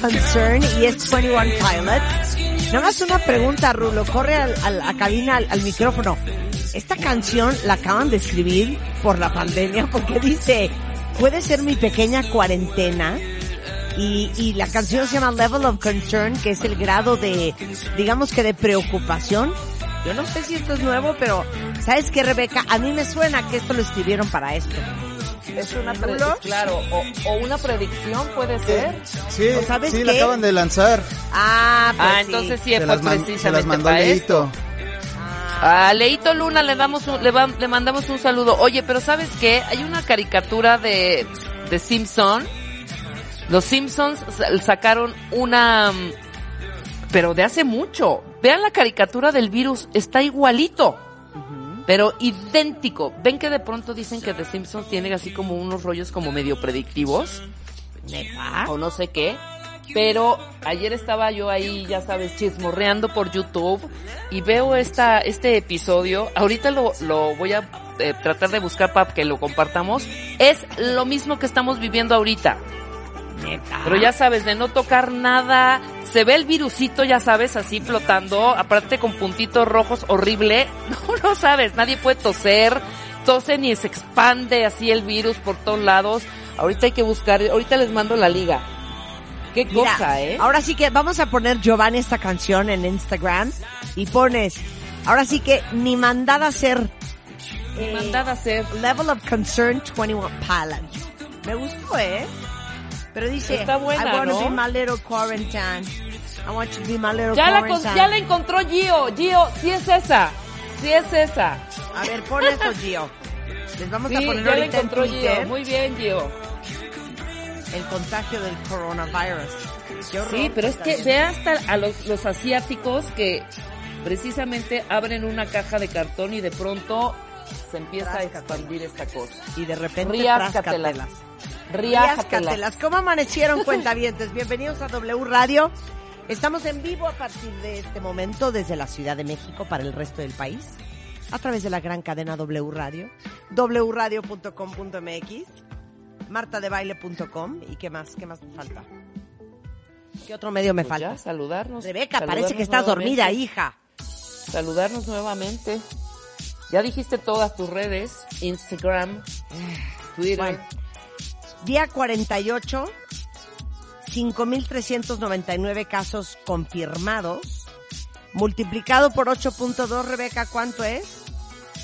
Concern y es 21 Pilots. Nada más una pregunta, Rulo. Corre al, a cabina, al, al micrófono. Esta canción la acaban de escribir por la pandemia porque dice, puede ser mi pequeña cuarentena. Y, y la canción se llama Level of Concern, que es el grado de, digamos que de preocupación. Yo no sé si esto es nuevo, pero ¿sabes qué, Rebeca? A mí me suena que esto lo escribieron para esto. Es una pre- claro, o, o una predicción puede ser. Sí, ¿O sabes sí, la acaban de lanzar. Ah, pues Ah, sí. entonces sí Se fue las, man- se precisamente las mandó para esto. Leito. A Leito Luna le damos un- le, va- le mandamos un saludo. Oye, pero ¿sabes qué? Hay una caricatura de, de Simpson. Los Simpsons sa- sacaron una, mm, pero de hace mucho. Vean la caricatura del virus, está igualito. Pero idéntico. Ven que de pronto dicen que The Simpsons tiene así como unos rollos como medio predictivos. O no sé qué. Pero ayer estaba yo ahí, ya sabes, chismorreando por YouTube y veo esta, este episodio. Ahorita lo, lo voy a eh, tratar de buscar para que lo compartamos. Es lo mismo que estamos viviendo ahorita. Pero ya sabes, de no tocar nada, se ve el virusito, ya sabes, así flotando, aparte con puntitos rojos, horrible. No, no sabes, nadie puede toser, tose ni se expande así el virus por todos lados. Ahorita hay que buscar, ahorita les mando la liga. Qué Mira, cosa, ¿eh? Ahora sí que vamos a poner Giovanni esta canción en Instagram y pones, ahora sí que ni mandada a ser eh, Mandada a hacer. Level of Concern 21 Pilots. Me gustó, ¿eh? Pero dice, Está buena, I want to ¿no? be my little quarantine. I want to be my little Ya la, con- quarantine. ya la encontró Gio, Gio, sí es esa, sí es esa. A ver, pon eso, Gio. Les vamos Sí, a poner ya la ahorita en encontró Twitter Gio, muy bien Gio. el contagio del coronavirus. Sí, pero es que ve hasta a los, los asiáticos que precisamente abren una caja de cartón y de pronto se empieza a expandir esta cosa. Y de repente, Riáscatelas. Riáscatelas. ¿Cómo amanecieron, cuentavientes? Bienvenidos a W Radio. Estamos en vivo a partir de este momento desde la Ciudad de México para el resto del país. A través de la gran cadena W Radio. wradio.com.mx martadebaile.com y qué más, qué más me falta. ¿Qué otro medio me Pues ya, falta? saludarnos. Rebeca, parece saludarnos que estás nuevamente. dormida, hija. Saludarnos nuevamente. Ya dijiste todas tus redes, Instagram, Twitter. Bueno, día 48, 5.399 casos confirmados, multiplicado por 8.2, Rebeca, ¿cuánto es?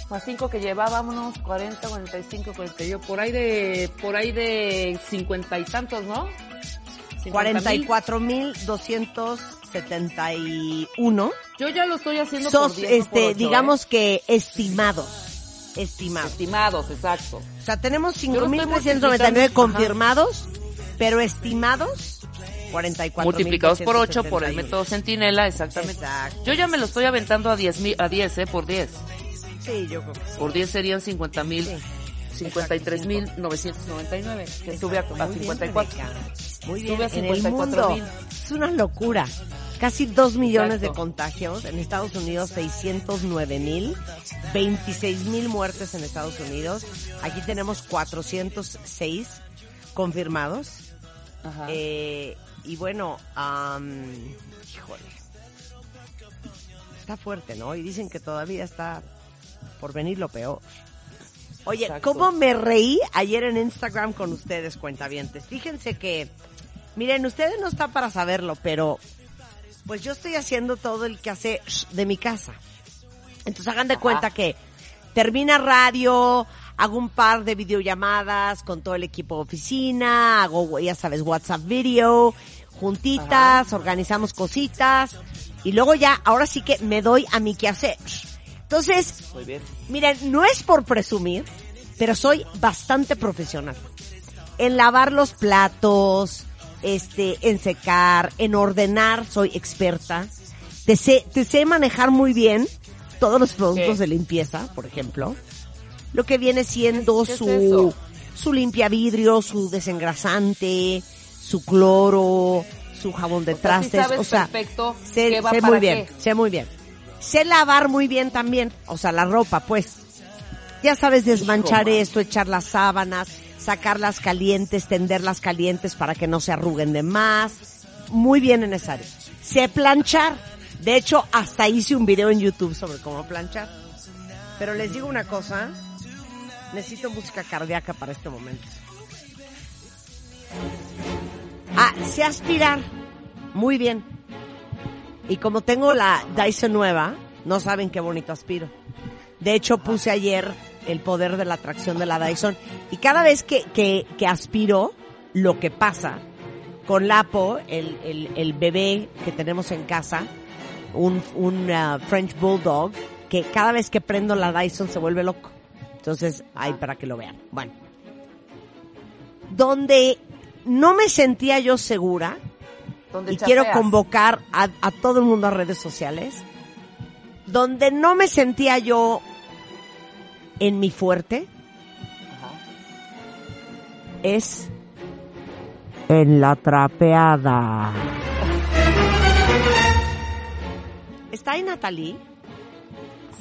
Más cinco que llevábamos, 40, 45, 41, por ahí de, por ahí de cincuenta y tantos, ¿no? 50,000. 44.271 Yo ya lo estoy haciendo sos, por 10, no por este, ocho, digamos que estimados, ¿eh? estimados. estimados, exacto. O sea, tenemos Yo lo estoy 5.399 multiplicando, confirmados, pero estimados 44. Multiplicados por 8 por el método centinela, exactamente. Exacto. Yo ya me lo estoy aventando a 10 mil, a 10, eh, por 10. Sí, yo creo que sí. Por 10 serían 50 mil, Sí. 53 mil 999, que sube a, a Muy bien, 54. Rebeca. Muy bien, en el 54 mundo. Es una locura. Casi 2 millones de contagios. En Estados Unidos 609 mil. 26 mil muertes en Estados Unidos. Aquí tenemos 406 confirmados. Ajá. Eh, y bueno, am, híjole. Está fuerte, ¿no? Y dicen que todavía está por venir lo peor. Oye, Exacto. ¿cómo me reí ayer en Instagram con ustedes, cuentavientes? Fíjense que, miren, ustedes no están para saberlo, pero pues yo estoy haciendo todo el que hace de mi casa. Entonces hagan de Ajá. cuenta que termina radio, hago un par de videollamadas con todo el equipo de oficina, hago, ya sabes, WhatsApp video, juntitas, organizamos cositas y luego ya, ahora sí que me doy a mi quehacer. Entonces, Muy bien. Miren, no es por presumir, pero soy bastante profesional. En lavar los platos, este, en secar, en ordenar, soy experta. Te sé, te sé manejar muy bien todos los productos ¿Qué? de limpieza, por ejemplo. Lo que viene siendo ¿Qué es su, su limpia vidrio, su desengrasante, su cloro, su jabón de O sea, trastes. sabes o sea, perfecto sé, qué va sé para muy bien, sé muy bien. Sé lavar muy bien también, o sea, la ropa, pues. Ya sabes desmanchar Hijo, esto, echar las sábanas, sacarlas calientes, tenderlas calientes para que no se arruguen de más. Muy bien en esa área. Sé planchar. De hecho, hasta hice un video en YouTube sobre cómo planchar. Pero les digo una cosa, necesito música cardíaca para este momento. Ah, sé aspirar. Muy bien. Y como tengo la Dyson nueva, no saben qué bonito aspiro. De hecho, puse ayer el poder de la atracción de la Dyson. Y cada vez que, que, que aspiro, lo que pasa con Lapo, el, el, el bebé que tenemos en casa, un, un ah, French Bulldog, que cada vez que prendo la Dyson se vuelve loco. Entonces, ahí para que lo vean. Bueno. Donde no me sentía yo segura, Donde y quiero convocar a, a todo el mundo a redes sociales, donde no me sentía yo en mi fuerte, Ajá. es en la trapeada. ¿Está ahí Natalie?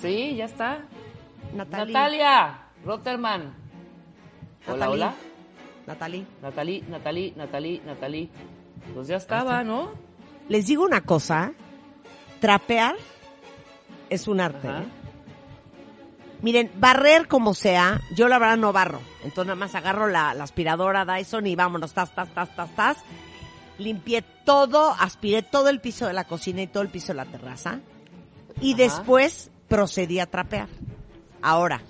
Sí, ya está. Natalie. Natalia Rotterman. Hola, hola. Natalie. Natalie, Natalie, Natalie, Natalie. Pues ya estaba, ¿no? Les digo una cosa, trapear es un arte. Ajá. ¿eh? Miren, barrer como sea, yo la verdad no barro. Entonces nada más agarro la, la aspiradora Dyson y vámonos, tas, tas, tas, tas, tas. Limpié todo, aspiré todo el piso de la cocina y todo el piso de la terraza. Y Ajá. después procedí a trapear. Ahora,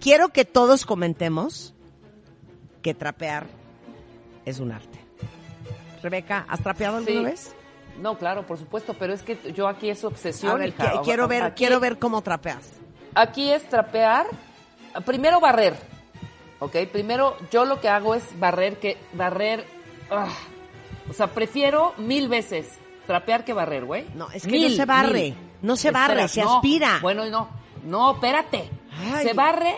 quiero que todos comentemos que trapear es un arte. Rebeca, ¿has trapeado alguna Sí. vez? No, claro, por supuesto, pero es que yo aquí es obsesión. A ver, hija. quiero ver, Aquí- quiero ver cómo trapeas. Aquí es trapear. Primero barrer. ¿Ok? Primero yo lo que hago es barrer, que barrer. ah, o sea, prefiero mil veces trapear que barrer, güey. No, es que Mil, no se barre, mil. no se barre, se no. aspira. Bueno, no, no, espérate. Ay. Se barre,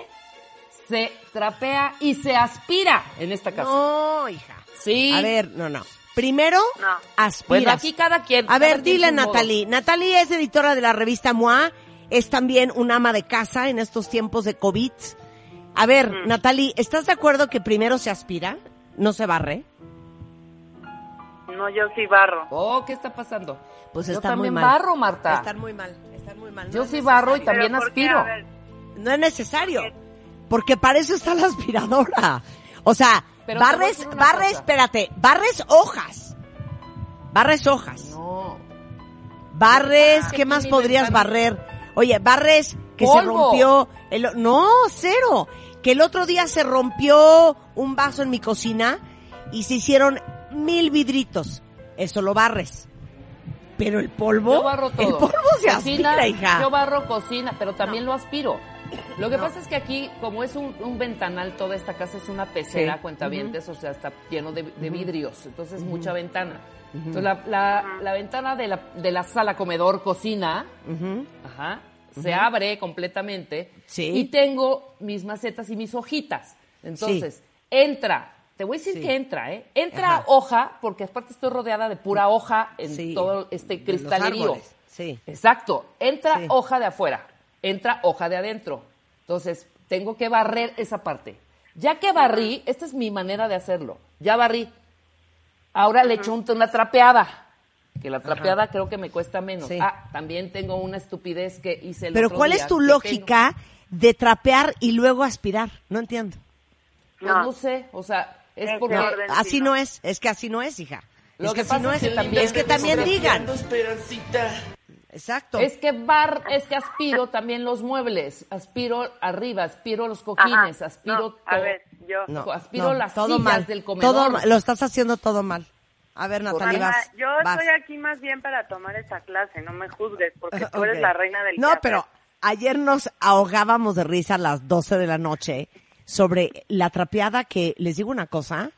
se trapea y se aspira en esta casa. No, hija. Sí. A ver, no, no. Primero, No. aspiras. Bueno, aquí cada quien. A cada ver, quien dile modo. Natalie. Natalie es editora de la revista MOA, es también una ama de casa en estos tiempos de COVID. A ver, Natalie, ¿estás de acuerdo que primero se aspira, no se barre? No, yo sí barro. Oh, ¿qué está pasando? Pues yo está muy también mal. barro, Marta. Están muy mal, están muy mal. No Yo sí barro y también aspiro. No es necesario, porque para eso está la aspiradora. O sea, Pero barres, barres, cosa. espérate, barres hojas. Barres hojas. No. Barres, Ah, ¿qué más podrías barrer? Oye, barres que se rompió. El, no, cero. Que el otro día se rompió un vaso en mi cocina y se hicieron mil vidritos. Eso lo barres. Pero el polvo, Yo barro todo. el polvo se Cocina, aspira, hija. Yo barro cocina, pero también lo aspiro. Lo que No. pasa es que aquí, como es un, un ventanal, toda esta casa es una pecera, Sí. cuentavientes, o sea, está lleno de, de vidrios, entonces mucha ventana. Entonces la, la, la ventana de la, de la sala, comedor, cocina, ajá, se abre completamente Sí. y tengo mis macetas y mis hojitas. Entonces, entra Te voy a decir Sí. que entra, ¿eh? Entra Ajá. hoja, porque aparte estoy rodeada de pura hoja en Sí. todo este cristalerío. árboles, sí. Exacto. Entra Sí. hoja de afuera, entra hoja de adentro. Entonces, tengo que barrer esa parte. Ya que barrí, esta es mi manera de hacerlo. Ya barrí. Ahora le echo un- una trapeada. Que la trapeada creo que me cuesta menos. Sí. Ah, también tengo una estupidez que hice el Pero otro ¿cuál día, es tu lógica de trapear y luego aspirar? No entiendo. Pues No. no sé, o sea, es porque... orden. Así sí, no no. es, es que así no es, hija. Lo es que que, así pasa no es es. que también es que también digan. Exacto. Es que bar, es que aspiro también los muebles, aspiro arriba, aspiro los cojines, Ajá. aspiro No, a todo. ver, yo. No, aspiro no, las todo sillas mal. del comedor. Todo mal, lo estás haciendo todo mal. A ver, Natalia, Marta, vas. yo vas. estoy aquí más bien para tomar esa clase, no me juzgues, porque tú eres la reina del No, pero ayer nos ahogábamos de risa a las 12 de la noche sobre la trapeada que, les digo una cosa,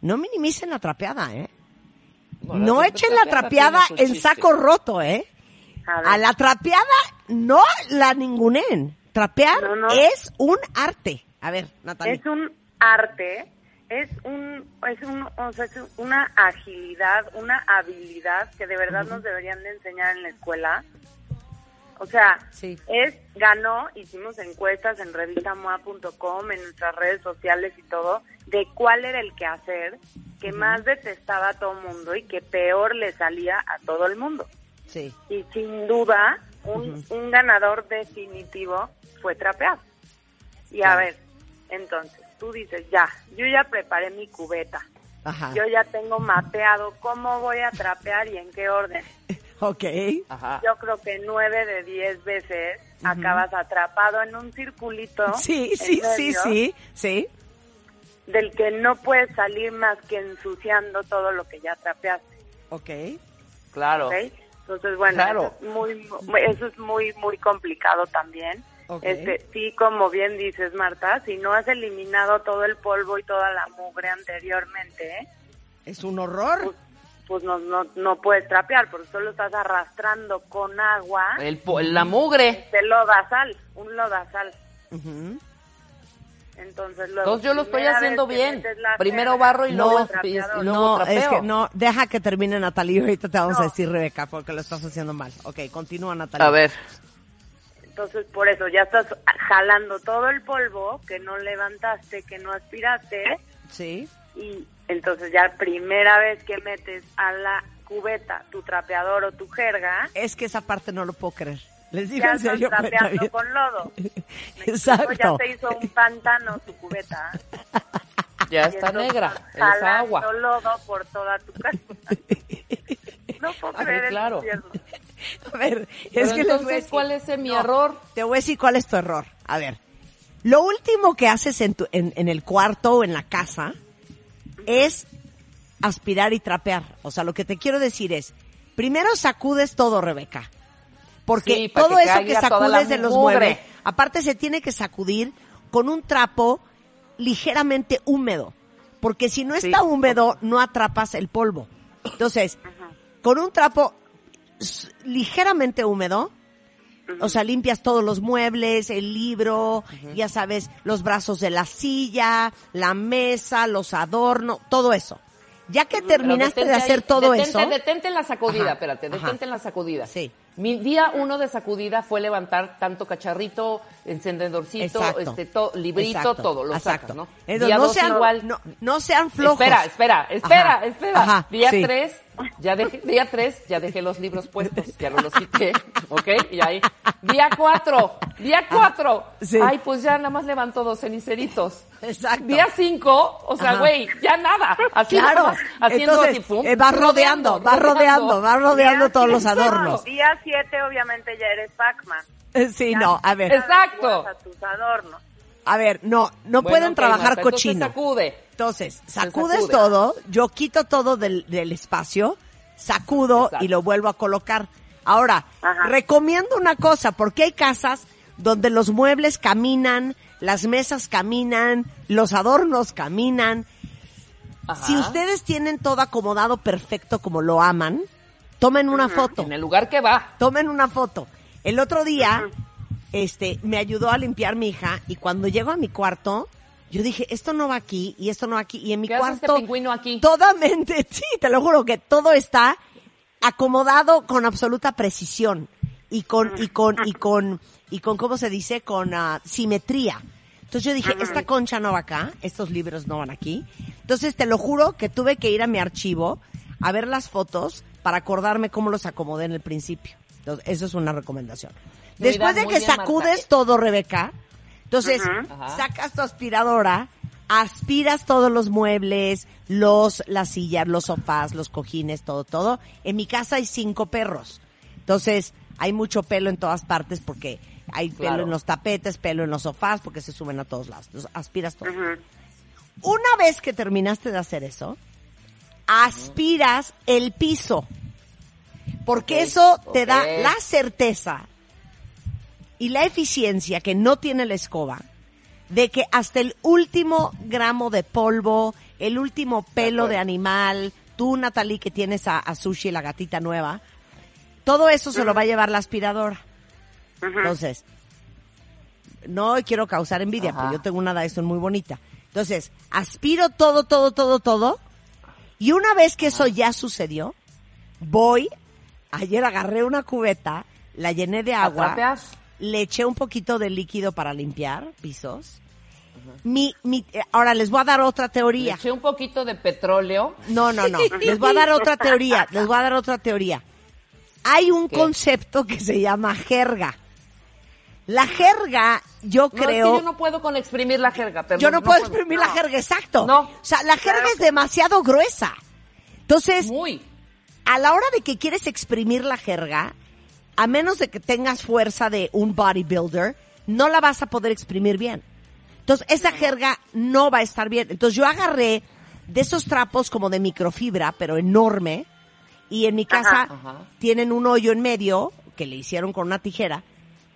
no minimicen la trapeada, ¿eh? No echen la trapeada en saco roto, ¿eh? A la trapeada no la ningunen. Trapear No, no. es un arte. A ver, Natalia. Es un arte, es un, es un, o sea, es una agilidad, una habilidad que de verdad nos deberían de enseñar en la escuela. O sea, Sí. es, ganó, hicimos encuestas en revistamoa.com, en nuestras redes sociales y todo, de cuál era el quehacer que más detestaba a todo el mundo y que peor le salía a todo el mundo. Sí. Y sin duda, un, un ganador definitivo fue trapear. Y a ver, entonces, tú dices, ya, yo ya preparé mi cubeta, Ajá. yo ya tengo mapeado cómo voy a trapear y en qué orden. Ok. Ajá. Yo creo que nueve de diez veces acabas atrapado en un circulito Sí, sí, sí, medio sí, sí. del que no puedes salir más que ensuciando todo lo que ya trapeaste. Ok. Claro. ¿ok? Entonces, bueno, Claro. eso, es muy, muy- eso es muy, muy complicado también. Ok. Este, sí, como bien dices, Marta, si no has eliminado todo el polvo y toda la mugre anteriormente, Es un horror. pues, pues no, no, no puedes trapear, porque solo estás arrastrando con agua El, la mugre. este lodazal, un lodazal. Ujú. Entonces, luego, Entonces yo lo estoy haciendo bien. Primero barro y luego No, y luego es que no, deja que termine Natalia y ahorita te vamos a decir Rebeca porque lo estás haciendo mal. Ok, continúa Natalia. A ver. Entonces, por eso ya estás jalando todo el polvo que no levantaste, que no aspiraste, Sí. y entonces ya primera vez que metes a la cubeta tu trapeador o tu jerga, Es que esa parte no lo puedo creer. Les digo ya en serio. trapeando cuentavientes. con lodo. Exacto. Ya se hizo un pantano tu cubeta. Ya y está negra. Es agua. lodo por toda tu casa. No puedo A ver, creer el claro. A ver, Pero es que les voy a entonces, decir- ¿cuál es mi No, error? Te voy a decir cuál es tu error. A ver, lo último que haces en, tu, en, en el cuarto o en la casa es aspirar y trapear. O sea, lo que te quiero decir es, primero sacudes todo, Rebeca. Porque Sí, todo que eso que sacudes de los muebles, aparte se tiene que sacudir con un trapo ligeramente húmedo. Porque si no Sí. está húmedo, no atrapas el polvo. Entonces, con un trapo ligeramente húmedo, o sea, limpias todos los muebles, el libro, ya sabes, los brazos de la silla, la mesa, los adornos, todo eso. Ya que terminaste de hacer todo detente, eso, Detente en la sacudida, espérate, detente en la sacudida. Sí. Mi día uno de sacudida fue levantar tanto cacharrito, encendedorcito, Exacto. este, to- librito, Exacto, todo, lo exacto. sacas, ¿no? Entonces, día no dos sean, igual. no, no sean flojos. Espera, espera, espera, Ajá, espera. ajá, día sí. tres, ya dejé, día tres, ya dejé los libros puestos, ya no los quité, ¿ok? Y ahí, día cuatro, día cuatro. Sí. Ay, pues ya nada más levantó dos ceniceritos. Exacto. Día cinco, o sea, güey, ya nada. Así Claro, más, haciendo entonces así, pum, eh, vas rodeando, vas rodeando, vas rodeando Día todos los adornos. Día 7 obviamente ya eres Pac-Man. Eh, Sí, Ya no, a ver, Exacto. A tus adornos. A ver, no, no Bueno, pueden ok, trabajar Marta, entonces cochino. sacude. Entonces, sacudes sacude. todo, yo quito todo del, del espacio, sacudo Exacto. y lo vuelvo a colocar. Ahora, Ajá. recomiendo una cosa, porque hay casas donde los muebles caminan, las mesas caminan, los adornos caminan. Ajá. Si ustedes tienen todo acomodado perfecto como lo aman, tomen una foto. En el lugar que va. Tomen una foto. El otro día, este, me ayudó a limpiar mi hija y cuando llego a mi cuarto, Yo dije, esto no va aquí y esto no va aquí. Y en mi ¿Qué este cuarto, pingüino aquí? totalmente, sí, te lo juro que todo está acomodado con absoluta precisión y con, y con, y con, y con, ¿cómo se dice? Con ah, simetría. Entonces yo dije, esta concha no va acá, estos libros no van aquí. Entonces te lo juro que tuve que ir a mi archivo a ver las fotos para acordarme cómo los acomodé en el principio. Entonces, eso es una recomendación. Después de que sacudes todo, Rebeca, entonces sacas tu aspiradora, aspiras todos los muebles, los, las sillas, los sofás, los cojines, todo, todo. En mi casa hay cinco perros. Entonces, hay mucho pelo en todas partes porque hay pelo en los tapetes, pelo en los sofás, porque se suben a todos lados. Entonces, aspiras todo. Una vez que terminaste de hacer eso, aspiras el piso. Porque eso te da la certeza y la eficiencia que no tiene la escoba de que hasta el último gramo de polvo, el último pelo de animal, tú Natalie que tienes a, a Sushi, la gatita nueva, todo eso se lo va a llevar la aspiradora. Entonces, no quiero causar envidia, Ajá. porque yo tengo una Dyson muy bonita. Entonces, aspiro todo, todo, todo, todo. Y una vez que eso ya sucedió, voy, ayer agarré una cubeta, la llené de ¿A agua? Le eché un poquito de líquido para limpiar pisos. Mi, mi, ahora les voy a dar otra Le teoría. eché un poquito de petróleo. No, no, no. Les voy a dar otra teoría. Les voy a dar otra teoría. Hay un ¿Qué? concepto que se llama jerga. La jerga, yo No, es que creo. yo no puedo con exprimir la jerga, perdón. yo no, puedo exprimir la jerga, exacto. No. O sea, la jerga Claro es que- demasiado gruesa. Entonces, Muy. a la hora de que quieres exprimir la jerga, a menos de que tengas fuerza de un bodybuilder, no la vas a poder exprimir bien. Entonces, esa jerga no va a estar bien. Entonces, yo agarré de esos trapos como de microfibra, pero enorme, y en mi casa Ajá. Ajá. tienen un hoyo en medio, que le hicieron con una tijera,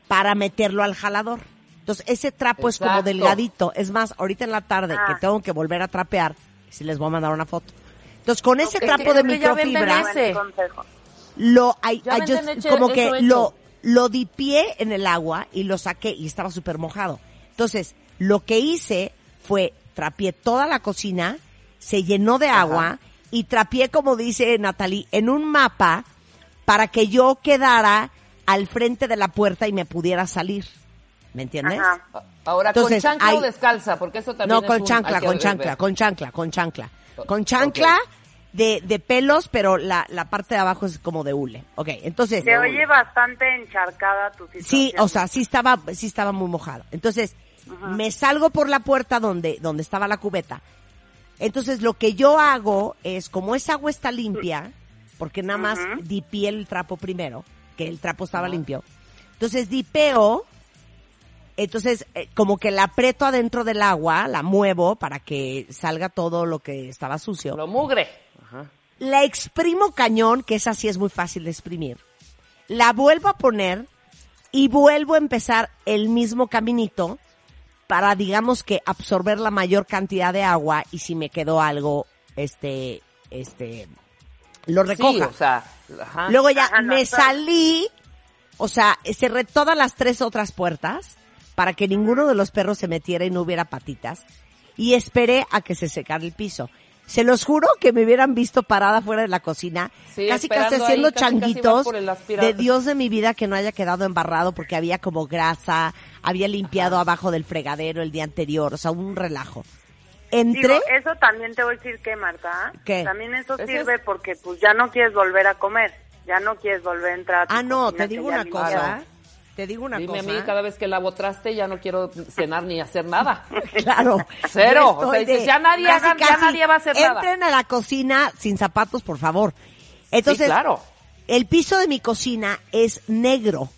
para meterlo al jalador. Entonces, ese trapo es como delgadito. Es más, ahorita en la tarde que Ah. tengo que volver a trapear, si les voy a mandar una foto. Entonces, con ese trapo de microfibra. Lo hecho- como que hecho. lo lo dipié en el agua y lo saqué y estaba súper mojado. Entonces, lo que hice fue trapié toda la cocina, se llenó de agua y trapié, como dice Natalie, en un mapa para que yo quedara al frente de la puerta y me pudiera salir. ¿Me entiendes? Ajá. Ahora, Entonces, ¿con chancla hay- o descalza? Porque eso también No, es con un- chancla, hay que con chancla, con chancla, con chancla. Con chancla. De, de pelos, pero la, la parte de abajo es como de hule. Ok, entonces... Se oye bastante encharcada tu situación. Sí, o sea, sí estaba, sí estaba muy mojado. Entonces, me salgo por la puerta donde, donde estaba la cubeta. Entonces, lo que yo hago es, como esa agua está limpia, porque nada más Ujú. dipié el trapo primero, que el trapo estaba limpio. Entonces, dipeo, entonces, eh, como que la aprieto adentro del agua, la muevo para que salga todo lo que estaba sucio Lo mugre. Ajá. la exprimo cañón, que esa sí es muy fácil de exprimir. La vuelvo a poner y vuelvo a empezar el mismo caminito para, digamos que, absorber la mayor cantidad de agua y si me quedó algo, este, este, lo Sí, recoja. o sea, ajá. Luego ya Ajá, me salí, o sea, cerré todas las tres otras puertas para que ninguno de los perros se metiera y no hubiera patitas y esperé a que se secara el piso. Se los juro que me hubieran visto parada fuera de la cocina, Sí, casi casi haciendo ahí, casi, casi changuitos de Dios de mi vida que no haya quedado embarrado porque había como grasa, había limpiado abajo del fregadero el día anterior, o sea, un relajo. Entré, Digo, eso también te voy a decir que, Marta. ¿Qué? También eso sirve porque pues ya no quieres volver a comer. Ya no quieres volver a entrar a tu ah no, te digo una cosa. Te digo una Dime a cosa. mí, cada vez que lavo traste ya no quiero cenar ni hacer nada. Claro. Cero. O sea, dices, ya nadie ya nadie va a hacer nada. Entren a la cocina sin zapatos, por favor. Entonces, sí, claro. el piso de mi cocina es negro.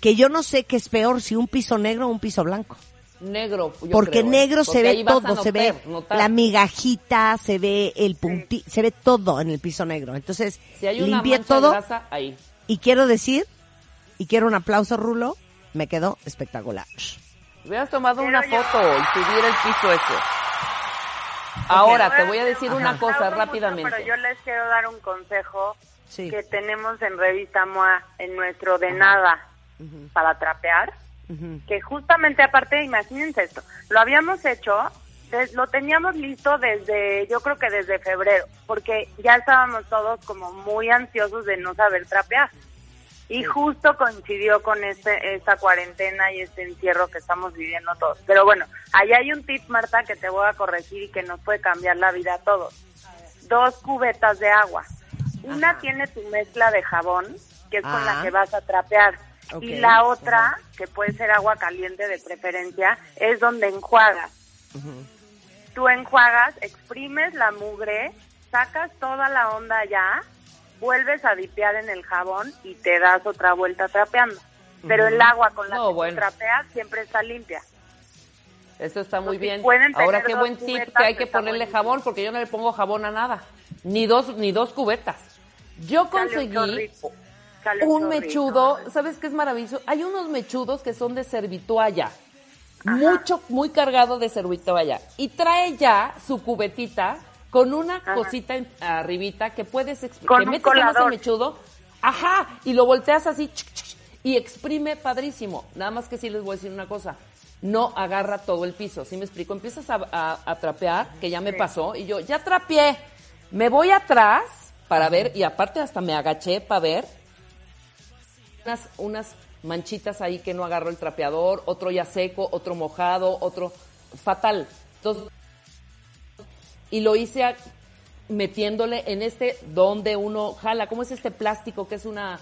Que yo no sé qué es peor, si un piso negro o un piso blanco. Negro. yo Porque creo, ¿eh? negro se ve a todo, se ve notar- la migajita, se ve el punti, se ve todo en el piso negro. Entonces, Si hay una limpié todo grasa, ahí. y quiero decir, y quiero un aplauso, Rulo, me quedó espectacular. Hubieras tomado una foto y subir el piso ese. Ahora, te voy a decir Ajá. una cosa rápidamente. pero yo les quiero dar un consejo Sí. que tenemos en Revista MOA en nuestro de nada para trapear. que justamente aparte, imagínense esto, lo habíamos hecho, des- lo teníamos listo desde, yo creo que desde febrero, porque ya estábamos todos como muy ansiosos de no saber trapear. Y justo coincidió con este, esta cuarentena y este encierro que estamos viviendo todos. Pero bueno, ahí hay un tip, Marta, que te voy a corregir y que nos puede cambiar la vida a todos. Dos cubetas de agua. Una Ajá. tiene tu mezcla de jabón, que es con Ah. la que vas a trapear. Y la otra, que puede ser agua caliente de preferencia, es donde enjuagas. Tú enjuagas, exprimes la mugre, sacas toda la onda ya, vuelves a dipear en el jabón y te das otra vuelta trapeando. Pero el agua con la No, que bueno. trapeas siempre está limpia. Eso está muy Entonces, bien. Ahora qué buen tip que hay que ponerle jabón porque yo no le pongo jabón a nada. Ni dos ni dos cubetas. Yo conseguí un mechudo, ¿sabes qué es maravilloso? Hay unos mechudos que son de servitualla. Mucho, muy cargado de servitualla. Y trae ya su cubetita con una cosita en- arribita que puedes. Con que un metes colador. mechudo. Ajá, y lo volteas así y exprime padrísimo. Nada más que sí les voy a decir una cosa. No agarra todo el piso, ¿sí me explico? Empiezas a, a- a trapear, que ya me pasó, y yo, ya trapeé. Me voy atrás para ver, y aparte hasta me agaché para ver unas, unas manchitas ahí que no agarró el trapeador, otro ya seco, otro mojado, otro fatal. Entonces, y lo hice a- metiéndole en este donde uno jala, ¿cómo es este plástico que es una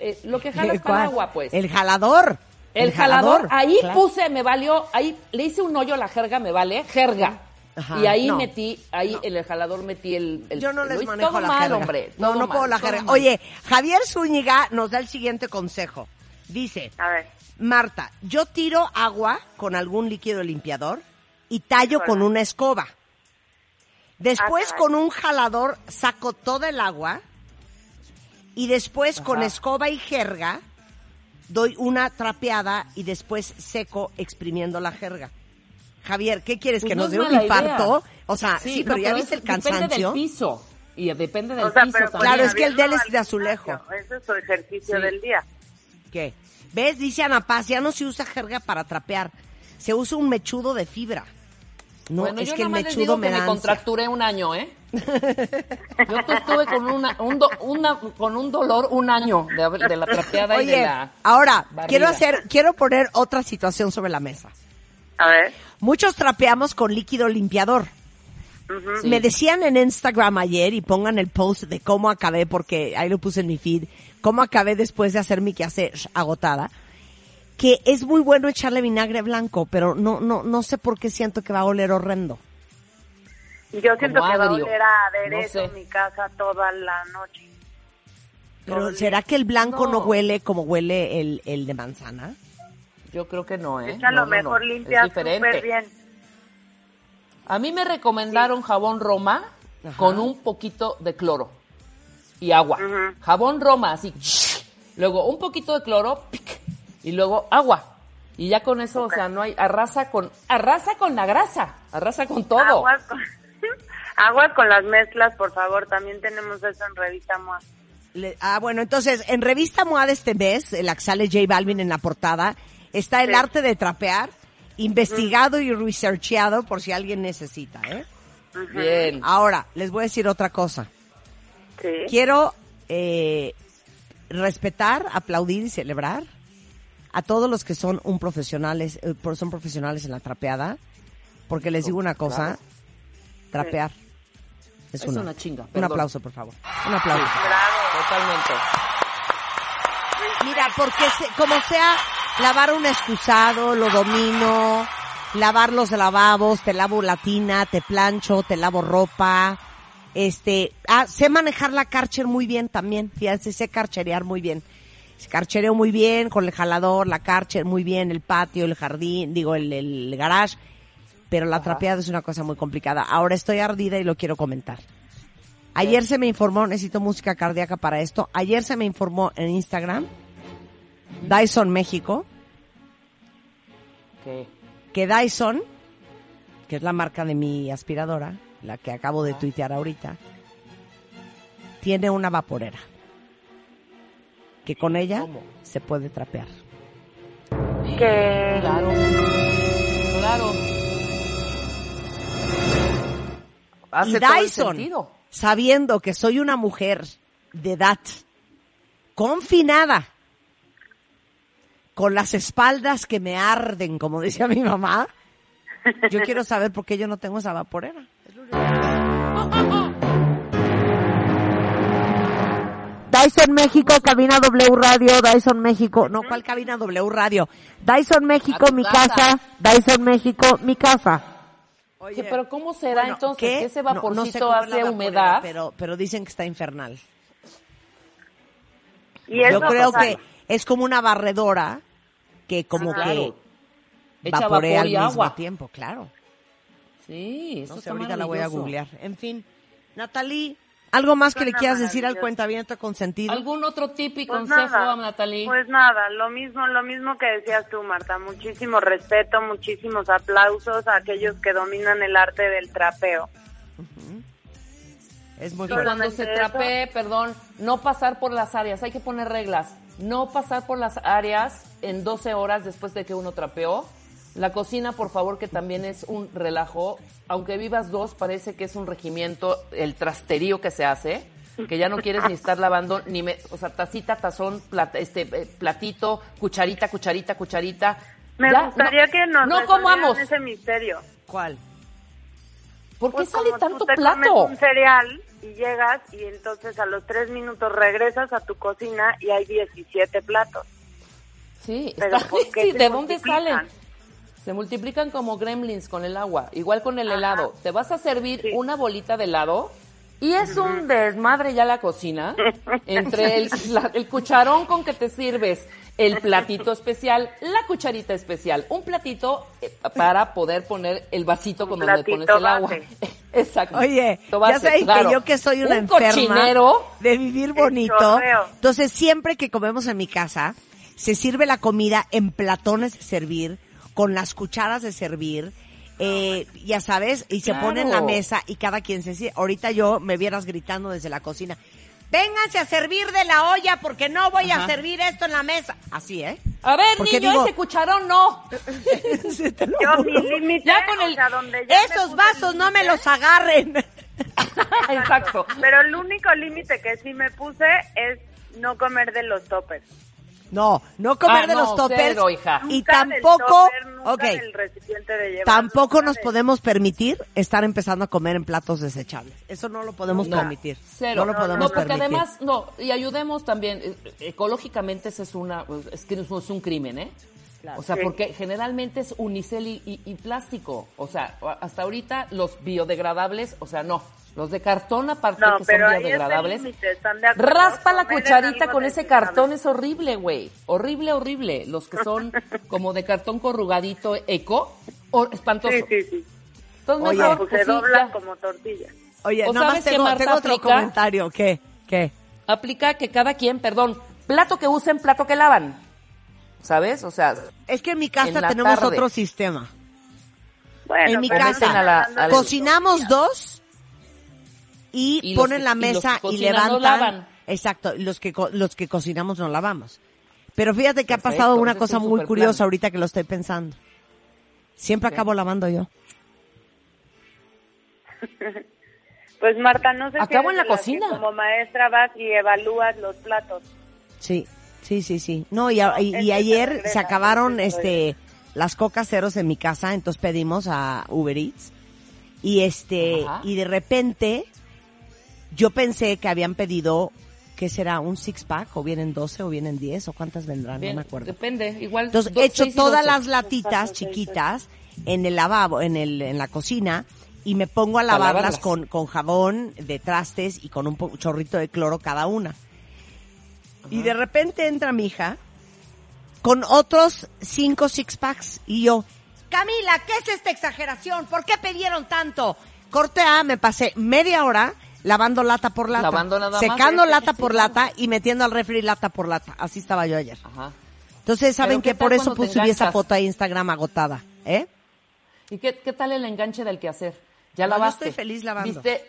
eh, lo que jalas para ¿Cuál? agua, pues? El jalador. El jalador, ahí claro. puse, me valió, ahí le hice un hoyo a la jerga, me vale, jerga. Ajá, y ahí no, metí, ahí en el jalador metí el, el- Yo no les manejo todo la mal, jerga. hombre. no, todo no puedo mal, la jerga. mal. Oye, Javier Zúñiga nos da el siguiente consejo. Dice, A ver, Marta, yo tiro agua con algún líquido limpiador y tallo con una escoba. Después Ah, con un jalador saco toda el agua y después con escoba y jerga doy una trapeada y después seco exprimiendo la jerga. Javier, ¿qué quieres? Pues ¿Que no nos dé un infarto? idea. O sea, sí, pero ya viste el cansancio. Depende del piso. Y depende del o sea, piso también. Claro, es que el de él es de azulejo. Ese es su ejercicio Sí. del día. ¿Qué? ¿Ves? Dice Ana Paz, ya no se usa jerga para trapear. Se usa un mechudo de fibra. No, bueno, es yo que el nada más les mechudo digo me que me contracturé un año, ¿eh? Yo que estuve con una, un do- una- con un dolor un año de, la trapeada y de Oye, la... ahora, barriga. quiero hacer, quiero poner otra situación sobre la mesa. A ver. Muchos trapeamos con líquido limpiador. Me decían en Instagram ayer, y pongan el post de cómo acabé, porque ahí lo puse en mi feed, cómo acabé después de hacer mi quehacer agotada, que es muy bueno echarle vinagre blanco, pero no, no, no sé por qué siento que va a oler horrendo. Yo siento Como que va a oler a aderezo No sé. en mi casa toda la noche. Pero ¿será que el blanco no, No. huele como huele el, el de manzana? Yo creo que no, ¿eh? Esa a No, lo no, mejor no. limpia Es diferente. súper bien. A mí me recomendaron jabón Roma Ajá. con un poquito de cloro y agua. Jabón Roma, así. Luego un poquito de cloro pic, y luego agua. Y ya con eso, o sea, no hay arrasa con arrasa con la grasa, arrasa con todo. Aguas con, aguas con las mezclas, por favor. También tenemos eso en Revista MOA. Le- ah, bueno, entonces, en Revista MOA de este mes, en la que sale J Balvin en la portada, está el Sí. arte de trapear, investigado y researcheado por si alguien necesita, ¿eh? Bien. Ahora, les voy a decir otra cosa. Sí. Quiero eh, respetar, aplaudir y celebrar a todos los que son un profesionales, eh, son profesionales en la trapeada, porque les digo una cosa, trapear es, Es una chinga, Un perdón. aplauso, por favor. Un aplauso. Totalmente. Mira, porque se- como sea, lavar un excusado, lo domino, lavar los lavabos, te lavo la tina, te plancho, te lavo ropa, este, ah, sé manejar la Karcher muy bien también, fíjense, sé carcherear muy bien. Carchereo muy bien, con el jalador, la Karcher muy bien, el patio, el jardín, digo, el, el garage, pero la trapeada es una cosa muy complicada. Ahora estoy ardida y lo quiero comentar. Ayer se me informó, necesito música cardíaca para esto, ayer se me informó en Instagram, Dyson México, ¿Qué? que Dyson, que es la marca de mi aspiradora, la que acabo de tuitear ahorita, tiene una vaporera. Que con ella ¿Cómo? se puede trapear. que Claro. Claro. Hace y todo el Dyson, sentido. sabiendo que soy una mujer de edad confinada, con las espaldas que me arden, como decía mi mamá, yo quiero saber por qué yo no tengo esa vaporera. Dyson México, cabina W Radio, Dyson México, no, ¿cuál cabina W Radio? Dyson México, mi casa. casa, Dyson México, mi casa. Oye, pero ¿cómo será Bueno, entonces ¿qué? que ese No- no vaporcito sé hace humedad? Pero, pero dicen que está infernal. y Yo creo que es como una barredora que como Ajá. que Claro. Echa vaporea vapor al y mismo agua. tiempo, claro. Sí, eso No sé, está ahorita la voy a googlear. En fin, Natalie, ¿algo más que le quieras decir al cuentaviento consentido? ¿Algún otro tip y Pues consejo, nada, Natalie? Pues nada, lo mismo, lo mismo que decías tú, Marta. Muchísimo respeto, muchísimos aplausos a aquellos que dominan el arte del trapeo. Es muy y fuerte. cuando se trapee, perdón, no pasar por las áreas, hay que poner reglas. No pasar por las áreas en 12 horas después de que uno trapeó. La cocina, por favor, que también es un relajo. Aunque vivas dos, parece que es un regimiento, el trasterío que se hace, que ya no quieres ni estar lavando, ni me- o sea, tacita, tazón, plata- este, eh, platito, cucharita, cucharita, cucharita. Me Ya, gustaría no- que nos No comamos. ese misterio. ¿Cuál? ¿Por qué Pues sale como tanto tú te plato? comes un cereal y llegas y entonces a los tres minutos regresas a tu cocina y hay 17 platos. Sí, Pero está- ¿por qué sí, ¿de dónde salen? Se multiplican como gremlins con el agua, igual con el Ajá. helado. Te vas a servir Sí. una bolita de helado y es un desmadre ya la cocina entre el, la- el cucharón con que te sirves, el platito especial, la cucharita especial, un platito eh, para poder poner el vasito con donde pones el agua. base. Exacto. Oye, ya claro. que yo que soy una un enferma cochinero. de vivir bonito. Entonces, siempre que comemos en mi casa, se sirve la comida en platones servir, con las cucharas de servir, eh, ya sabes, y se Claro. pone en la mesa y cada quien se sirve. Ahorita yo me vieras gritando desde la cocina. Vénganse a servir de la olla porque no voy a servir esto en la mesa. Así, ¿eh? A ver, Porque niño, digo- ese cucharón no. Sí, te lo Yo mi límite, Ya con el- o sea, donde ya me Esos vasos no me los agarren. Exacto. Pero el único límite que sí me puse es no comer de los toppers. No, no comer Ah, de no, los toppers. cero, hija. Y Nunca del tampoco, topper, nunca ok, del recipiente de llevar, tampoco nos podemos permitir estar empezando a comer en platos desechables. Eso no lo podemos No, permitir. Cero. No lo podemos No, porque permitir. además, no, y ayudemos también, eh, ecológicamente ese es una, es que es un crimen, ¿eh? O sea, Sí. porque generalmente es unicel y, y- y plástico. O sea, hasta ahorita los biodegradables, o sea, no. Los de cartón, aparte No, que pero son biodegradables, límite, ¿están de acuerdo? raspa la cucharita con ese cartón, es horrible, güey. Horrible, horrible. Los que son como de cartón corrugadito eco, o espantoso. Sí, sí, sí. Entonces, Oye, mejor, Pues pues se sí, doblan como tortillas. Oye, ¿O más sabes que Marta tengo otro aplica? comentario. ¿Qué? ¿Qué? aplica que cada quien, perdón, plato que usen, plato que lavan. ¿Sabes? O sea, Es que en mi casa tenemos tarde. otro sistema. Bueno, en mi casa a la- cocinamos dos y, ponen que- la y los que mesa y, cocinan no levantan. lavan. Exacto, los que co- los que cocinamos no lavamos. Pero fíjate que ha pasado una cosa un muy curiosa ahorita que lo estoy pensando. Siempre acabo lavando yo. Pues Marta, no sé si Acabo en la cocina. como maestra vas y evalúas los platos. Sí, sí, sí, sí. No, y, a- y- No, y ese ayer se regresa, se acabaron este las cocas ceros en mi casa, entonces pedimos a Uber Eats. Y este, Ajá. y de repente yo pensé que habían pedido ¿qué será? ¿Un six pack? ¿O vienen 12 o vienen 10? ¿O cuántas vendrán? bien, no me acuerdo. depende. Igual. Entonces dos, he hecho todas las latitas chiquitas en el lavabo, en el, en la cocina, y me pongo a lavarlas lavarlas. con, con jabón de trastes y con un chorrito de cloro cada una. Y de repente entra mi hija con otros cinco six packs y yo, Camila, ¿qué es esta exageración? ¿Por qué pidieron tanto? Corte A, me pasé media hora lavando lata por lata, Lavando nada secando ¿eh? lata por lata y metiendo al refri lata por lata. Así estaba yo ayer. Ajá. Entonces saben Pero ¿qué que por eso puse subí esa foto a Instagram agotada, ¿eh? ¿Y qué, qué tal el enganche del quehacer? ¿Ya No, yo lavaste? estoy feliz lavando. ¿Viste?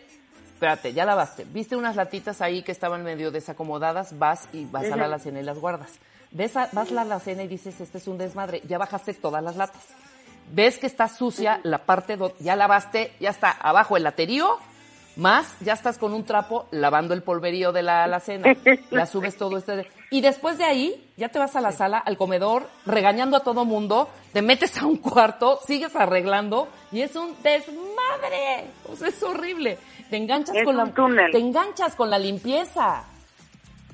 Espérate, ya lavaste. ¿Viste unas latitas ahí que estaban medio desacomodadas? Vas y vas a la alacena y las guardas. ves a- vas a la alacena y dices, este es un desmadre, ya bajaste todas las latas. Ves que está sucia la parte, ya lavaste, ya está abajo el laterío, más ya estás con un trapo lavando el polverío de la alacena. Ya subes todo este... Y después de ahí, ya te vas a la sala, al comedor, regañando a todo mundo, te metes a un cuarto, sigues arreglando y es un desmadre. O sea, es horrible. Te enganchas Es con la túnel. te enganchas con la limpieza.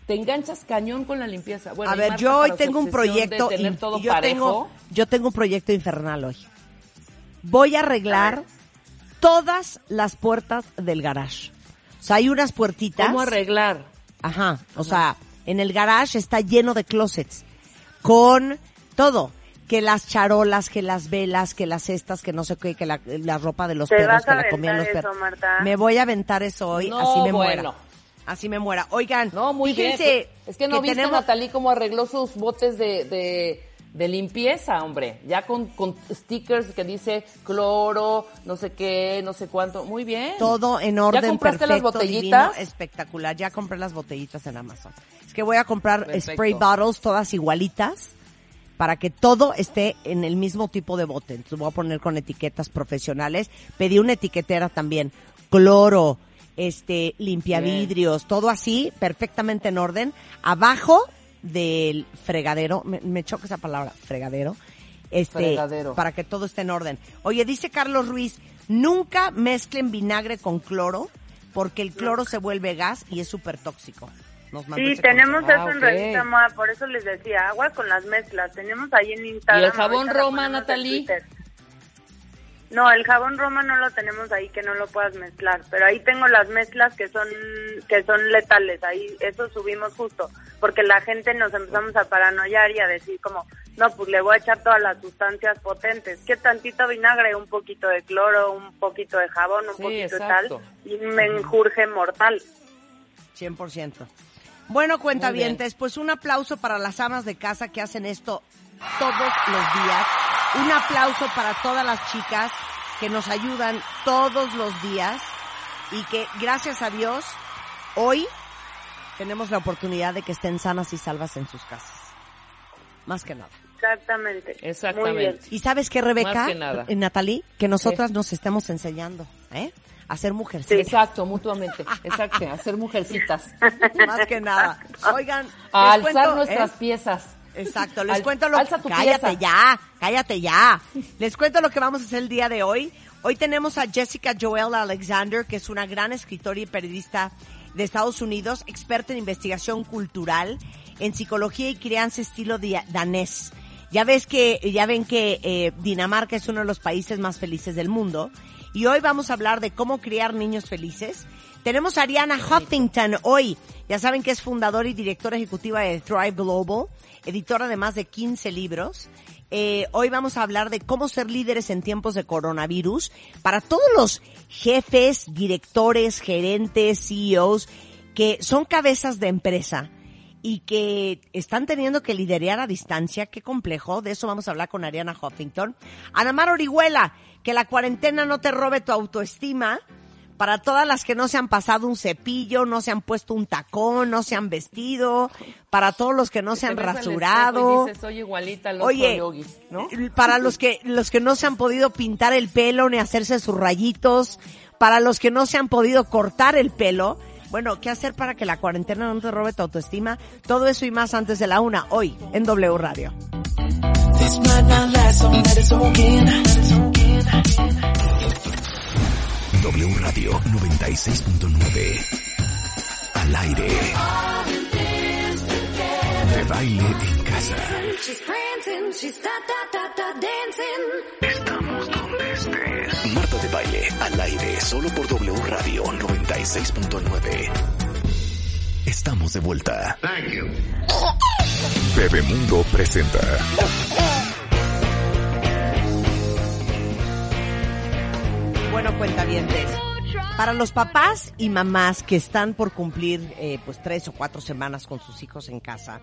Te enganchas cañón con la limpieza. Bueno, a ver, Marta, yo hoy tengo un proyecto tener y todo yo parejo. tengo yo tengo un proyecto infernal hoy. Voy a arreglar todas las puertas del garage. O sea, hay unas puertitas. ¿Cómo arreglar? Ajá, o sea, en el garage está lleno de closets con todo, que las charolas, que las velas, que las cestas, que no sé qué, que la, la ropa de los ¿Te perros, vas que la comían los perros. eso, Marta? Me voy a aventar eso hoy, No, así me bueno. muera. Así me muera. Oigan, No, muy fíjense bien. Es que no viste tenemos- a Natalí cómo arregló sus botes de, de, de limpieza, hombre. Ya con, con stickers que dice cloro, no sé qué, no sé cuánto. Muy bien. Todo en orden, ¿Ya compraste perfecto, las botellitas? divino, espectacular. Ya compré las botellitas en Amazon. Es que voy a comprar Perfecto. spray bottles todas igualitas para que todo esté en el mismo tipo de bote. Entonces voy a poner con etiquetas profesionales. Pedí una etiquetera también, cloro, este, limpia vidrios, todo así, perfectamente en orden. Abajo del fregadero, me, me choca esa palabra, fregadero. Este, Fregadero. para que todo esté en orden. Oye, dice Carlos Ruiz, nunca mezclen vinagre con cloro porque el cloro se vuelve gas y es súper tóxico. Nos Sí, tenemos eso en ok. Revista Moda, por eso les decía, agua con las mezclas. Tenemos ahí en Instagram. ¿Y el jabón Roma, Natalie? No, el jabón Roma no lo tenemos ahí que no lo puedas mezclar, pero ahí tengo las mezclas que son que son letales, ahí eso subimos justo, porque la gente nos empezamos a paranoiar y a decir como, no, pues le voy a echar todas las sustancias potentes, que tantito vinagre, un poquito de cloro, un poquito de jabón, un Sí, poquito exacto. de tal, y un menjurje mortal. 100%. Bueno, cuentavientes, bien. pues un aplauso para las amas de casa que hacen esto todos los días. Un aplauso para todas las chicas que nos ayudan todos los días y que gracias a Dios hoy tenemos la oportunidad de que estén sanas y salvas en sus casas. Más que nada. Exactamente. Exactamente. Muy bien. ¿Y sabes qué, Rebeca? Que. Eh, Natalie, que nosotras nos estemos enseñando, ¿eh? A ser mujeres. Exacto, mutuamente. Exacto, hacer mujercitas. Más que nada. Oigan, A alzar cuento, nuestras ¿eh? piezas. Exacto, les Al- cuento lo tu Cállate pieza. ya, cállate ya. Les cuento lo que vamos a hacer el día de hoy. Hoy tenemos a Jessica Joel Alexander, que es una gran escritora y periodista de Estados Unidos, experta en investigación cultural, en psicología y crianza estilo danés. Ya ves que, ya ven que eh, Dinamarca es uno de los países más felices del mundo. Y hoy vamos a hablar de cómo criar niños felices. Tenemos a Ariana Huffington hoy. Ya saben que es fundadora y directora ejecutiva de Thrive Global, editora de más de 15 libros. Eh, hoy vamos a hablar de cómo ser líderes en tiempos de coronavirus para todos los jefes, directores, gerentes, CEOs que son cabezas de empresa y que están teniendo que liderar a distancia. Qué complejo. De eso vamos a hablar con Ariana Huffington. Anamar Orihuela, que la cuarentena no te robe tu autoestima. Para todas las que no se han pasado un cepillo, no se han puesto un tacón, no se han vestido. Para todos los que no se han rasurado. Y dices, soy igualita al otro Oye, yogi", ¿no? para los que los que no se han podido pintar el pelo ni hacerse sus rayitos, para los que no se han podido cortar el pelo, bueno, ¿qué hacer para que la cuarentena no te robe tu autoestima? Todo eso y más antes de la una, hoy, en W Radio. W Radio 96.9. Al aire. De baile en casa. Estamos donde estés. Marta de baile al aire solo por W Radio 96.9. Estamos de vuelta. Bebemundo presenta. Bueno, cuentavientes. Para los papás y mamás que están por cumplir eh, pues tres o cuatro semanas con sus hijos en casa,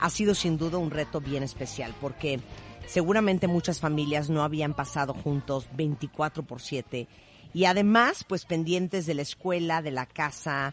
ha sido sin duda un reto bien especial porque seguramente muchas familias no habían pasado juntos 24 por 7 y además pues pendientes de la escuela, de la casa,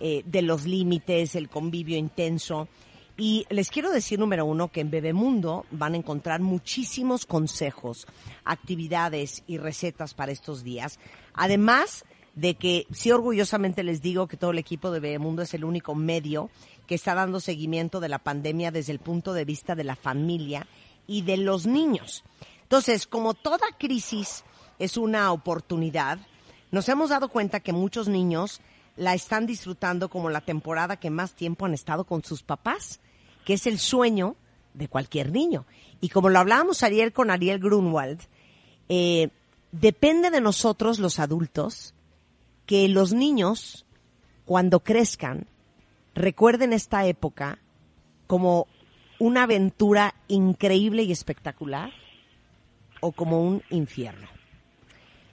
eh, de los límites, el convivio intenso. Y les quiero decir, número uno, que en Bebemundo van a encontrar muchísimos consejos, actividades y recetas para estos días. Además de que sí orgullosamente les digo que todo el equipo de Bebemundo es el único medio que está dando seguimiento de la pandemia desde el punto de vista de la familia y de los niños. Entonces, como toda crisis es una oportunidad, nos hemos dado cuenta que muchos niños la están disfrutando como la temporada que más tiempo han estado con sus papás, que es el sueño de cualquier niño. Y como lo hablábamos ayer con Ariel Grunwald, eh, depende de nosotros los adultos que los niños, cuando crezcan, recuerden esta época como una aventura increíble y espectacular o como un infierno.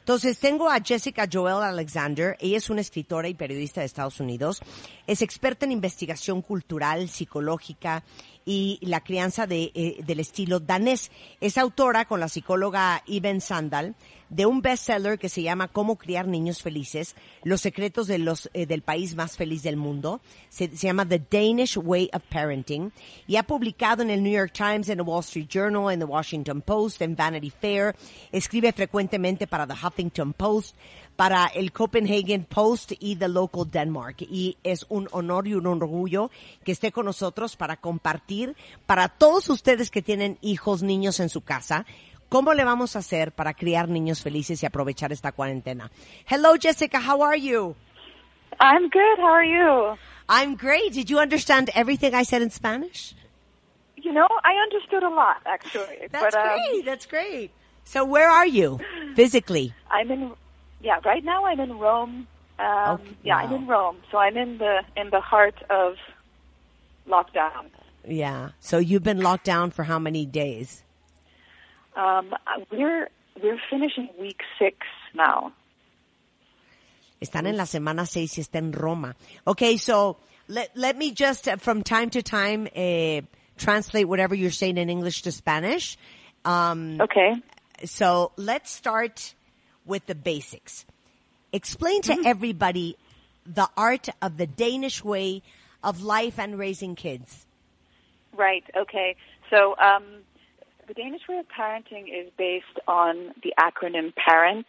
Entonces tengo a Jessica Joel Alexander, ella es una escritora y periodista de Estados Unidos, es experta en investigación cultural, psicológica y la crianza de, eh, del estilo danés. Es autora con la psicóloga Iben Sandal de un bestseller que se llama Cómo criar niños felices, los secretos de los, eh, del país más feliz del mundo. Se, llama The Danish Way of Parenting y ha publicado en el New York Times, en el Wall Street Journal, en the Washington Post, en Vanity Fair. Escribe frecuentemente para the Huffington Post, para el Copenhagen Post y The Local Denmark. Y es un honor y un orgullo que esté con nosotros para compartir para todos ustedes que tienen hijos, niños en su casa, ¿Cómo le vamos a hacer para criar niños felices y aprovechar esta cuarentena? Hello, Jessica. How are you? I'm good. How are you? I'm great. Did you understand everything I said in Spanish? You know, I understood a lot actually. That's but, um, great. That's great. So where are you physically? I'm in. Yeah, right now I'm in Rome. Um, Okay, Yeah, I'm in Rome. So I'm in the in the heart of lockdown. Yeah. So you've been locked down for how many days? Um, we're we're finishing week six now. Están en la semana seis y está en Roma. Okay, so let, let me just, uh, from time to time, uh, translate whatever you're saying in English to Spanish. Um, Okay. so let's start with the basics. Explain to everybody the art of the Danish way of life and raising kids. Right. Okay. So um, the Danish way of parenting is based on the acronym PARENT,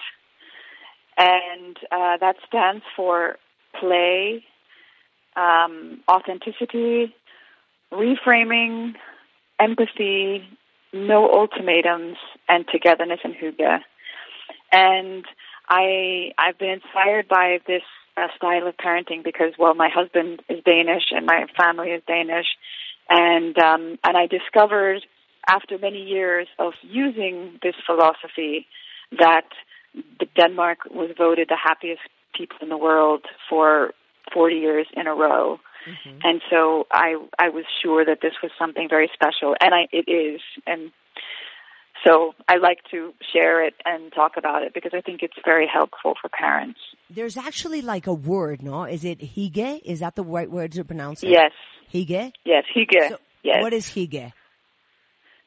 and uh, that stands for play, um, authenticity, reframing, empathy, no ultimatums, and togetherness and hygge. And I I've been inspired by this uh, style of parenting because well my husband is Danish and my family is Danish. And um, and I discovered after many years of using this philosophy that the Denmark was voted the happiest people in the world for 40 years in a row. And so I I was sure that this was something very special. And I it is. And so I like to share it and talk about it because I think it's very helpful for parents. There's actually like a word, no? Is it hige? Is that the right word to pronounce it? Yes. Hige? Yes, hige. So yes. What is hige?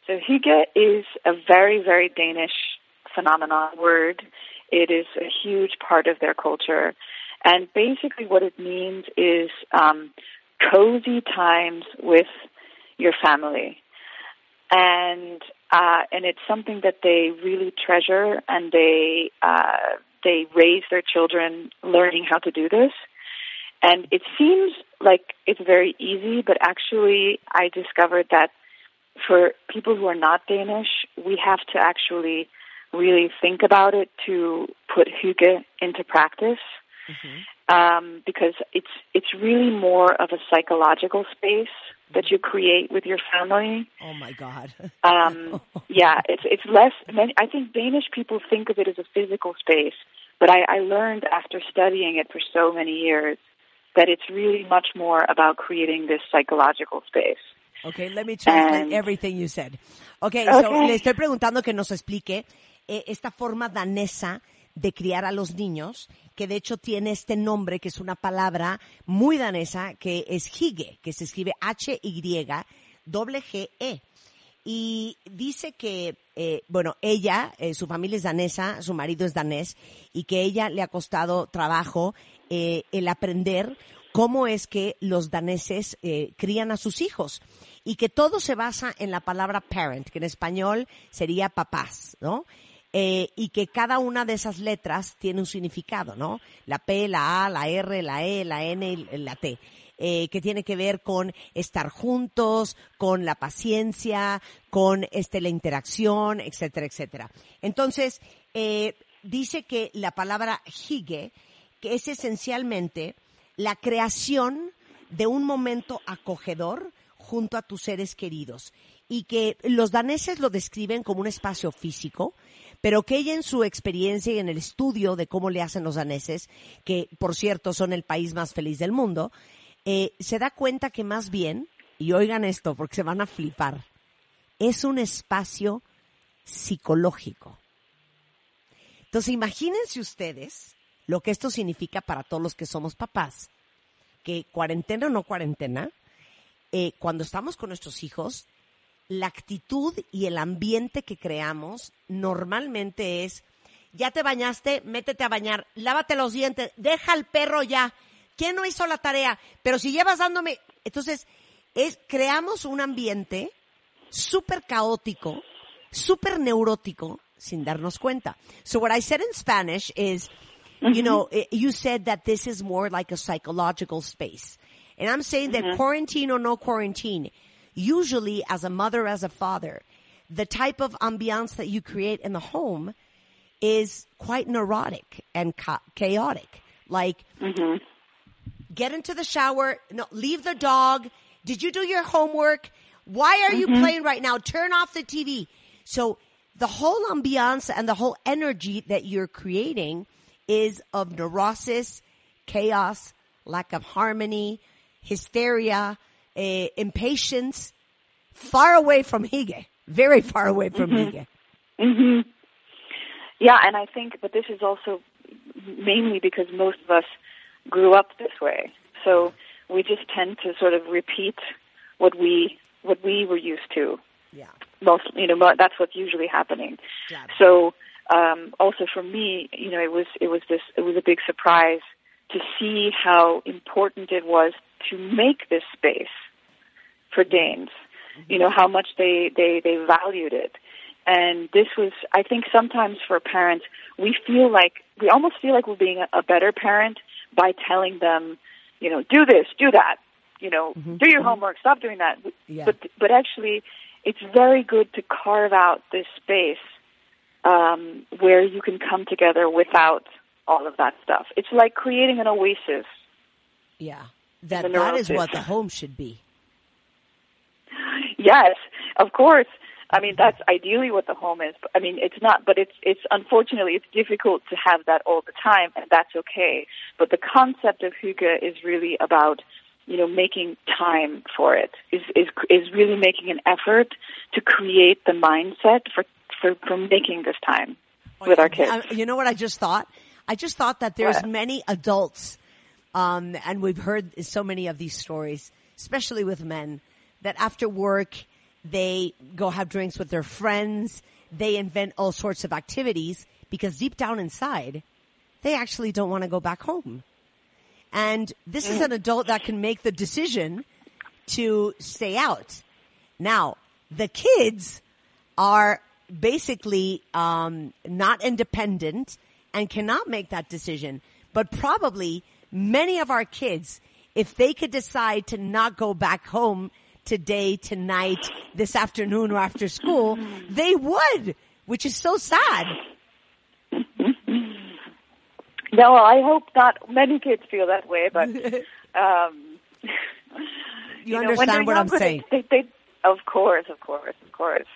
So hige is a very, very Danish phenomenon word. It is a huge part of their culture. And basically what it means is um, cozy times with your family. And uh, and it's something that they really treasure and they uh, they raise their children learning how to do this. And it seems like it's very easy, but actually I discovered that for people who are not Danish, we have to actually really think about it to put hygge into practice. Um, because it's it's really more of a psychological space that you create with your family. Oh my God. Um, yeah, it's it's less. many- I think Danish people think of it as a physical space, but I, I learned after studying it for so many years that it's really much more about creating this psychological space. Okay, let me translate And- everything you said. Okay, so Okay. le estoy preguntando que nos explique eh, esta forma danesa de criar a los niños, que de hecho tiene este nombre, que es una palabra muy danesa, que es hygge, que se escribe H-Y-G-E. Y dice que, eh, bueno, ella, eh, su familia es danesa, su marido es danés, y que ella le ha costado trabajo eh, el aprender cómo es que los daneses crían a sus hijos y que todo se basa en la palabra parent, que en español sería papás, ¿no? Eh, y que cada una de esas letras tiene un significado, ¿no? La P, la A, la R, la E, la N y la T. eh, que tiene que ver con estar juntos, con la paciencia, con este, la interacción, etcétera, etcétera. Entonces, eh, dice que la palabra hige, que es esencialmente la creación de un momento acogedor junto a tus seres queridos y que los daneses lo describen como un espacio físico, pero que ella en su experiencia y en el estudio de cómo le hacen los daneses, que por cierto son el país más feliz del mundo, eh, se da cuenta que más bien, y oigan esto porque se van a flipar, es un espacio psicológico. Entonces imagínense ustedes lo que esto significa para todos los que somos papás, que cuarentena o no cuarentena, eh, cuando estamos con nuestros hijos, la actitud y el ambiente que creamos normalmente es, ya te bañaste, métete a bañar, lávate los dientes, deja al perro ya. ¿Quién no hizo la tarea? Pero si llevas dándome, entonces es creamos un ambiente súper caótico, súper neurótico, sin darnos cuenta. So what I said in Spanish is, you know, eh, you said that this is more like a psychological space. And I'm saying that quarantine or no quarantine, usually as a mother, as a father, the type of ambiance that you create in the home is quite neurotic and cha- chaotic. Like, mm-hmm. get into the shower, no, leave the dog. Did you do your homework? Why are you mm-hmm. playing right now? Turn off the TV. So the whole ambiance and the whole energy that you're creating is of neurosis, chaos, lack of harmony, hysteria, eh, impatience, far away from hige, very far away from hige. hmm Yeah, and I think, but this is also mainly because most of us grew up this way. So we just tend to sort of repeat what we what we were used to. Yeah. Most, you know, that's what's usually happening. Claro. So um, also for me, you know, it was it was this it was a big surprise to see how important it was to make this space for Danes. You know how much they they they valued it, and this was I think sometimes for parents we feel like we almost feel like we're being a, a better parent by telling them, you know, do this, do that, you know, do your homework, stop doing that. Yeah. But but actually, it's very good to carve out this space um, where you can come together without all of that stuff. It's like creating an oasis. Yeah. That, that is what the home should be. Yes, of course. I mean, that's ideally what the home is. But, I mean, it's not, but it's, it's unfortunately, it's difficult to have that all the time, and that's okay. But the concept of hygge is really about, you know, making time for it, is, is, is really making an effort to create the mindset for, for, for making this time with our kids. Uh, you know what I just thought? I just thought that there's What? many adults, um, and we've heard so many of these stories, especially with men, that after work they go have drinks with their friends, they invent all sorts of activities because deep down inside, they actually don't want to go back home. And this is an adult that can make the decision to stay out. Now, the kids are basically um, not independent and cannot make that decision. But probably many of our kids, if they could decide to not go back home today, tonight, this afternoon, or after school, they would, which is so sad. No, I hope not many kids feel that way, but um, You, know, when understand they're what I'm saying? They, they, they, of course, of course, of course.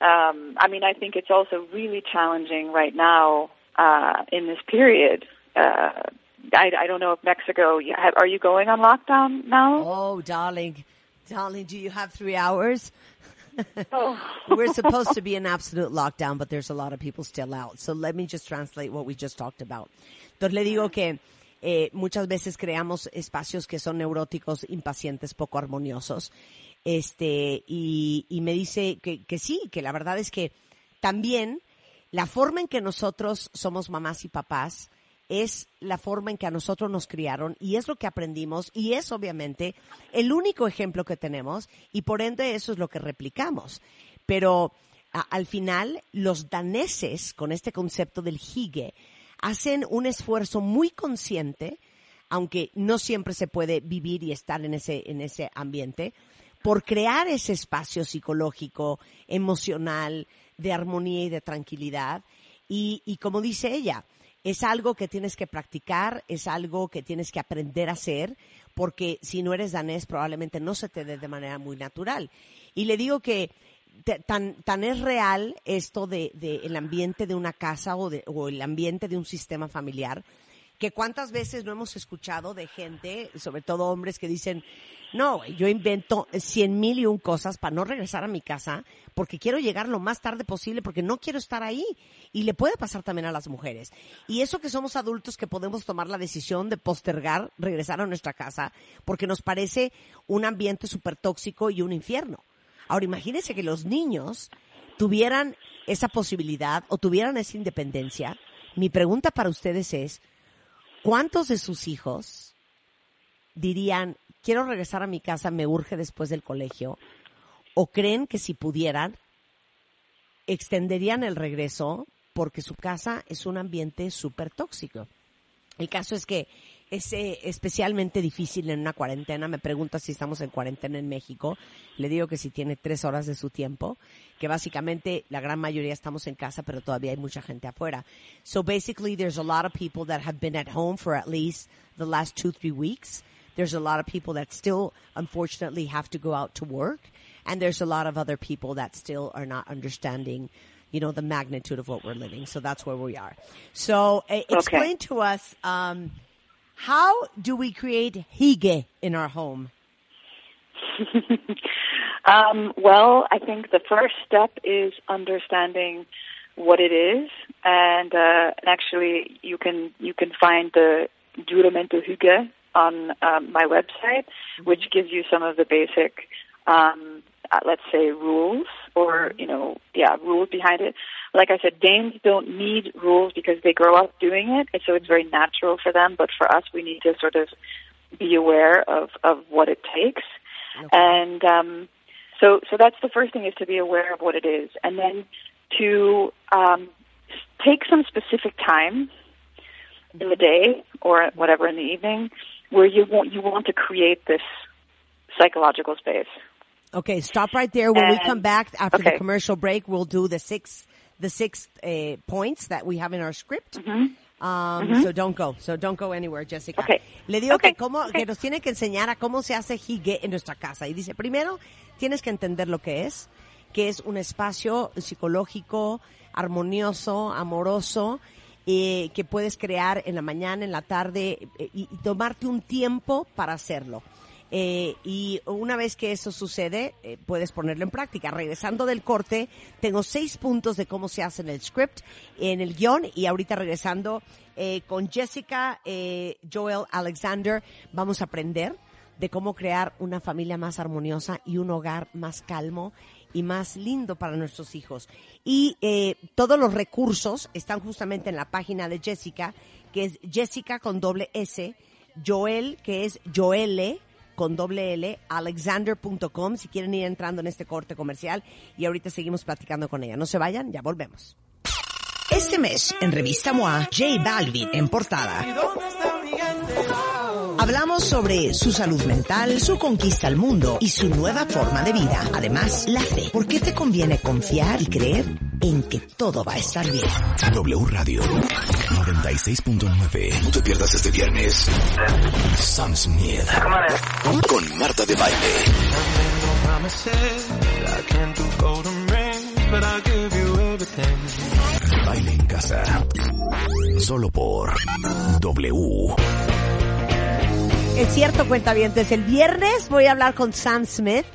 Um, I mean, I think it's also really challenging right now uh, in this period. Uh, I, I don't know if Mexico. Are you going on lockdown now? Oh, darling, darling, do you have three hours? Oh. We're supposed to be in absolute lockdown, but there's a lot of people still out. So let me just translate what we just talked about. Entonces le digo que eh, muchas veces creamos espacios que son neuróticos, impacientes, poco armoniosos. Este, y, y me dice que, que sí, que la verdad es que también la forma en que nosotros somos mamás y papás es la forma en que a nosotros nos criaron y es lo que aprendimos y es obviamente el único ejemplo que tenemos y por ende eso es lo que replicamos. Pero al final los daneses con este concepto del hige hacen un esfuerzo muy consciente, aunque no siempre se puede vivir y estar en ese, en ese ambiente, por crear ese espacio psicológico, emocional, de armonía y de tranquilidad. Y, y como dice ella, es algo que tienes que practicar, es algo que tienes que aprender a hacer, porque si no eres danés probablemente no se te dé de manera muy natural. Y le digo que tan, tan es real esto de, de el ambiente de una casa o, de, o el ambiente de un sistema familiar, que cuántas veces no hemos escuchado de gente, sobre todo hombres, que dicen, no, yo invento cien mil y un cosas para no regresar a mi casa porque quiero llegar lo más tarde posible porque no quiero estar ahí. Y le puede pasar también a las mujeres. Y eso que somos adultos que podemos tomar la decisión de postergar regresar a nuestra casa porque nos parece un ambiente súper tóxico y un infierno. Ahora imagínense que los niños tuvieran esa posibilidad o tuvieran esa independencia. Mi pregunta para ustedes es, ¿cuántos de sus hijos dirían, quiero regresar a mi casa, me urge después del colegio? ¿O creen que si pudieran, extenderían el regreso porque su casa es un ambiente súper tóxico? El caso es que es eh, especialmente difícil en una cuarentena. Me pregunta si estamos en cuarentena en México. Le digo que si tiene tres horas de su tiempo, que básicamente la gran mayoría estamos en casa, pero todavía hay mucha gente afuera. So basically there's a lot of people that have been at home for at least the last two, three weeks. There's a lot of people that still unfortunately have to go out to work. And there's a lot of other people that still are not understanding you know, the magnitude of what we're living. So that's where we are. So uh, explain to us, um, how do we create hige in our home? Um, well, I think the first step is understanding what it is, and uh, and actually you can you can find the Juramento Hygge on um, my website, which gives you some of the basic, um, uh, let's say, rules or you know, yeah, rules behind it. Like I said, Danes don't need rules because they grow up doing it, and so it's very natural for them. But for us, we need to sort of be aware of of what it takes, and um, so so that's the first thing is to be aware of what it is, and then to um, take some specific time in the day or whatever in the evening where you want you want to create this psychological space. Okay, stop right there. When we come back after the commercial break, we'll do the six the six uh, points that we have in our script. Um, So don't go. So don't go anywhere, Jessica. Okay. Le digo Okay. que, cómo, Okay. que nos tiene que enseñar a cómo se hace hige en nuestra casa. Y dice, primero, tienes que entender lo que es, que es un espacio psicológico, armonioso, amoroso, eh, que puedes crear en la mañana, en la tarde, eh, y, tomarte un tiempo para hacerlo. Eh, y una vez que eso sucede, eh, puedes ponerlo en práctica. Regresando del corte, tengo seis puntos de cómo se hace en el script, en el guion, y ahorita regresando eh, con Jessica Joel Alexander, vamos a aprender de cómo crear una familia más armoniosa y un hogar más calmo y más lindo para nuestros hijos. Y eh, todos los recursos están justamente en la página de Jessica, que es Jessica con doble S, Joel, que es Joelle con doble L, alexander.com, si quieren ir entrando en este corte comercial y ahorita seguimos platicando con ella. No se vayan, ya volvemos. Este mes, en Revista MOA, J Balvin en portada. Hablamos sobre su salud mental, su conquista al mundo y su nueva forma de vida. Además, la fe. ¿Por qué te conviene confiar y creer en que todo va a estar bien? W Radio 96.9. No te pierdas este viernes. Sam Smith. Con Marta de Baile. Baile en casa. Solo por W. Es cierto, cuentavientes. El viernes voy a hablar con Sam Smith,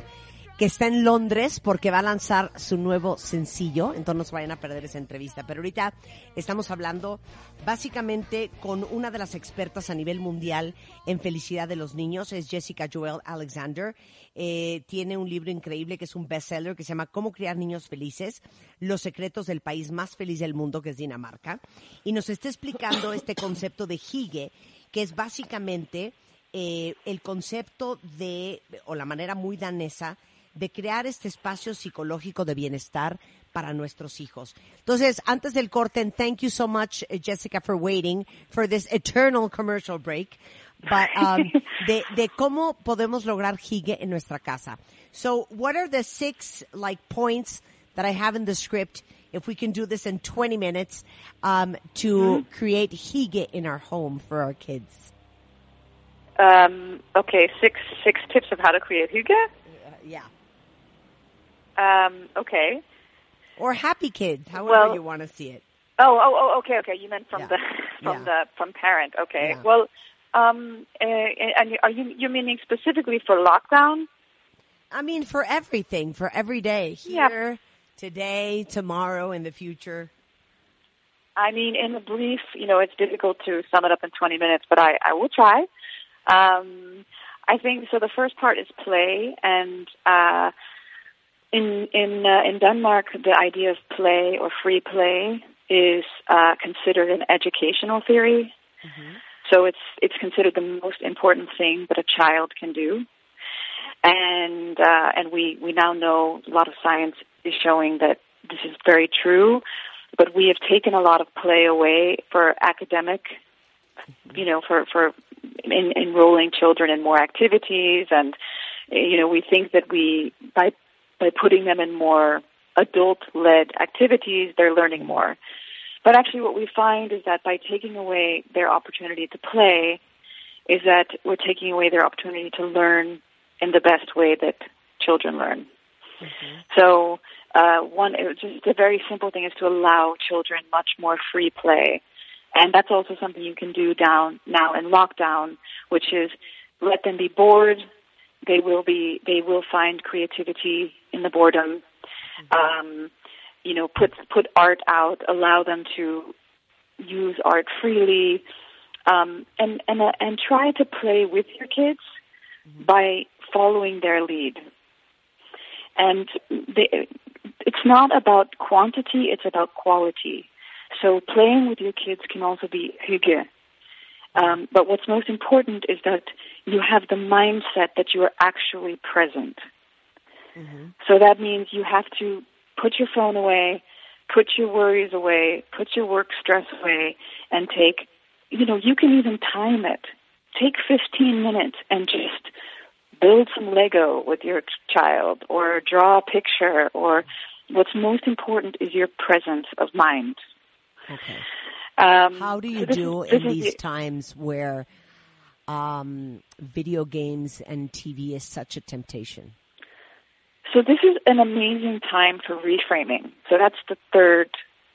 que está en Londres porque va a lanzar su nuevo sencillo, entonces no se vayan a perder esa entrevista. Pero ahorita estamos hablando básicamente con una de las expertas a nivel mundial en felicidad de los niños, es Jessica Joel Alexander. Eh, tiene un libro increíble que es un bestseller que se llama Cómo criar niños felices, los secretos del país más feliz del mundo, que es Dinamarca. Y nos está explicando este concepto de hige, que es básicamente eh, el concepto de, o la manera muy danesa, de crear este espacio psicológico de bienestar para nuestros hijos. Entonces, antes del corte, and thank you so much, eh, Jessica, for waiting for this eternal commercial break, but um, de, de cómo podemos lograr hige en nuestra casa. So, what are the six like points that I have in the script? If we can do this in 20 minutes um, to create hige in our home for our kids. Um, okay, six six tips of how to create hygge. yeah. Um, okay. Or happy kids, however Well- you want to see it. Oh, oh, oh, okay, okay. You meant from Yeah. the from Yeah. the from parent. Okay. Yeah. Well, um, uh, and are you you meaning specifically for lockdown? I mean, for everything, for every day, Yeah. here, today, tomorrow, in the future. I mean, in a brief, you know, it's difficult to sum it up in 20 minutes, but I, I will try. Um, I think so. The first part is play, and uh, in in uh, in Denmark, the idea of play or free play is uh, considered an educational theory. So it's it's considered the most important thing that a child can do, and uh, and we we now know a lot of science is showing that this is very true. But we have taken a lot of play away for academic, you know, for for in, enrolling children in more activities, and you know, we think that we by by putting them in more adult-led activities, they're learning more. But actually, what we find is that by taking away their opportunity to play, is that we're taking away their opportunity to learn in the best way that children learn. So, uh, one, it was just a very simple thing is to allow children much more free play. And that's also something you can do down now in lockdown, which is let them be bored. They will be, they will find creativity in the boredom. Um, you know, put, put art out, allow them to use art freely, um, and, and, uh, and try to play with your kids by following their lead. And they, it's not about quantity, it's about quality. So playing with your kids can also be hygge. Um, but what's most important is that you have the mindset that you are actually present. So that means you have to put your phone away, put your worries away, put your work stress away, and take, you know, you can even time it. Take 15 minutes and just build some Lego with your child or draw a picture or what's most important is your presence of mind. Okay. Um, How do you so do is- in these the- times where um, video games and TV is such a temptation? So this is an amazing time for reframing. So that's the third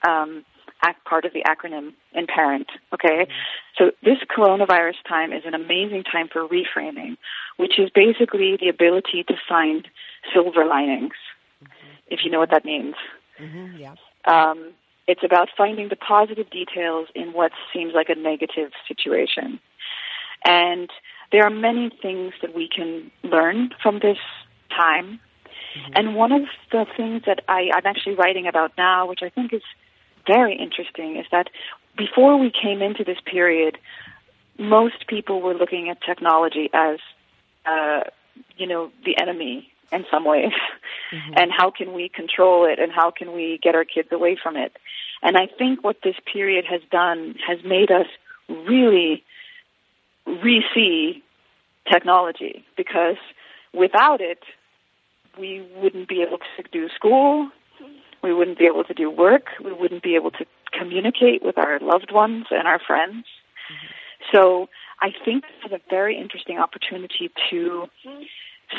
um, act part of the acronym in parent. Okay, so this coronavirus time is an amazing time for reframing, which is basically the ability to find silver linings, if you know what that means. Mm-hmm, yeah. Um, it's about finding the positive details in what seems like a negative situation. And there are many things that we can learn from this time. And one of the things that I, I'm actually writing about now, which I think is very interesting, is that before we came into this period, most people were looking at technology as, uh, you know, the enemy in some ways. Mm-hmm. And how can we control it and how can we get our kids away from it? And I think what this period has done has made us really re-see technology because without it, we wouldn't be able to do school, we wouldn't be able to do work, we wouldn't be able to communicate with our loved ones and our friends. Mm-hmm. So I think this is a very interesting opportunity to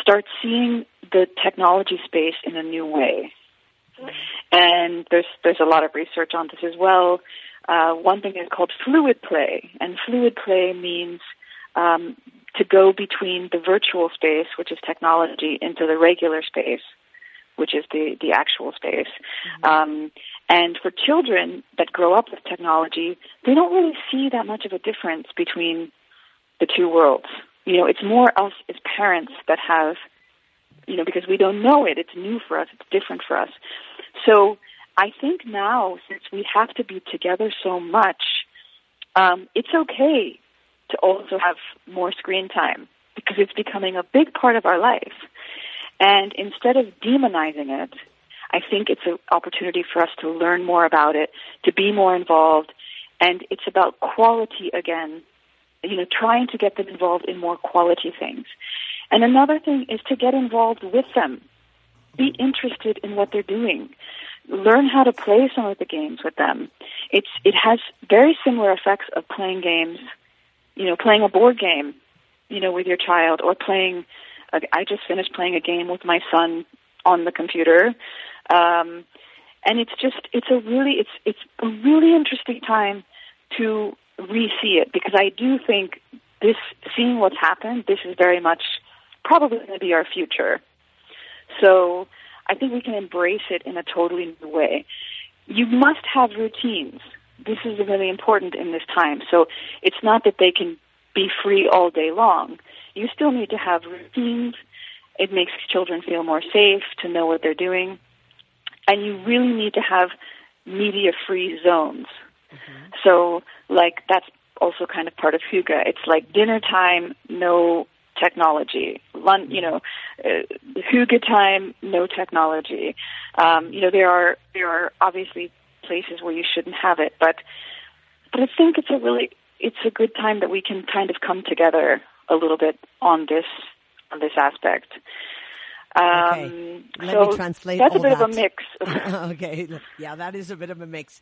start seeing the technology space in a new way. And there's there's a lot of research on this as well. Uh, one thing is called fluid play, and fluid play means um, to go between the virtual space, which is technology, into the regular space, which is the, the actual space. Um, and for children that grow up with technology, they don't really see that much of a difference between the two worlds. You know, it's more us as parents that have, you know, because we don't know it. It's new for us. It's different for us. So I think now, since we have to be together so much, um, it's okay to also have more screen time because it's becoming a big part of our life. And instead of demonizing it, I think it's an opportunity for us to learn more about it, to be more involved, and it's about quality again. You know, trying to get them involved in more quality things. And another thing is to get involved with them. Be interested in what they're doing. Learn how to play some of the games with them. It's it has very similar effects of playing games. You know, playing a board game, you know, with your child, or playing. A, I just finished playing a game with my son on the computer, um, and it's just it's a really it's it's a really interesting time to re-see it because I do think this seeing what's happened. This is very much probably going to be our future. So I think we can embrace it in a totally new way. You must have routines. This is really important in this time. So it's not that they can be free all day long. You still need to have routines. It makes children feel more safe to know what they're doing. And you really need to have media free zones. So, like, that's also kind of part of Huga. It's like dinner time, no technology. Lun- you know, uh, Huga time, no technology. Um, you know, there are there are obviously places where you shouldn't have it, but but I think it's a really it's a good time that we can kind of come together a little bit on this on this aspect. Um, Okay. Let so me translate that's a bit of a mix. okay, yeah, that is a bit of a mix.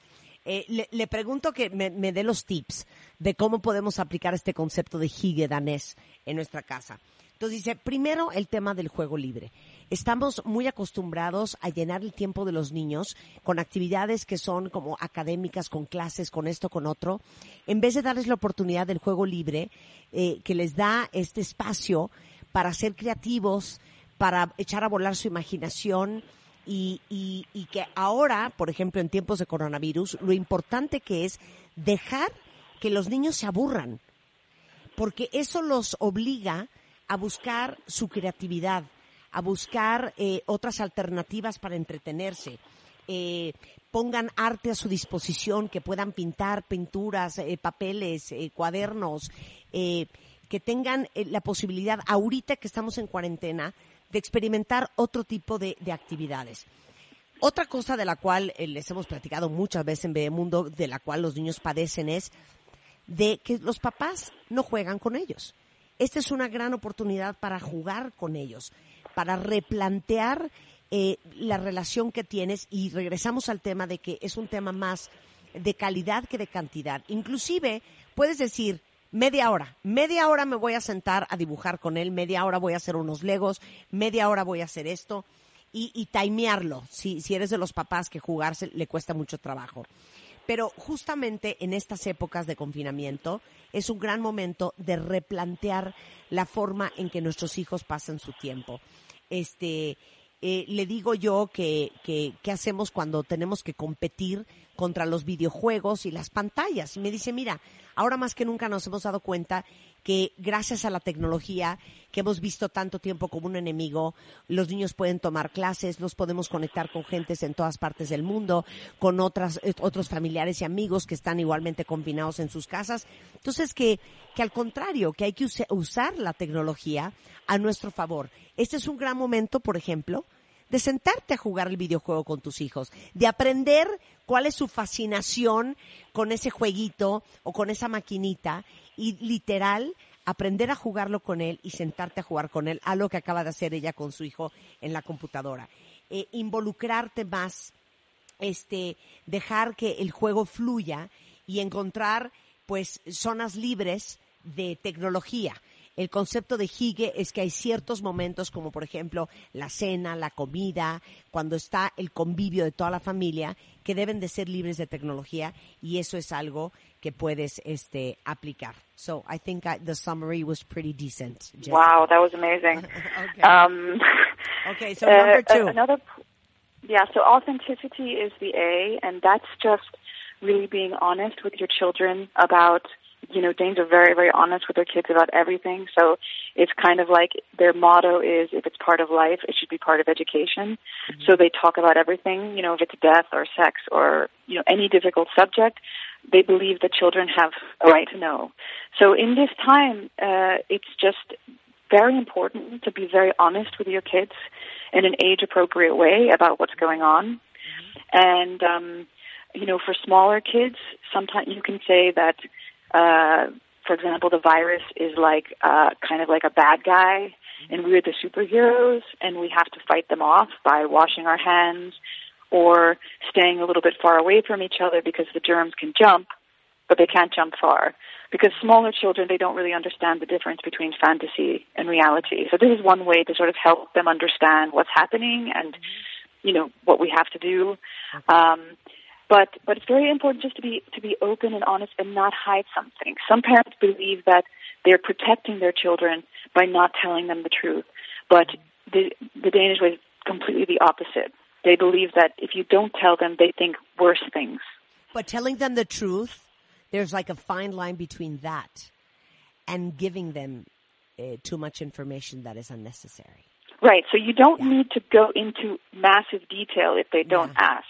Eh, le, pregunto que me, dé los tips de cómo podemos aplicar este concepto de hige danés en nuestra casa. Entonces dice, primero el tema del juego libre. Estamos muy acostumbrados a llenar el tiempo de los niños con actividades que son como académicas, con clases, con esto, con otro, en vez de darles la oportunidad del juego libre eh, que les da este espacio para ser creativos, para echar a volar su imaginación y, y, que ahora, por ejemplo, en tiempos de coronavirus, lo importante que es dejar que los niños se aburran, porque eso los obliga a buscar su creatividad, a buscar eh, otras alternativas para entretenerse. Eh, pongan arte a su disposición, que puedan pintar pinturas, eh, papeles, eh, cuadernos, eh, que tengan eh, la posibilidad, ahorita que estamos en cuarentena, de experimentar otro tipo de, de actividades. Otra cosa de la cual eh, les hemos platicado muchas veces en Bebemundo, de la cual los niños padecen, es de que los papás no juegan con ellos. Esta es una gran oportunidad para jugar con ellos, para replantear eh, la relación que tienes y regresamos al tema de que es un tema más de calidad que de cantidad. Inclusive puedes decir media hora, media hora me voy a sentar a dibujar con él, media hora voy a hacer unos legos, media hora voy a hacer esto y, y timearlo, si, si eres de los papás que jugarse le cuesta mucho trabajo. Pero justamente en estas épocas de confinamiento es un gran momento de replantear la forma en que nuestros hijos pasan su tiempo. Este, eh, le digo yo que, que, ¿qué hacemos cuando tenemos que competir contra los videojuegos y las pantallas? Y me dice, mira, ahora más que nunca nos hemos dado cuenta que gracias a la tecnología que hemos visto tanto tiempo como un enemigo, los niños pueden tomar clases, nos podemos conectar con gentes en todas partes del mundo, con otras, eh, otros familiares y amigos que están igualmente confinados en sus casas. Entonces que, que al contrario, que hay que usar la tecnología a nuestro favor. Este es un gran momento, por ejemplo, de sentarte a jugar el videojuego con tus hijos, de aprender cuál es su fascinación con ese jueguito o con esa maquinita y literal aprender a jugarlo con él y sentarte a jugar con él, a lo que acaba de hacer ella con su hijo en la computadora. Eh, involucrarte más, este, dejar que el juego fluya y encontrar pues zonas libres de tecnología. El concepto de Hige es que hay ciertos momentos, como por ejemplo la cena, la comida, cuando está el convivio de toda la familia, que deben de ser libres de tecnología y eso es algo que puedes este aplicar. So I think I, the summary was pretty decent. Jessica. Wow, that was amazing. okay. Um, okay, so uh, number two. Another, yeah. So authenticity is the A, and that's just really being honest with your children about. You know, Danes are very, very honest with their kids about everything. So it's kind of like their motto is if it's part of life, it should be part of education. So they talk about everything, you know, if it's death or sex or, you know, any difficult subject, they believe that children have a right to know. So in this time, uh, it's just very important to be very honest with your kids in an age appropriate way about what's going on. And, um, you know, for smaller kids, sometimes you can say that, uh, for example, the virus is like, uh, kind of like a bad guy and we're the superheroes and we have to fight them off by washing our hands or staying a little bit far away from each other because the germs can jump, but they can't jump far. Because smaller children, they don't really understand the difference between fantasy and reality. So this is one way to sort of help them understand what's happening and, you know, what we have to do. Um, but but it's very important just to be to be open and honest and not hide something. Some parents believe that they're protecting their children by not telling them the truth, but the the Danish way is completely the opposite. They believe that if you don't tell them, they think worse things. But telling them the truth, there's like a fine line between that and giving them uh, too much information that is unnecessary. Right. So you don't need to go into massive detail if they don't ask.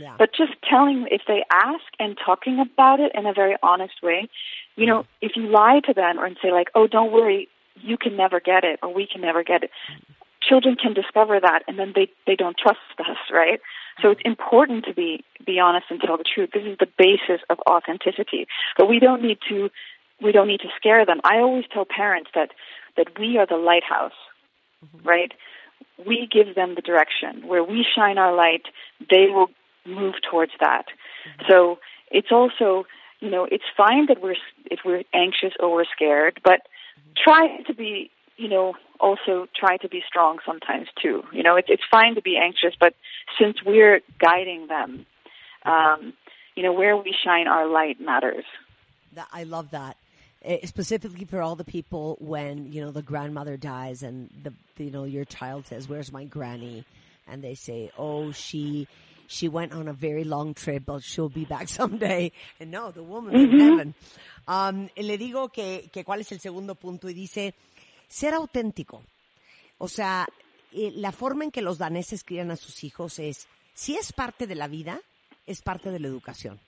Yeah. But just telling if they ask and talking about it in a very honest way, you know, mm-hmm. if you lie to them or and say like, "Oh, don't worry, you can never get it or we can never get it." Mm-hmm. Children can discover that and then they they don't trust us, right? So it's mm-hmm. important to be be honest and tell the truth. This is the basis of authenticity. But we don't need to we don't need to scare them. I always tell parents that that we are the lighthouse, right? We give them the direction. Where we shine our light, they will move towards that. So it's also, you know, it's fine that we're if we're anxious or we're scared, but try to be, you know, also try to be strong sometimes too. You know, it's it's fine to be anxious, but since we're guiding them, um, you know, where we shine our light matters. I love that. Eh, Specifically for all the people when, you know, the grandmother dies and the, you know, your child says, where's my granny? And they say, oh, she, she went on a very long trip, but she'll be back someday. And no, the woman's in Mhm. heaven. Um, le digo que, que cuál es el segundo punto y dice, ser auténtico. O sea, eh, la forma en que los daneses crían a sus hijos es, si es parte de la vida, es parte de la educación.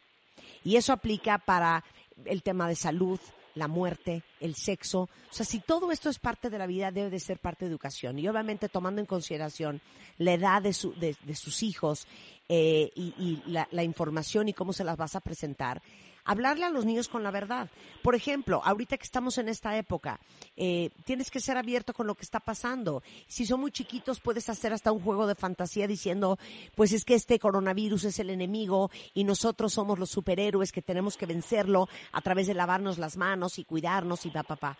Y eso aplica para el tema de salud, la muerte, el sexo. O sea, si todo esto es parte de la vida, debe de ser parte de educación. Y obviamente tomando en consideración la edad de, su- de- sus hijos eh, y, y la, la información y cómo se las vas a presentar, hablarle a los niños con la verdad. Por ejemplo, ahorita que estamos en esta época, eh, tienes que ser abierto con lo que está pasando. Si son muy chiquitos, puedes hacer hasta un juego de fantasía diciendo, pues es que este coronavirus es el enemigo y nosotros somos los superhéroes que tenemos que vencerlo a través de lavarnos las manos y cuidarnos y pa, pa, pa.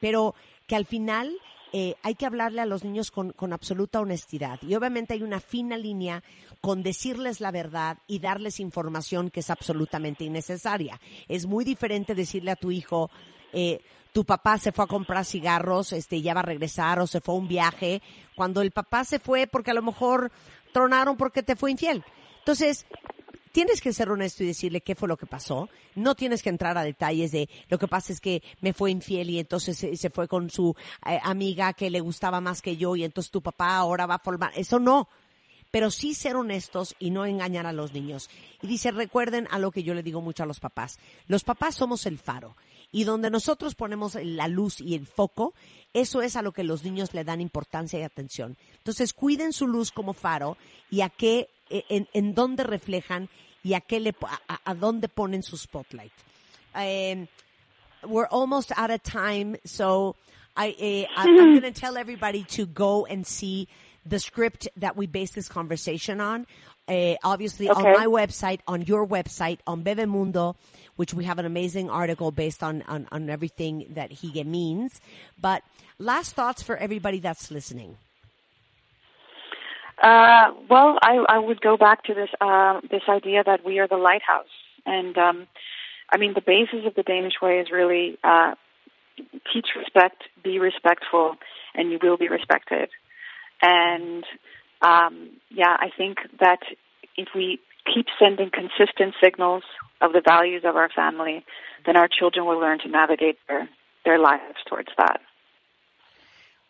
Pero que al final eh, hay que hablarle a los niños con, con absoluta honestidad. Y obviamente hay una fina línea con decirles la verdad y darles información que es absolutamente innecesaria. Es muy diferente decirle a tu hijo, eh, tu papá se fue a comprar cigarros, este, ya va a regresar o se fue a un viaje, cuando el papá se fue porque a lo mejor tronaron porque te fue infiel. Entonces, tienes que ser honesto y decirle qué fue lo que pasó. No tienes que entrar a detalles de lo que pasa es que me fue infiel y entonces se, fue con su eh, amiga que le gustaba más que yo y entonces tu papá ahora va a formar. Eso no. Pero sí ser honestos y no engañar a los niños. Y dice, recuerden a lo que yo le digo mucho a los papás. Los papás somos el faro. Y donde nosotros ponemos la luz y el foco, eso es a lo que los niños le dan importancia y atención. Entonces, cuiden su luz como faro y a qué, en, en dónde reflejan y a qué le, a, a- dónde ponen su spotlight. Um, we're almost out of time, so I, I I'm going to tell everybody to go and see the script that we base this conversation on. Uh, obviously, on my website, on your website, on Bebemundo, which we have an amazing article based on, on, on everything that he means. But last thoughts for everybody that's listening. Uh, well, I, I would go back to this uh, this idea that we are the lighthouse, and um, I mean, the basis of the Danish way is really uh, teach respect, be respectful, and you will be respected. And um, yeah, I think that if we keep sending consistent signals of the values of our family, then our children will learn to navigate their, their lives towards that.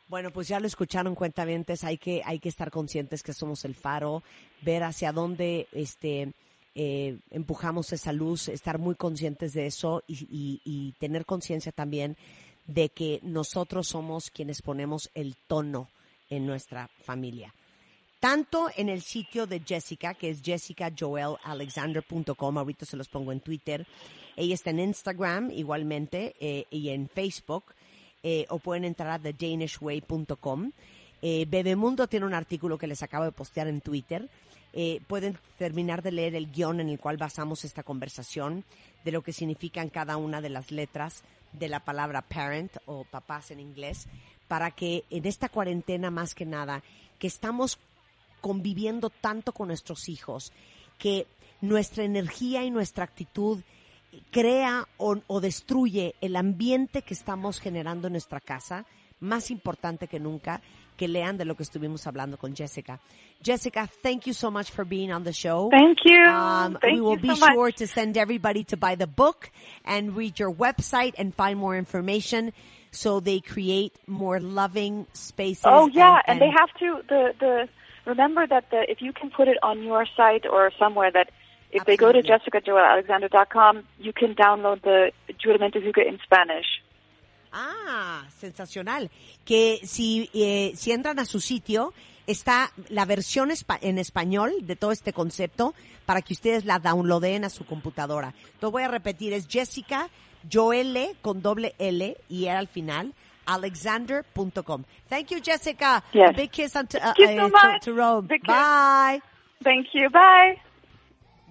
Bueno, pues ya lo escucharon cuentavientes, hay que, hay que estar conscientes que somos el faro, ver hacia dónde este, eh, empujamos esa luz, estar muy conscientes de eso y, y- y tener conciencia también de que nosotros somos quienes ponemos el tono en nuestra familia. Tanto en el sitio de Jessica, que es jessicajoelalexander.com, ahorita se los pongo en Twitter. Ella está en Instagram igualmente eh, y en Facebook, eh, o pueden entrar a thedanishway.com. Eh, Bebemundo tiene un artículo que les acabo de postear en Twitter. Eh, pueden terminar de leer el guion en el cual basamos esta conversación, de lo que significan cada una de las letras de la palabra parent o papás en inglés, para que en esta cuarentena más que nada, que estamos conviviendo tanto con nuestros hijos, que nuestra energía y nuestra actitud crea o, o destruye el ambiente que estamos generando en nuestra casa, más importante que nunca, que lean de lo que estuvimos hablando con Jessica. Jessica, thank you so much for being on the show. Thank you. Um, Thank we will be so much. sure to send everybody to buy the book and read your website and find more information so they create more loving spaces. Oh yeah, and, they have to the the remember that the if you can put it on your site or somewhere that if they go to jessicajoelalexander.com, you can download the Juramento Huga in Spanish. Ah, sensacional. Que si, eh, si entran a su sitio, está la versión en español de todo este concepto para que ustedes la downloaden a su computadora. Entonces voy a repetir, es Jessica Joelle con doble L y R al final, alexander.com. Thank you, Jessica. Yes. A big kiss on to, uh, Thank you so to- much. to Rome. Big kiss. Bye. Thank you. Bye.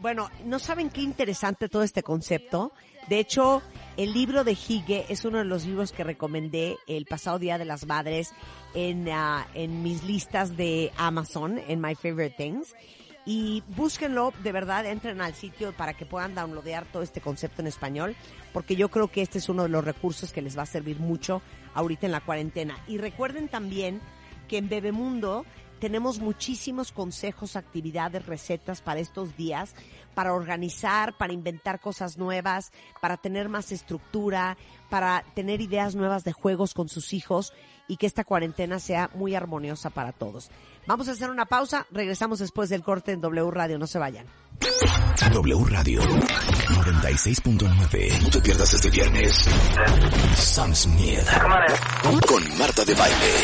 Bueno, ¿no saben qué interesante todo este concepto? De hecho, el libro de Hige es uno de los libros que recomendé el pasado Día de las Madres en, ah, en mis listas de Amazon, en My Favorite Things. Y búsquenlo, de verdad, entren al sitio para que puedan downloadear todo este concepto en español, porque yo creo que este es uno de los recursos que les va a servir mucho ahorita en la cuarentena. Y recuerden también que en Bebemundo tenemos muchísimos consejos, actividades, recetas para estos días, para organizar, para inventar cosas nuevas, para tener más estructura, para tener ideas nuevas de juegos con sus hijos y que esta cuarentena sea muy armoniosa para todos. Vamos a hacer una pausa, regresamos después del corte en W Radio, no se vayan. W Radio 96.9. No te pierdas este viernes. Sam Smith. Con Marta de Baile.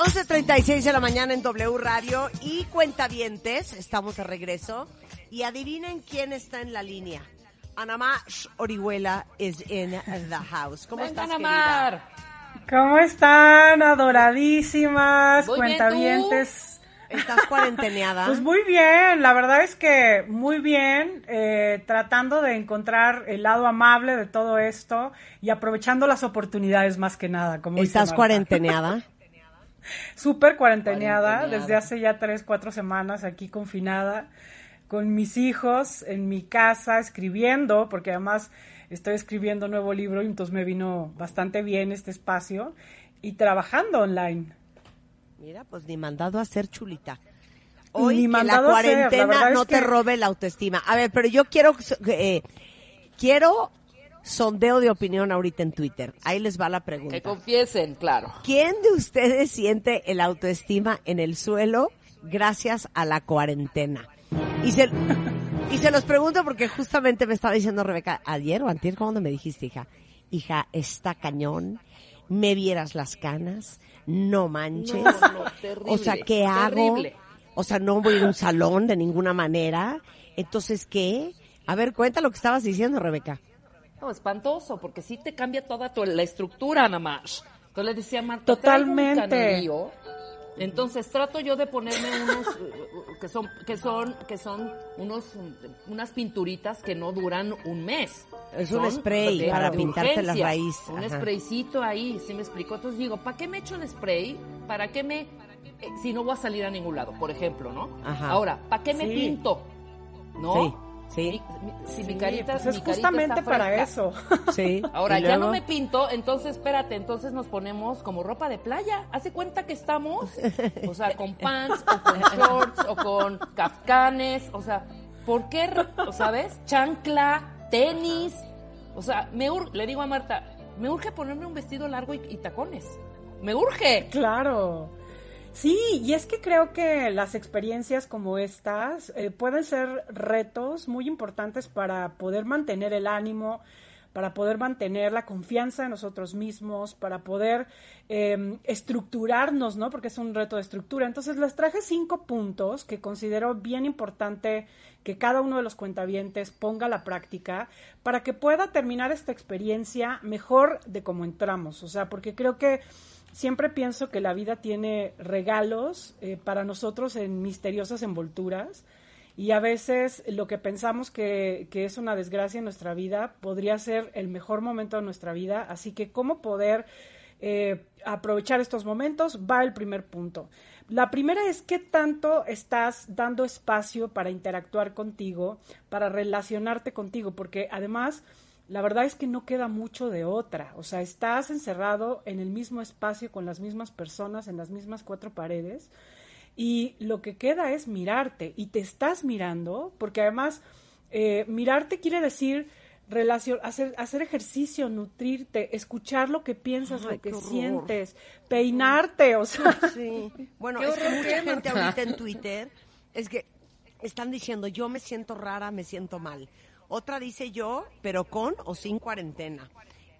11.36 de la mañana en W Radio y Cuentavientes, estamos de regreso. Y adivinen quién está en la línea. Anamash Orihuela is in the house. ¿Cómo Venga, estás, Namar. querida? ¿Cómo están, adoradísimas Muy bien, cuentavientes? ¿Estás cuarenteneada? Pues muy bien, la verdad es que muy bien, eh, tratando de encontrar el lado amable de todo esto y aprovechando las oportunidades más que nada. Como ¿Estás cuarenteneada? Súper cuarenteneada, desde hace ya tres, cuatro semanas aquí confinada, con mis hijos en mi casa, escribiendo, porque además estoy escribiendo un nuevo libro y entonces me vino bastante bien este espacio, y trabajando online. Mira, pues ni mandado a hacer chulita. Hoy Ni que la mandado a hacer, la cuarentena verdad es no te que- robe la autoestima. A ver, pero yo quiero, eh, quiero sondeo de opinión ahorita en Twitter. Ahí les va la pregunta. Que confiesen, claro. ¿Quién de ustedes siente el autoestima en el suelo gracias a la cuarentena? Y se, y se los pregunto porque justamente me estaba diciendo Rebeca, ayer o antier, cuando me dijiste, hija, hija, está cañón, me vieras las canas, no manches. No, no, terrible, o sea, ¿qué hago? terrible. O sea, no voy a ir a un salón de ninguna manera. Entonces, ¿qué? A ver, cuenta lo que estabas diciendo, Rebeca. No, espantoso, porque sí te cambia toda tu, la estructura nada más. Entonces le decía a Marta, un Totalmente. Entonces trato yo de ponerme unos eh, que son que son que son unos unas pinturitas que no duran un mes. Es un spray de- para de pintarte la raíz. Un Ajá. spraycito ahí, ¿sí me explicó? Entonces digo, ¿para qué me echo el spray? ¿Para qué me eh, si no voy a salir a ningún lado, por ejemplo, ¿no? Ajá. Ahora, ¿para qué me Sí. pinto? ¿No? Sí, sí, si Sí, mi carita, pues mi es carita justamente está para eso. sí. Ahora, ¿Y ya luego? no me pinto, entonces espérate, entonces nos ponemos como ropa de playa. Hace cuenta que estamos, o sea, con pants, o con shorts, o con kafkanes, o sea, ¿por qué, o sabes? Chancla, tenis, o sea, me ur- le digo a Marta, me urge ponerme un vestido largo y, y tacones. Me urge. Claro. Sí, y es que creo que las experiencias como estas eh, pueden ser retos muy importantes para poder mantener el ánimo, para poder mantener la confianza en nosotros mismos, para poder eh, estructurarnos, ¿no? Porque es un reto de estructura. Entonces les traje cinco puntos que considero bien importante que cada uno de los cuentavientes ponga a la práctica para que pueda terminar esta experiencia mejor de como entramos. O sea, porque creo que siempre pienso que la vida tiene regalos eh, para nosotros en misteriosas envolturas y a veces lo que pensamos que, que es una desgracia en nuestra vida podría ser el mejor momento de nuestra vida. Así que cómo poder eh, aprovechar estos momentos va el primer punto. La primera es qué tanto estás dando espacio para interactuar contigo, para relacionarte contigo, porque además la verdad es que no queda mucho de otra. O sea, estás encerrado en el mismo espacio con las mismas personas, en las mismas cuatro paredes, y lo que queda es mirarte. Y te estás mirando, porque además eh, mirarte quiere decir relación, hacer, hacer ejercicio, nutrirte, escuchar lo que piensas, Ay, lo que sientes, peinarte, o sea. Sí. Bueno, es que mucha ¿qué, gente ahorita en Twitter es que están diciendo yo me siento rara, me siento mal. Otra dice yo, pero con o sin cuarentena.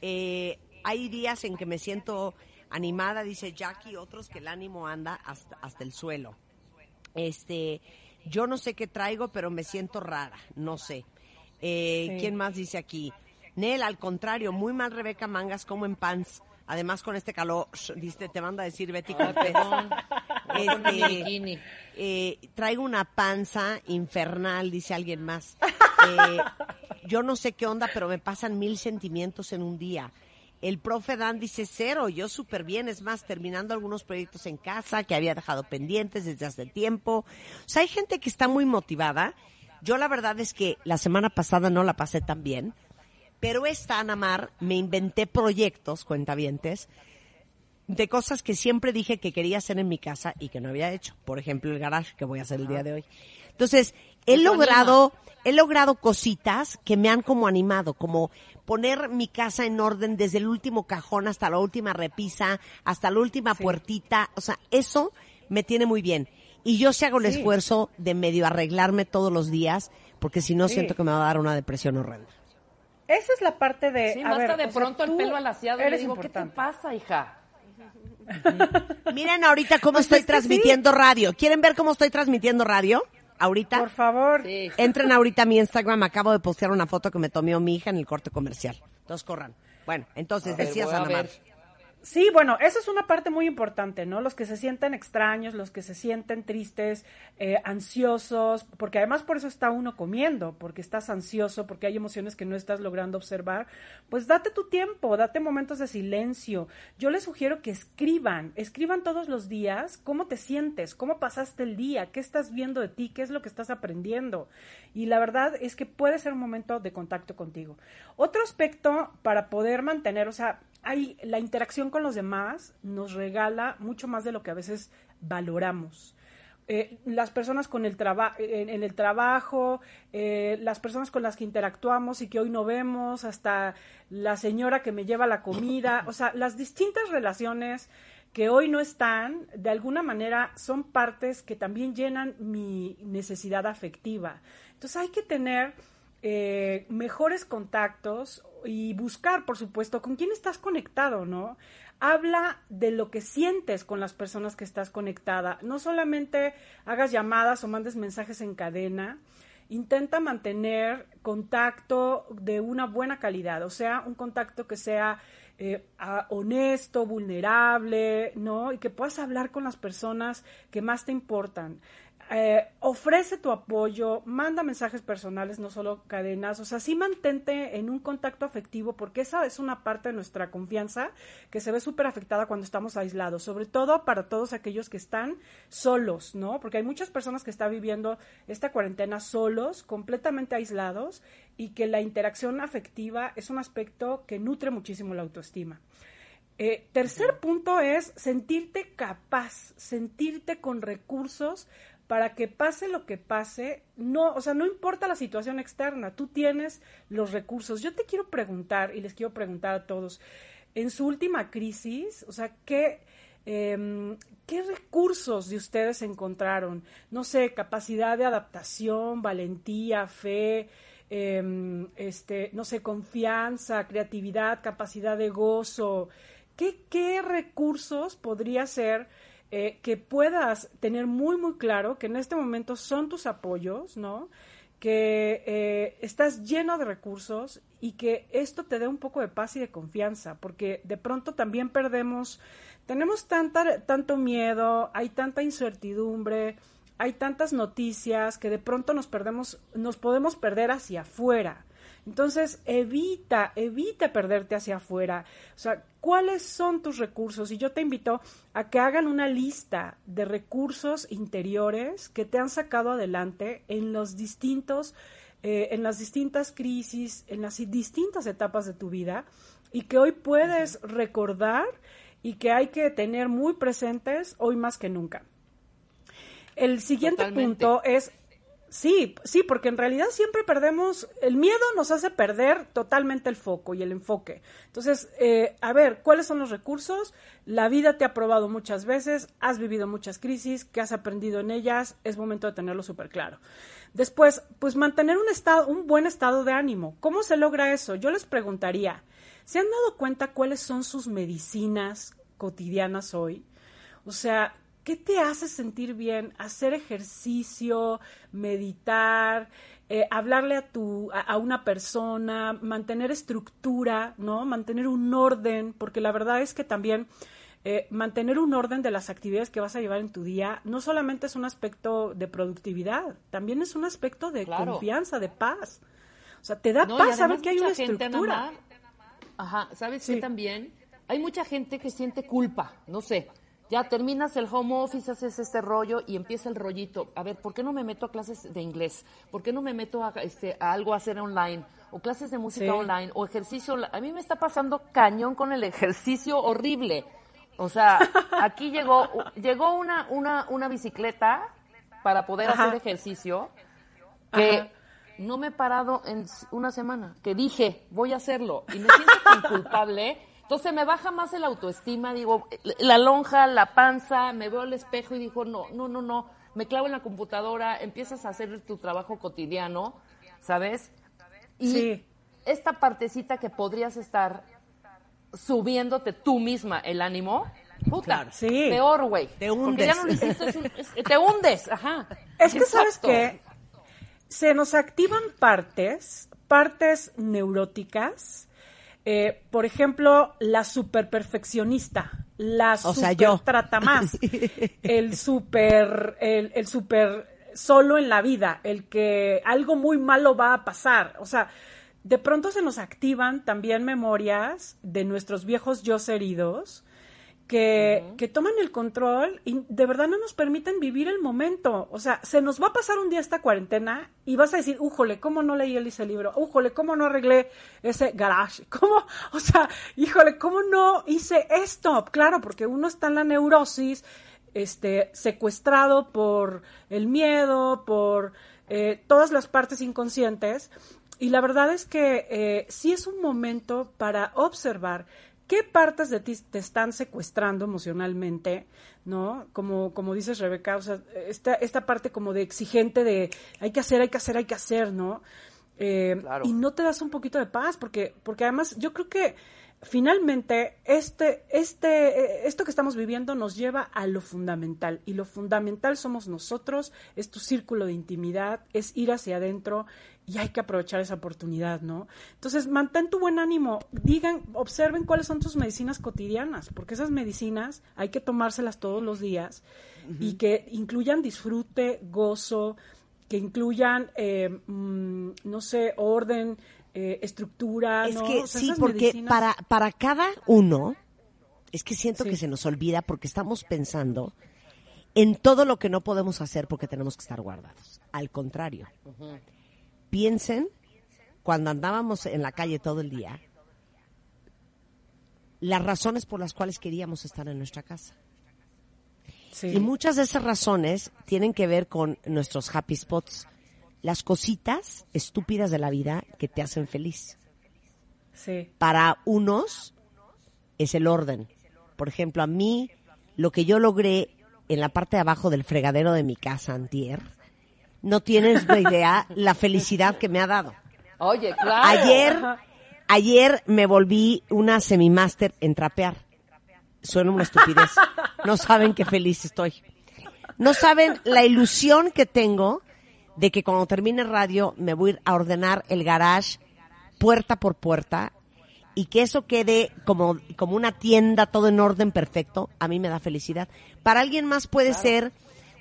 Eh, hay días en que me siento animada, dice Jackie, otros que el ánimo anda hasta, hasta el suelo. Este, yo no sé qué traigo, pero me siento rara, no sé. Eh, Sí. ¿Quién más dice aquí? Nel, al contrario, muy mal Rebeca Mangas, como en pants. Además, con este calor, dice, te manda a decir Betty Ay, Cortés. perdón. Este, eh, traigo una panza infernal, dice alguien más. Eh, yo no sé qué onda, pero me pasan mil sentimientos en un día. El profe Dan dice cero, yo súper bien, es más, terminando algunos proyectos en casa que había dejado pendientes desde hace tiempo. O sea, hay gente que está muy motivada. Yo la verdad es que la semana pasada no la pasé tan bien, pero esta, Ana Mar, me inventé proyectos, cuentavientes, de cosas que siempre dije que quería hacer en mi casa y que no había hecho. Por ejemplo, el garage que voy a hacer el día de hoy. Entonces, he Eso logrado, he logrado cositas que me han como animado, como poner mi casa en orden desde el último cajón hasta la última repisa, hasta la última puertita. O sea, eso me tiene muy bien. Y yo sí hago el Sí. esfuerzo de medio arreglarme todos los días, porque si no Sí. siento que me va a dar una depresión horrenda. Esa es la parte de. Sí, a Marta ver, de sea, pronto el tú pelo alaciado y le eres digo, ¿qué te pasa, hija? Miren ahorita cómo Pues estoy es transmitiendo radio. ¿Quieren ver cómo estoy transmitiendo radio? Ahorita. Por favor. Sí. Entren ahorita a mi Instagram. Acabo de postear una foto que me tomó mi hija en el corte comercial. Entonces corran. Bueno, entonces A ver, decías voy a Ana Mar. Sí, bueno, esa es una parte muy importante, ¿no? Los que se sienten extraños, los que se sienten tristes, eh, ansiosos, porque además por eso está uno comiendo, porque estás ansioso, porque hay emociones que no estás logrando observar, pues date tu tiempo, date momentos de silencio. Yo les sugiero que escriban, escriban todos los días cómo te sientes, cómo pasaste el día, qué estás viendo de ti, qué es lo que estás aprendiendo. Y la verdad es que puede ser un momento de contacto contigo. Otro aspecto para poder mantener, o sea, hay la interacción con los demás nos regala mucho más de lo que a veces valoramos. eh, las personas con el traba en, el trabajo, eh, las personas con las que interactuamos y que hoy no vemos, hasta la señora que me lleva la comida, o sea, las distintas relaciones que hoy no están, de alguna manera son partes que también llenan mi necesidad afectiva. Entonces hay que tener eh, mejores contactos y buscar, por supuesto, con quién estás conectado, ¿no? Habla de lo que sientes con las personas que estás conectada. No solamente hagas llamadas o mandes mensajes en cadena. Intenta mantener contacto de una buena calidad, o sea, un contacto que sea eh, honesto, vulnerable, ¿no? Y que puedas hablar con las personas que más te importan. Eh, ofrece tu apoyo, manda mensajes personales, no solo cadenas, o sea, sí mantente en un contacto afectivo porque esa es una parte de nuestra confianza que se ve súper afectada cuando estamos aislados, sobre todo para todos aquellos que están solos, ¿no? Porque hay muchas personas que están viviendo esta cuarentena solos, completamente aislados y que la interacción afectiva es un aspecto que nutre muchísimo la autoestima. Eh, tercer punto es sentirte capaz, sentirte con recursos para que pase lo que pase, no, o sea, no importa la situación externa, tú tienes los recursos. Yo te quiero preguntar, y les quiero preguntar a todos, en su última crisis, o sea, ¿qué, em, ¿qué recursos de ustedes encontraron? No sé, capacidad de adaptación, valentía, fe, em, este, no sé, confianza, creatividad, capacidad de gozo. ¿Qué, qué recursos podría ser eh, que puedas tener muy, muy claro que en este momento son tus apoyos, ¿no? Que eh, estás lleno de recursos y que esto te dé un poco de paz y de confianza, porque de pronto también perdemos, tenemos tanta, tanto miedo, hay tanta incertidumbre, hay tantas noticias que de pronto nos perdemos, nos podemos perder hacia afuera. Entonces, evita, evita perderte hacia afuera. O sea, ¿cuáles son tus recursos? Y yo te invito a que hagan una lista de recursos interiores que te han sacado adelante en los distintos, eh, en las distintas crisis, en las distintas etapas de tu vida y que hoy puedes recordar y que hay que tener muy presentes hoy más que nunca. El siguiente Totalmente. punto es Sí, sí, porque en realidad siempre perdemos, el miedo nos hace perder totalmente el foco y el enfoque. Entonces, eh, a ver, ¿cuáles son los recursos? La vida te ha probado muchas veces, has vivido muchas crisis, que has aprendido en ellas, es momento de tenerlo súper claro. Después, pues mantener un estado, un buen estado de ánimo. ¿Cómo se logra eso? Yo les preguntaría, ¿se han dado cuenta cuáles son sus medicinas cotidianas hoy? O sea, ¿qué te hace sentir bien? Hacer ejercicio, meditar, eh, hablarle a, tu, a, a una persona, mantener estructura, ¿no? Mantener un orden, porque la verdad es que también eh, mantener un orden de las actividades que vas a llevar en tu día no solamente es un aspecto de productividad, también es un aspecto de Claro. confianza, de paz. O sea, te da No, paz saber que hay una gente, estructura. Ajá, ¿sabes Sí. qué también? Hay mucha gente que siente culpa, no sé. Ya terminas el home office, haces este rollo y empieza el rollito. A ver, ¿por qué no me meto a clases de inglés? ¿Por qué no me meto a, este, a algo a hacer online? O clases de música Sí. online, o ejercicio. A mí me está pasando cañón con el ejercicio horrible. O sea, aquí llegó, llegó una, una, una bicicleta para poder Ajá. hacer ejercicio que Ajá. no me he parado en una semana, que dije, voy a hacerlo, y me siento tan culpable, entonces me baja más el autoestima, digo, la lonja, la panza, me veo al espejo y digo, no, no, no, no, me clavo en la computadora, empiezas a hacer tu trabajo cotidiano, ¿sabes? Y Sí. esta partecita que podrías estar subiéndote tú misma el ánimo, puta, Claro. Sí. peor, güey. Te Porque hundes. ya no lo hiciste, es un- es- te hundes, ajá. Es que sabes que se nos activan partes, partes neuróticas. Eh, por ejemplo, la superperfeccionista, la O sea, super yo. trata más, el super, el, el super solo en la vida, el que algo muy malo va a pasar. O sea, de pronto se nos activan también memorias de nuestros viejos yo heridos que, que toman el control y de verdad no nos permiten vivir el momento. O sea, se nos va a pasar un día esta cuarentena y vas a decir, újole, ¿cómo no leí ese libro? Újole, ¿cómo no arreglé ese garage? ¿Cómo? O sea, híjole, ¿cómo no hice esto? Claro, porque uno está en la neurosis este, secuestrado por el miedo, por eh, todas las partes inconscientes. Y la verdad es que eh, sí es un momento para observar qué partes de ti te están secuestrando emocionalmente, ¿no? Como, como dices, Rebeca, o sea, esta, esta parte como de exigente de hay que hacer, hay que hacer, hay que hacer, ¿no? Eh, Claro. Y no te das un poquito de paz, porque, porque además yo creo que finalmente este, este, eh, esto que estamos viviendo nos lleva a lo fundamental. Y lo fundamental somos nosotros, es tu círculo de intimidad, es ir hacia adentro y hay que aprovechar esa oportunidad, ¿no? Entonces, mantén tu buen ánimo, digan, observen cuáles son tus medicinas cotidianas, porque esas medicinas hay que tomárselas todos los días y que incluyan disfrute, gozo, que incluyan, eh, mm, no sé, orden, eh, estructura. Es ¿no? que O sea, sí, porque medicinas- para, para cada uno, es que siento Sí. que se nos olvida porque estamos pensando en todo lo que no podemos hacer porque tenemos que estar guardados. Al contrario, piensen cuando andábamos en la calle todo el día, las razones por las cuales queríamos estar en nuestra casa. Sí. Y muchas de esas razones tienen que ver con nuestros happy spots, las cositas estúpidas de la vida que te hacen feliz. Sí. Para unos es el orden. Por ejemplo, a mí lo que yo logré en la parte de abajo del fregadero de mi casa antier, no tienes una idea la felicidad que me ha dado. Oye, claro. Ayer, ayer me volví una semimaster en trapear. Suena una estupidez. No saben qué feliz estoy. No saben la ilusión que tengo de que cuando termine radio me voy a ordenar el garage puerta por puerta y que eso quede como, como una tienda todo en orden perfecto, a mí me da felicidad. Para alguien más puede ser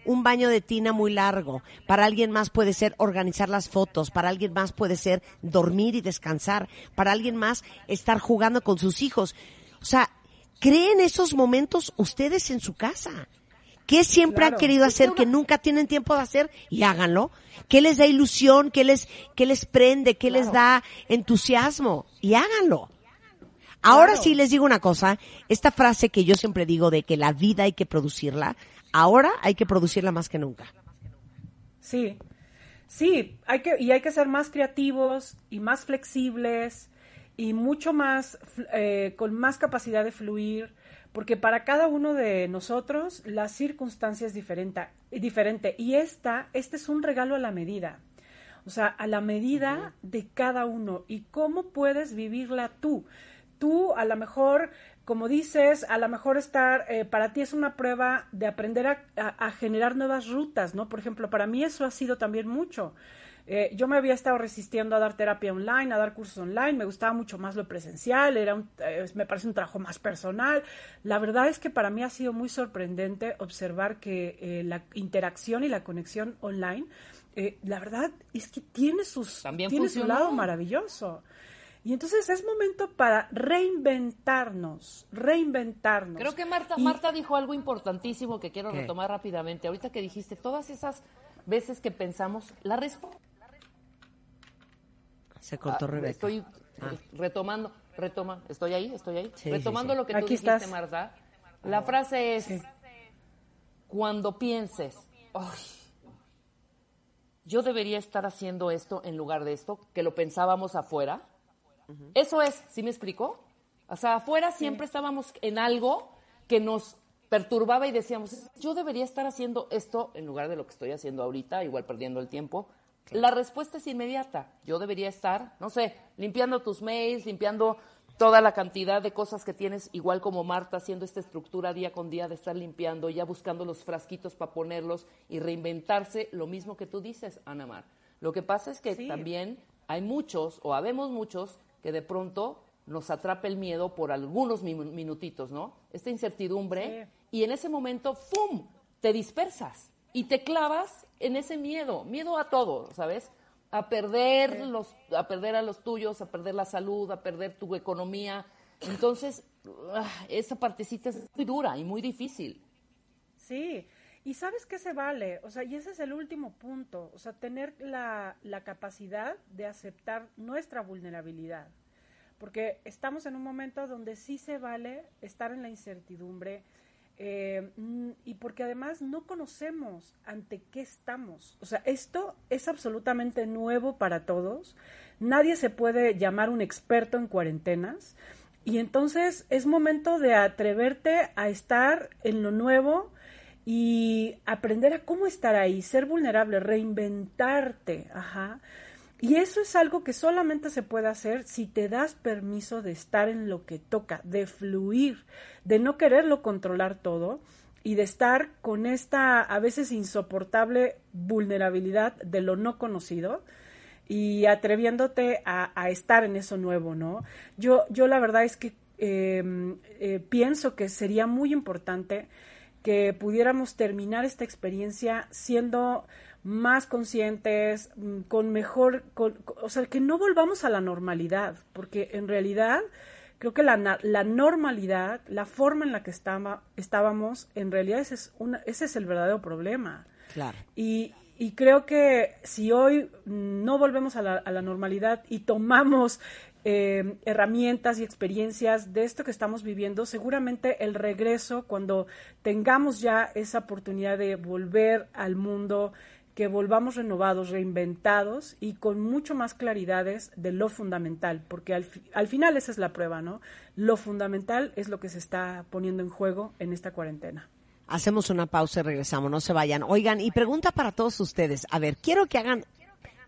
un baño de tina muy largo, para alguien más puede ser organizar las fotos, para alguien más puede ser dormir y descansar, para alguien más estar jugando con sus hijos. O sea, creen esos momentos ustedes en su casa. ¿Qué siempre han querido hacer que nunca tienen tiempo de hacer? Y háganlo. ¿Qué les da ilusión? ¿Qué les, qué les prende? ¿Qué les da entusiasmo? Y háganlo. Ahora sí les digo una cosa, esta frase que yo siempre digo de que la vida hay que producirla, ahora hay que producirla más que nunca. Sí, sí, hay que, y hay que ser más creativos y más flexibles y mucho más, eh, con más capacidad de fluir, porque para cada uno de nosotros la circunstancia es diferente, diferente y esta, este es un regalo a la medida. O sea, a la medida de cada uno y cómo puedes vivirla tú. Tú, a lo mejor, como dices, a lo mejor estar, eh, para ti es una prueba de aprender a, a- a generar nuevas rutas, ¿no? Por ejemplo, para mí eso ha sido también mucho. Eh, yo me había estado resistiendo a dar terapia online, a dar cursos online, me gustaba mucho más lo presencial, era un- eh, me parece un trabajo más personal. La verdad es que para mí ha sido muy sorprendente observar que eh, la interacción y la conexión online, eh, la verdad es que tiene sus También tiene su lado maravilloso. Y entonces es momento para reinventarnos, reinventarnos. Creo que Marta, Y- Marta dijo algo importantísimo que quiero ¿Qué? retomar rápidamente. Ahorita que dijiste, todas esas veces que pensamos, la respuesta... Se cortó Rebeca. Estoy Ah. eh, retomando, retoma, estoy ahí, estoy ahí. Sí, retomando sí, sí. lo que tú Aquí dijiste, estás. Marta. La frase es, cuando pienses, "Ay, yo debería estar haciendo esto en lugar de esto, que lo pensábamos afuera. Eso es, ¿sí me explicó? O sea, afuera siempre estábamos en algo que nos perturbaba y decíamos, yo debería estar haciendo esto en lugar de lo que estoy haciendo ahorita, igual perdiendo el tiempo. La respuesta es inmediata. Yo debería estar, no sé, limpiando tus mails, limpiando toda la cantidad de cosas que tienes, igual como Marta, haciendo esta estructura día con día de estar limpiando, ya buscando los frasquitos para ponerlos y reinventarse, lo mismo que tú dices, Ana Mar. Lo que pasa es que Sí. también hay muchos, o habemos muchos, que de pronto nos atrapa el miedo por algunos minu- minutitos, ¿no? Esta incertidumbre, y en ese momento, ¡fum!, te dispersas y te clavas en ese miedo, miedo a todo, ¿sabes? A perder, los, a perder a los tuyos, a perder la salud, a perder tu economía. Entonces, ah, esa partecita es muy dura y muy difícil. Sí, y sabes que se vale, o sea, y ese es el último punto, o sea, tener la, la capacidad de aceptar nuestra vulnerabilidad, porque estamos en un momento donde sí se vale estar en la incertidumbre, eh, y porque además no conocemos ante qué estamos. O sea, esto es absolutamente nuevo para todos. Nadie se puede llamar un experto en cuarentenas. Y entonces es momento de atreverte a estar en lo nuevo y aprender a cómo estar ahí, ser vulnerable, reinventarte, ajá. Y eso es algo que solamente se puede hacer si te das permiso de estar en lo que toca, de fluir, de no quererlo controlar todo y de estar con esta a veces insoportable vulnerabilidad de lo no conocido y atreviéndote a, estar en eso nuevo, ¿no? Yo, yo la verdad es que em, eh, pienso que sería muy importante que pudiéramos terminar esta experiencia siendo más conscientes, mm, con mejor, o sea, que no volvamos a la normalidad, porque en realidad creo que la, la normalidad, la forma en la que estaba, estábamos, en realidad ese es, una, ese es el verdadero problema. Claro. Y, y creo que si hoy no volvemos a la, a la normalidad y tomamos eh, herramientas y experiencias de esto que estamos viviendo, seguramente el regreso, cuando tengamos ya esa oportunidad de volver al mundo, que volvamos renovados, reinventados y con mucho más claridades de lo fundamental, porque al, al final esa es la prueba, ¿no? Lo fundamental es lo que se está poniendo en juego en esta cuarentena. Hacemos una pausa y regresamos, no se vayan. Oigan, y pregunta para todos ustedes. A ver, quiero que hagan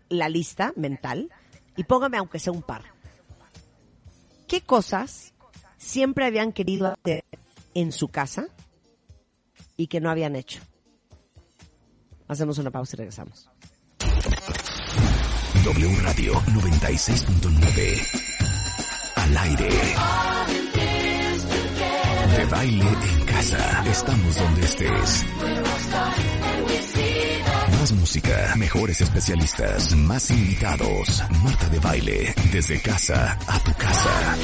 la lista mental y póngame aunque sea un par. ¿Qué cosas siempre habían querido hacer en su casa y que no habían hecho? Hacemos una pausa y regresamos. W Radio 96.9. Al aire. De baile en casa. Estamos donde estés. Más música, mejores especialistas, más invitados. Marta de baile, desde casa a tu casa.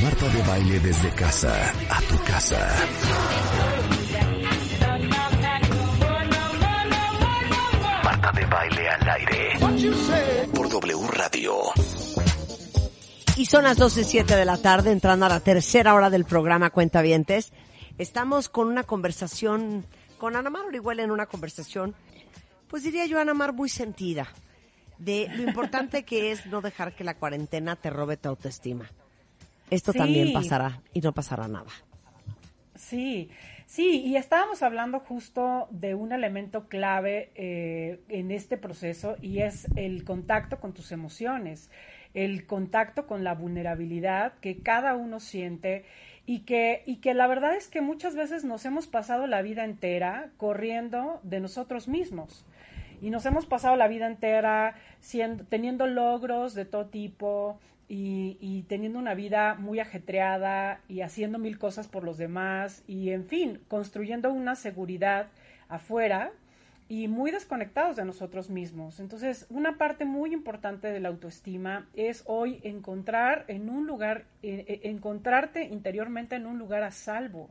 Marta de baile desde casa a tu casa. Marta de baile al aire. Por W Radio. Y son las 12.07 de la tarde, entrando a la tercera hora del programa Cuentavientes. Estamos con una conversación, con Ana Mar Orihuela en una conversación, pues diría yo, Ana Mar, muy sentida, de lo importante que es no dejar que la cuarentena te robe tu autoestima. Esto Sí. también pasará y no pasará nada. Sí, sí, y estábamos hablando justo de un elemento clave eh, en este proceso y es el contacto con tus emociones, el contacto con la vulnerabilidad que cada uno siente y que, y que la verdad es que muchas veces nos hemos pasado la vida entera corriendo de nosotros mismos. Y nos hemos pasado la vida entera teniendo logros de todo tipo y, y teniendo una vida muy ajetreada y haciendo mil cosas por los demás y, en fin, construyendo una seguridad afuera y muy desconectados de nosotros mismos. Entonces, una parte muy importante de la autoestima es hoy encontrar en un lugar, eh, eh, encontrarte interiormente en un lugar a salvo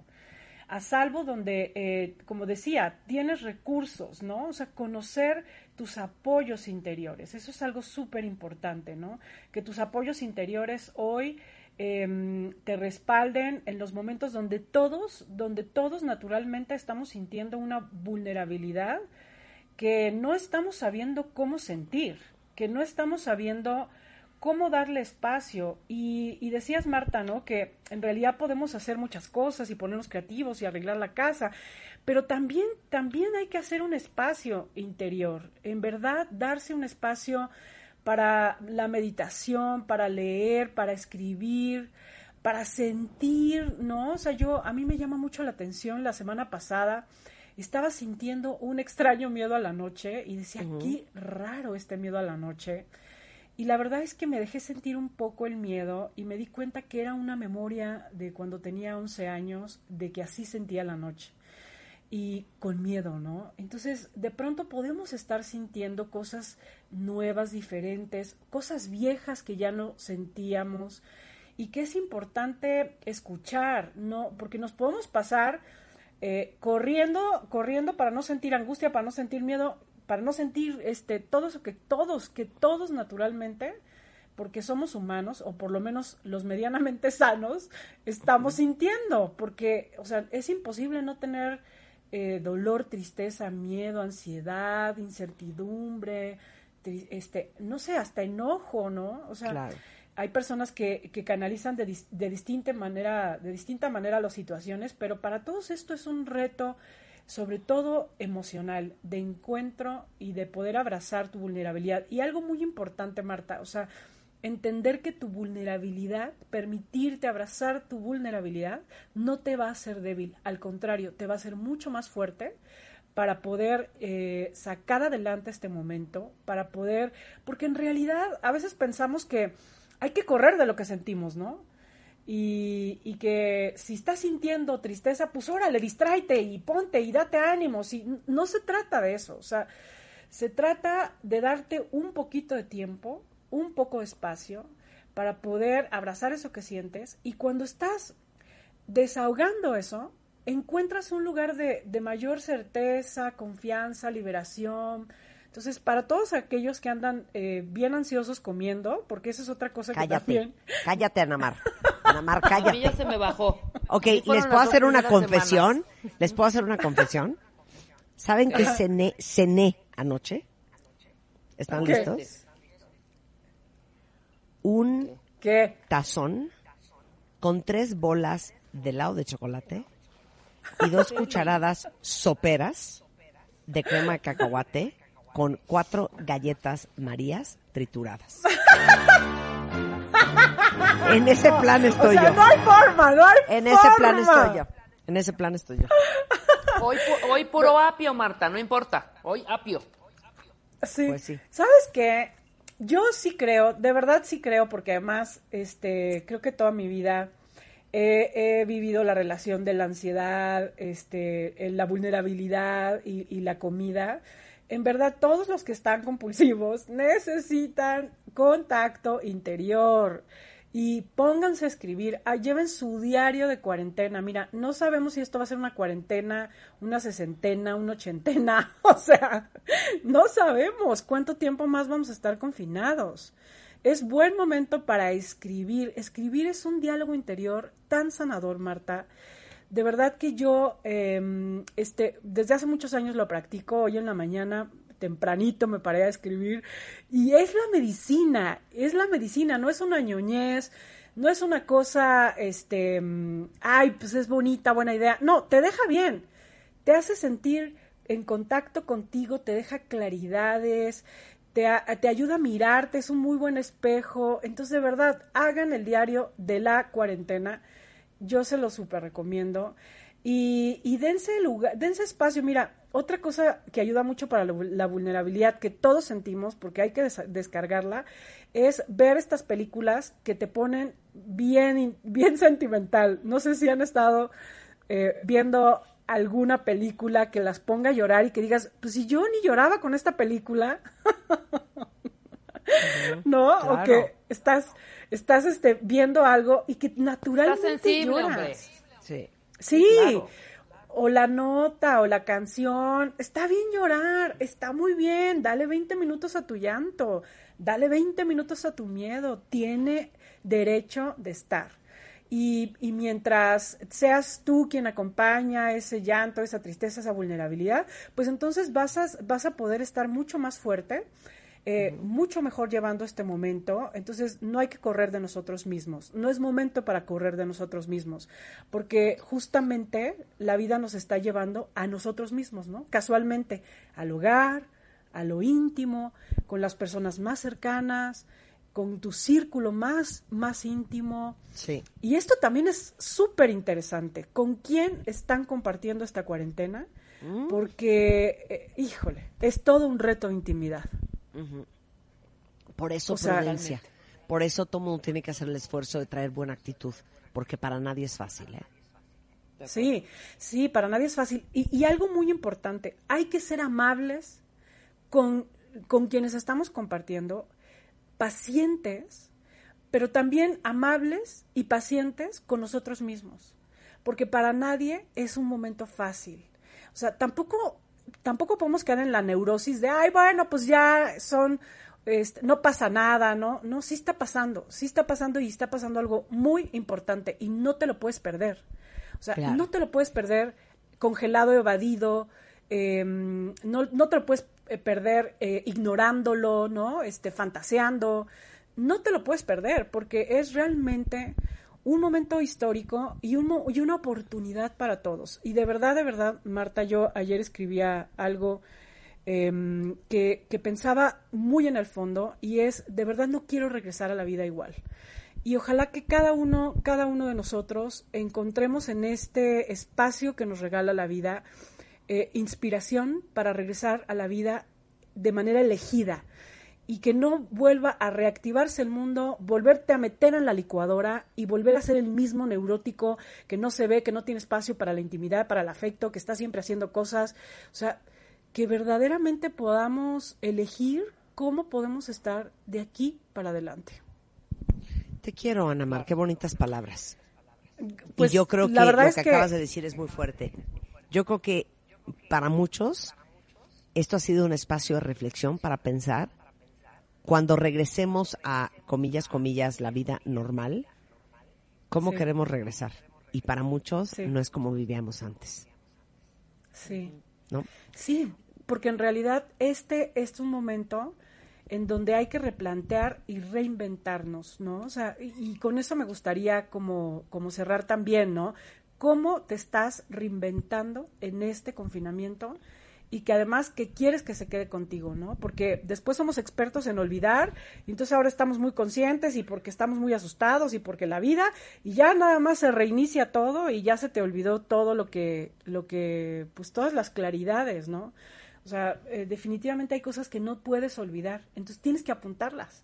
a salvo donde, eh, como decía, tienes recursos, ¿no? O sea, conocer tus apoyos interiores. Eso es algo súper importante, ¿no? Que tus apoyos interiores hoy em, te respalden en los momentos donde todos, donde todos naturalmente estamos sintiendo una vulnerabilidad que no estamos sabiendo cómo sentir, que no estamos sabiendo cómo darle espacio. Y, y decías, Marta, ¿no? Que en realidad podemos hacer muchas cosas y ponernos creativos y arreglar la casa, pero también, también hay que hacer un espacio interior. En verdad, darse un espacio para la meditación, para leer, para escribir, para sentir, ¿no? O sea, yo, a mí me llama mucho la atención la semana pasada. Estaba sintiendo un extraño miedo a la noche y decía, qué raro este miedo a la noche. Y la verdad es que me dejé sentir un poco el miedo y me di cuenta que era una memoria de cuando tenía 11 años, de que así sentía la noche. Y con miedo, ¿no? Entonces, de pronto podemos estar sintiendo cosas nuevas, diferentes, cosas viejas que ya no sentíamos y que es importante escuchar, ¿no? Porque nos podemos pasar eh, corriendo, corriendo para no sentir angustia, para no sentir miedo, para no sentir este todo eso que todos, que todos naturalmente porque somos humanos, o por lo menos los medianamente sanos, estamos sintiendo, porque, o sea, es imposible no tener eh, dolor, tristeza, miedo, ansiedad, incertidumbre, este, no sé, hasta enojo, ¿no? O sea, Claro. hay personas que, que canalizan de, dis- de distinta manera, de distinta manera las situaciones, pero para todos esto es un reto, sobre todo emocional, de encuentro y de poder abrazar tu vulnerabilidad. Y algo muy importante, Marta, o sea, entender que tu vulnerabilidad, permitirte abrazar tu vulnerabilidad, no te va a hacer débil, al contrario, te va a hacer mucho más fuerte para poder eh, sacar adelante este momento, para poder, porque en realidad a veces pensamos que hay que correr de lo que sentimos, ¿no? Y, y que si estás sintiendo tristeza, pues órale, distráete y ponte y date ánimos. Y n- no se trata de eso, o sea, se trata de darte un poquito de tiempo, un poco de espacio para poder abrazar eso que sientes y cuando estás desahogando eso, encuentras un lugar de, de mayor certeza, confianza, liberación. Entonces, para todos aquellos que andan eh, bien ansiosos comiendo, porque esa es otra cosa que Cállate, también... cállate, Anamar. Anamar, A mí ya se me bajó. Ok, ¿les puedo hacer una confesión? ¿Les puedo hacer una confesión? ¿Saben que cené, cené anoche? ¿Están ¿Qué? listos? Un ¿Qué? tazón con tres bolas de helado de chocolate y dos cucharadas soperas de crema de cacahuate con cuatro galletas marías trituradas. En ese plan estoy o sea, yo. no hay forma, no hay En ese plan forma. estoy yo. En ese plan estoy yo. Hoy, pu- hoy puro apio, Marta, no importa. Hoy apio. Sí. Pues sí. ¿Sabes qué? Yo sí creo, de verdad sí creo, porque además, este, creo que toda mi vida he, he vivido la relación de la ansiedad, este, la vulnerabilidad y, y la comida. En verdad, todos los que están compulsivos necesitan contacto interior. Y pónganse a escribir, ah, lleven su diario de cuarentena. Mira, no sabemos si esto va a ser una cuarentena, una sesentena, una ochentena. O sea, no sabemos cuánto tiempo más vamos a estar confinados. Es buen momento para escribir. Escribir es un diálogo interior tan sanador, Marta. De verdad que yo, eh, este, desde hace muchos años lo practico. Hoy en la mañana tempranito me paré a escribir y es la medicina, es la medicina, no es una ñoñez, no es una cosa, este, mm, ay, pues es bonita, buena idea, no, te deja bien, te hace sentir en contacto contigo, te deja claridades, te, te ayuda a mirarte, es un muy buen espejo, entonces de verdad, hagan el diario de la cuarentena, yo se lo súper recomiendo. Y, y dense lugar, dense espacio. Mira, otra cosa que ayuda mucho para la, vul- la vulnerabilidad que todos sentimos, porque hay que des- descargarla, es ver estas películas que te ponen bien, in- bien sentimental. No sé si han estado eh, viendo alguna película que las ponga a llorar y que digas, pues si yo ni lloraba con esta película, ¿no? O que estás, estás este, viendo algo y que naturalmente sensible, lloras. hombre. Sí. Sí, claro. O la nota o la canción, está bien llorar, está muy bien, dale 20 minutos a tu llanto, dale 20 minutos a tu miedo, tiene derecho de estar. Y, y mientras seas tú quien acompaña ese llanto, esa tristeza, esa vulnerabilidad, pues entonces vas vas a poder estar mucho más fuerte, eh, mucho mejor llevando este momento. Entonces no hay que correr de nosotros mismos. No es momento para correr de nosotros mismos, porque justamente la vida nos está llevando a nosotros mismos, ¿no? Casualmente, al hogar, a lo íntimo, con las personas más cercanas, con tu círculo más, más íntimo. Sí. Y esto también es súper interesante. ¿Con quién están compartiendo esta cuarentena? Porque, eh, híjole, es todo un reto de intimidad. Por eso O sea, prudencia. Por eso todo mundo tiene que hacer el esfuerzo de traer buena actitud, porque para nadie es fácil, ¿eh? Sí, sí, para nadie es fácil. Y, y algo muy importante, hay que ser amables con, con quienes estamos compartiendo, pacientes, pero también amables y pacientes con nosotros mismos, porque para nadie es un momento fácil. O sea, tampoco, tampoco podemos caer en la neurosis de, ay, bueno, pues ya son este, no pasa nada, ¿no? No, sí está pasando, sí está pasando y está pasando algo muy importante y no te lo puedes perder. O sea, Claro. no te lo puedes perder congelado, evadido, eh, no, no te lo puedes eh, perder eh, ignorándolo, ¿no? Este, fantaseando. No te lo puedes perder porque es realmente un momento histórico y, un, y una oportunidad para todos. Y de verdad, de verdad, Marta, yo ayer escribía algo em, que, que pensaba muy en el fondo y es, de verdad no quiero regresar a la vida igual. Y ojalá que cada uno, cada uno de nosotros encontremos en este espacio que nos regala la vida eh, inspiración para regresar a la vida de manera elegida y que no vuelva a reactivarse el mundo, volverte a meter en la licuadora y volver a ser el mismo neurótico que no se ve, que no tiene espacio para la intimidad, para el afecto, que está siempre haciendo cosas. O sea, que verdaderamente podamos elegir cómo podemos estar de aquí para adelante. Te quiero, Ana Mar, qué bonitas palabras. Pues, y yo creo que la verdad lo es que, que- acabas de decir es muy fuerte. Yo creo que para muchos esto ha sido un espacio de reflexión para pensar cuando regresemos a, comillas, comillas, la vida normal, cómo Sí. queremos regresar. Y para muchos Sí. no es como vivíamos antes, Sí. ¿no? Sí, porque en realidad este es un momento en donde hay que replantear y reinventarnos, ¿no? O sea, y, y con eso me gustaría como, como cerrar también, ¿no? ¿Cómo te estás reinventando en este confinamiento? Y que además que quieres que se quede contigo, ¿no? Porque después somos expertos en olvidar, y entonces ahora estamos muy conscientes y porque estamos muy asustados y porque la vida, y ya nada más se reinicia todo y ya se te olvidó todo lo que, lo que, pues todas las claridades, ¿no? O sea, eh, definitivamente hay cosas que no puedes olvidar, entonces tienes que apuntarlas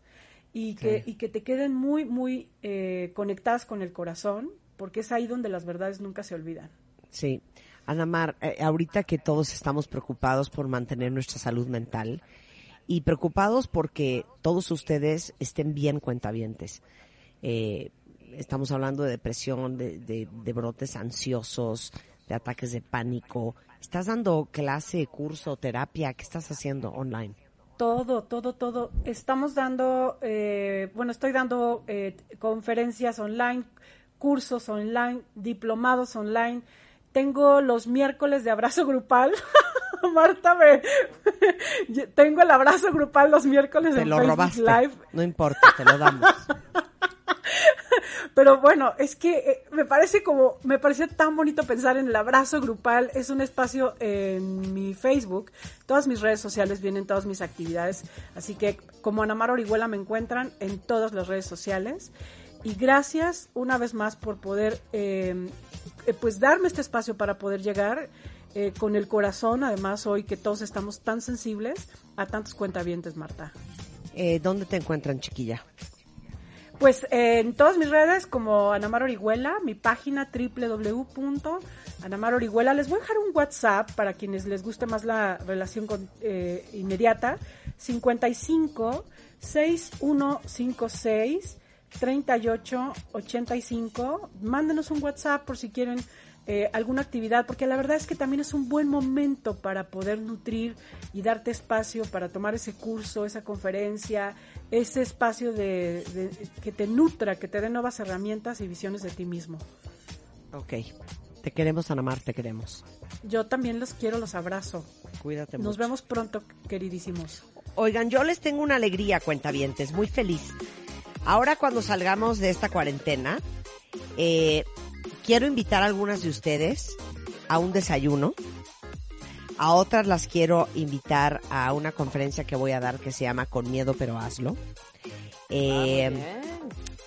y que, y que te queden muy, muy eh, conectadas con el corazón, porque es ahí donde las verdades nunca se olvidan. Sí. Ana Mar, eh, ahorita que todos estamos preocupados por mantener nuestra salud mental y preocupados porque todos ustedes estén bien cuentavientes. Eh, estamos hablando de depresión, de, de- de brotes ansiosos, de ataques de pánico. ¿Estás dando clase, curso, terapia? ¿Qué estás haciendo online? Todo, todo, todo. Estamos dando, eh, bueno, estoy dando eh, conferencias online, cursos online, diplomados online. Tengo los miércoles de abrazo grupal. Marta, me, tengo el abrazo grupal los miércoles Te en lo Facebook robaste. Live. No importa, te lo damos. Pero bueno, es que eh, me parece como, me pareció tan bonito pensar en el abrazo grupal. Es un espacio en mi Facebook. Todas mis redes sociales vienen todas mis actividades. Así que como Ana Mar Orihuela me encuentran en todas las redes sociales. Y gracias una vez más por poder, eh, pues darme este espacio para poder llegar eh, con el corazón. Además, hoy que todos estamos tan sensibles a tantos cuentavientes, Marta. Eh, ¿Dónde te encuentran, chiquilla? Pues eh, en todas mis redes como Anamar Orihuela, mi página www.anamar Orihuela. Les voy a dejar un WhatsApp para quienes les guste más la relación con- eh, inmediata. 55 6156 3885. Mándenos un WhatsApp por si quieren eh, alguna actividad, porque la verdad es que también es un buen momento para poder nutrir y darte espacio para tomar ese curso, esa conferencia, ese espacio de, de- que te nutra, que te dé nuevas herramientas y visiones de ti mismo. Ok. Te queremos, Ana Mar, te queremos. Yo también los quiero, los abrazo. Cuídate Nos mucho. vemos pronto, queridísimos. Oigan, yo les tengo una alegría, cuentavientes, muy feliz. Ahora cuando salgamos de esta cuarentena, eh, quiero invitar a algunas de ustedes a un desayuno. A otras las quiero invitar a una conferencia que voy a dar que se llama Con miedo pero hazlo. Eh,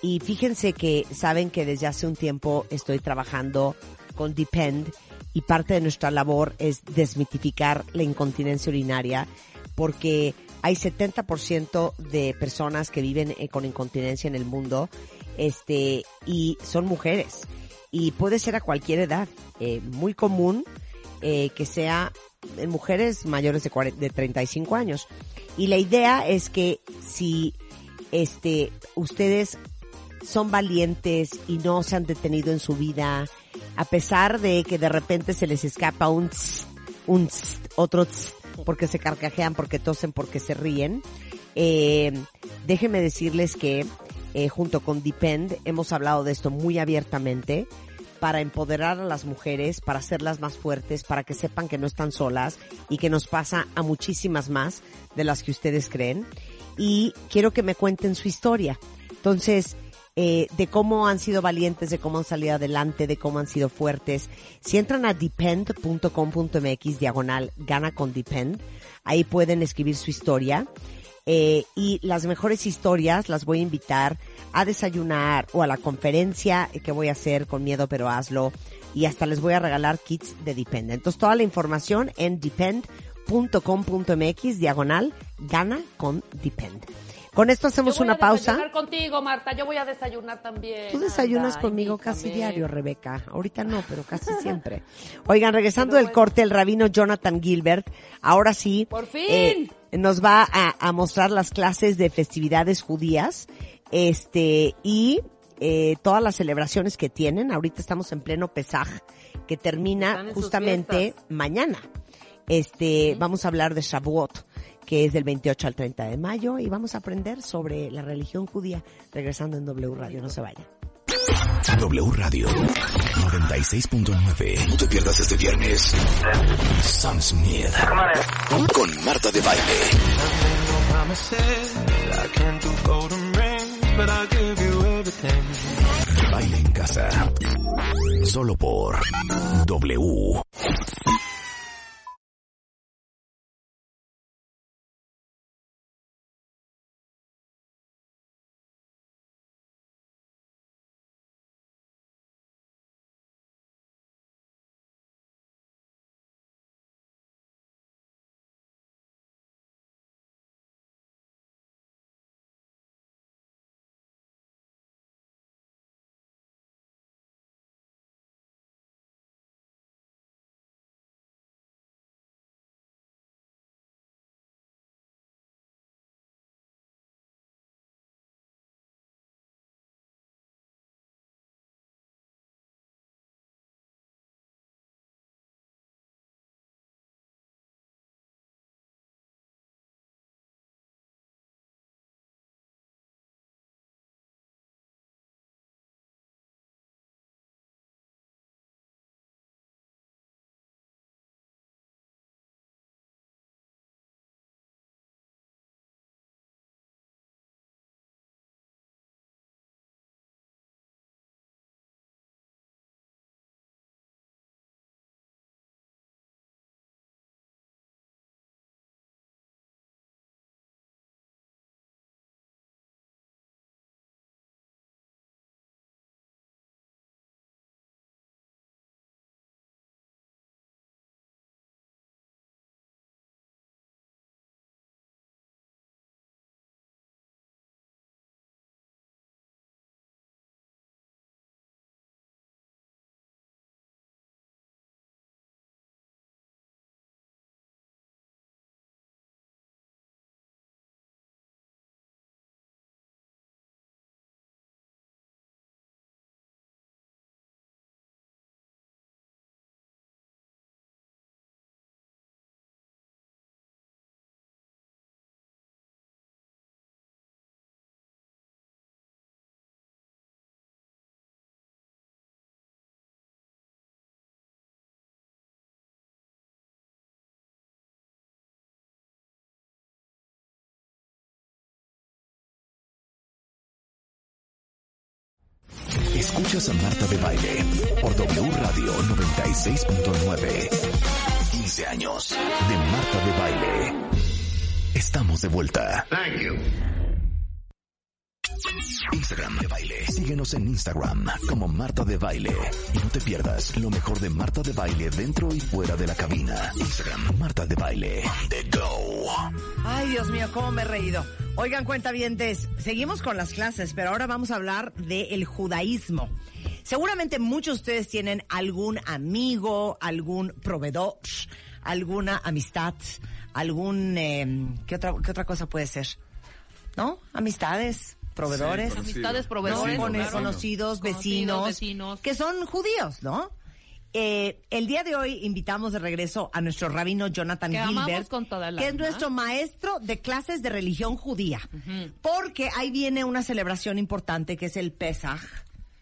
y fíjense que saben que desde hace un tiempo estoy trabajando con Depend y parte de nuestra labor es desmitificar la incontinencia urinaria porque hay 70% de personas que viven eh, con incontinencia en el mundo este y son mujeres. Y puede ser a cualquier edad eh, muy común eh, que sea en mujeres mayores de, 40 de 35 años. Y la idea es que si este ustedes son valientes y no se han detenido en su vida, a pesar de que de repente se les escapa un tss, un tss, otro tss, porque se carcajean, porque tosen, porque se ríen, Eh, déjenme decirles que eh, junto con Depend hemos hablado de esto muy abiertamente para empoderar a las mujeres, para hacerlas más fuertes, para que sepan que no están solas y que nos pasa a muchísimas más de las que ustedes creen. Y quiero que me cuenten su historia. Entonces, eh, de cómo han sido valientes, de cómo han salido adelante, de cómo han sido fuertes. Si entran a depend.com.mx diagonal gana con Depend, ahí pueden escribir su historia. Eh, y las mejores historias las voy a invitar a desayunar o a la conferencia que voy a hacer con miedo pero hazlo y hasta les voy a regalar kits de Depend. Entonces toda la información en depend.com.mx diagonal gana con Depend. Con esto hacemos Yo voy una a pausa. desayunar contigo, Marta. Yo voy a desayunar también. Tú desayunas Anda, conmigo casi diario, Rebeca. Ahorita no, pero casi siempre. Oigan, regresando del corte, el rabino Jonathan Gilbert, ahora sí, ¡Por fin! eh, nos va a, a mostrar las clases de festividades judías, este, y eh, todas las celebraciones que tienen. Ahorita estamos en pleno Pesaj, que termina justamente mañana. Este, vamos a hablar de Shavuot, que es del 28 al 30 de mayo, y vamos a aprender sobre la religión judía, regresando en W Radio. No se vayan. W Radio 96.9. No te pierdas este viernes. Sam Smith. Con Marta de Baile. Baile en casa. Solo por W. Escuchas a Marta de Baile por W Radio 96.9. 15 años de Marta de Baile. Estamos de vuelta. Instagram de Baile. Síguenos en Instagram como Marta de Baile. Y no te pierdas lo mejor de Marta de Baile dentro y fuera de la cabina. Instagram Marta de Baile. On the go. Ay, Dios mío, cómo me he reído. Oigan, cuentavientes, seguimos con las clases, pero ahora vamos a hablar del judaísmo. Seguramente muchos de ustedes tienen algún amigo, algún proveedor, alguna amistad, algún... eh, ¿qué, otra, ¿Qué otra cosa puede ser? ¿No? Amistades, proveedores. Amistades, ¿no? proveedores. Conocidos, Conocidos, vecinos, vecinos. que son judíos, ¿no? Eh, el día de hoy invitamos de regreso a nuestro rabino Jonathan Que Gilbert, con toda el que es nuestro maestro de clases de religión judía. Porque ahí viene una celebración importante que es el Pesach.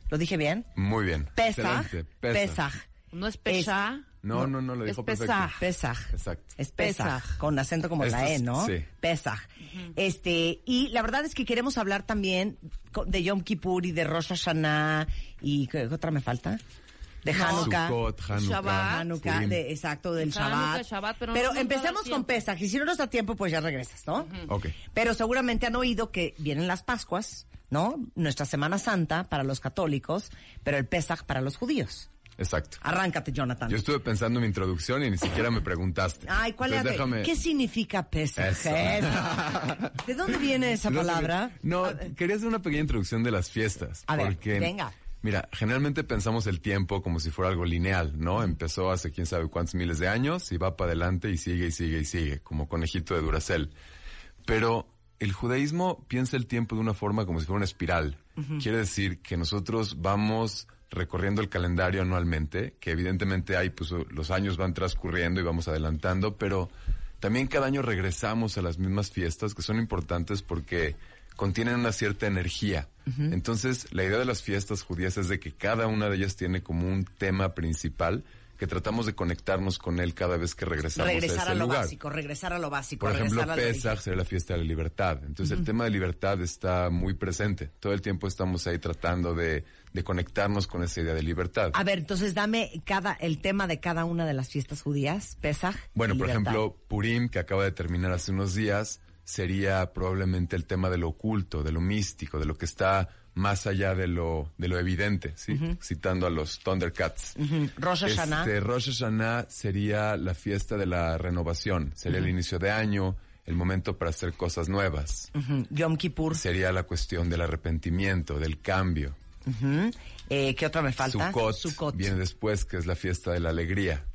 ¿Lo dije bien? Muy bien. Excelente. Pesach. No es pesha. No, no, no, lo es dijo perfecto. Pesaj. Pesach. Exacto. Es Pesach, Pesaj. con acento como Esto la E, es- ¿no? sí. Pesach. Este, y la verdad es que queremos hablar también de Yom Kippur y de Rosh Hashanah y ¿qué otra me falta? De No. Hanukkah. Sukkot, Hanukkah, Shabbat. Hanukkah, de- exacto, del Hanukkah, Shabbat. Shabbat, pero pero no empecemos con. Pesach. Y si no nos da tiempo, pues ya regresas, ¿no? Ok. Pero seguramente han oído que vienen las Pascuas, ¿no? Nuestra Semana Santa para los católicos, pero el Pesach para los judíos. Exacto. Arráncate, Jonathan. Yo estuve pensando en mi introducción y ni siquiera me preguntaste. Ay, ¿cuál Entonces, es? déjame... ¿Qué significa Pesach? ¿De dónde viene esa ¿De dónde palabra? No, quería hacer una pequeña introducción de las fiestas. A ver, porque, venga. Mira, generalmente pensamos el tiempo como si fuera algo lineal, ¿no? Empezó hace quién sabe cuántos miles de años y va para adelante y sigue y sigue y sigue, como conejito de Duracell. Pero el judaísmo piensa el tiempo de una forma como si fuera una espiral. Quiere decir que nosotros vamos recorriendo el calendario anualmente, que evidentemente hay, pues los años van transcurriendo y vamos adelantando, pero también cada año regresamos a las mismas fiestas que son importantes porque contienen una cierta energía. Entonces, la idea de las fiestas judías es de que cada una de ellas tiene como un tema principal que tratamos de conectarnos con él cada vez que regresamos a regresar ese a lo lugar. básico, regresar a lo básico. Por ejemplo, a Pesach sería la fiesta de la libertad. Entonces el tema de libertad está muy presente. Todo el tiempo estamos ahí tratando de, de conectarnos con esa idea de libertad. A ver, entonces dame cada el tema de cada una de las fiestas judías, Pesach. Bueno, y por libertad. ejemplo, Purim, que acaba de terminar hace unos días, sería probablemente el tema de lo oculto, de lo místico, de lo que está más allá de lo, de lo evidente, ¿sí? Citando a los Thundercats. Ujú. Rosh Hashanah. Este, Rosh Hashanah sería la fiesta de la renovación, sería el inicio de año, el momento para hacer cosas nuevas. Yom Kippur. Sería la cuestión del arrepentimiento, del cambio. Eh, ¿Qué otra me falta? Sukkot, Sukkot. viene después, que es la fiesta de la alegría.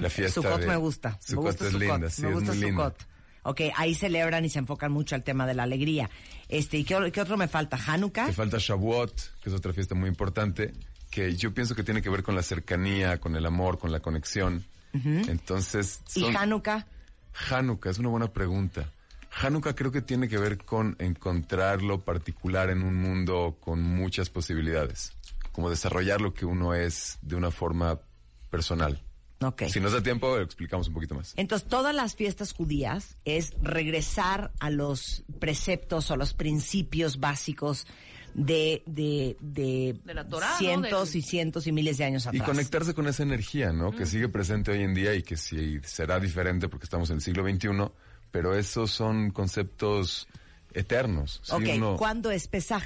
La fiesta Sukkot de- me gusta. me Sukkot gusta es Sukkot. linda, sí, me es gusta muy linda. Ok, ahí celebran y se enfocan mucho al tema de la alegría. Este, ¿y qué, otro me falta? Hanukkah. Te falta Shavuot, que es otra fiesta muy importante, que yo pienso que tiene que ver con la cercanía, con el amor, con la conexión. Entonces, Y Hanukkah. Hanukkah es una buena pregunta. Hanukkah creo que tiene que ver con encontrar lo particular en un mundo con muchas posibilidades. Como desarrollar lo que uno es de una forma personal. Ok. Si nos da tiempo, explicamos un poquito más. Entonces, todas las fiestas judías es regresar a los preceptos o los principios básicos de, de, de, De la Torá, ¿no? cientos y cientos y miles de años Y atrás. conectarse con esa energía, ¿no? Mm. Que sigue presente hoy en día y que sí será diferente porque estamos en el siglo XXI, pero esos son conceptos eternos. Si ok, uno- ¿cuándo es Pesaj?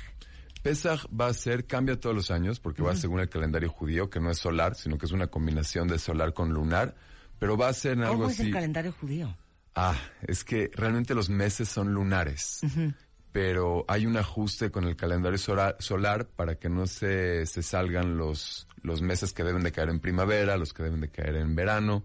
Pesach va a ser, cambia todos los años porque va según el calendario judío, que no es solar, sino que es una combinación de solar con lunar, pero va a ser en algo ¿Cómo es así. el calendario judío? Ah, es que realmente los meses son lunares, pero hay un ajuste con el calendario solar, solar para que no se, se salgan los, los meses que deben de caer en primavera, los que deben de caer en verano.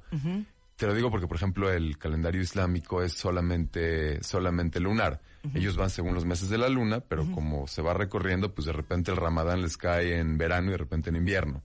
Te lo digo porque, por ejemplo, el calendario islámico es solamente, solamente lunar. Ellos van según los meses de la luna, pero como se va recorriendo, pues de repente el ramadán les cae en verano y de repente en invierno.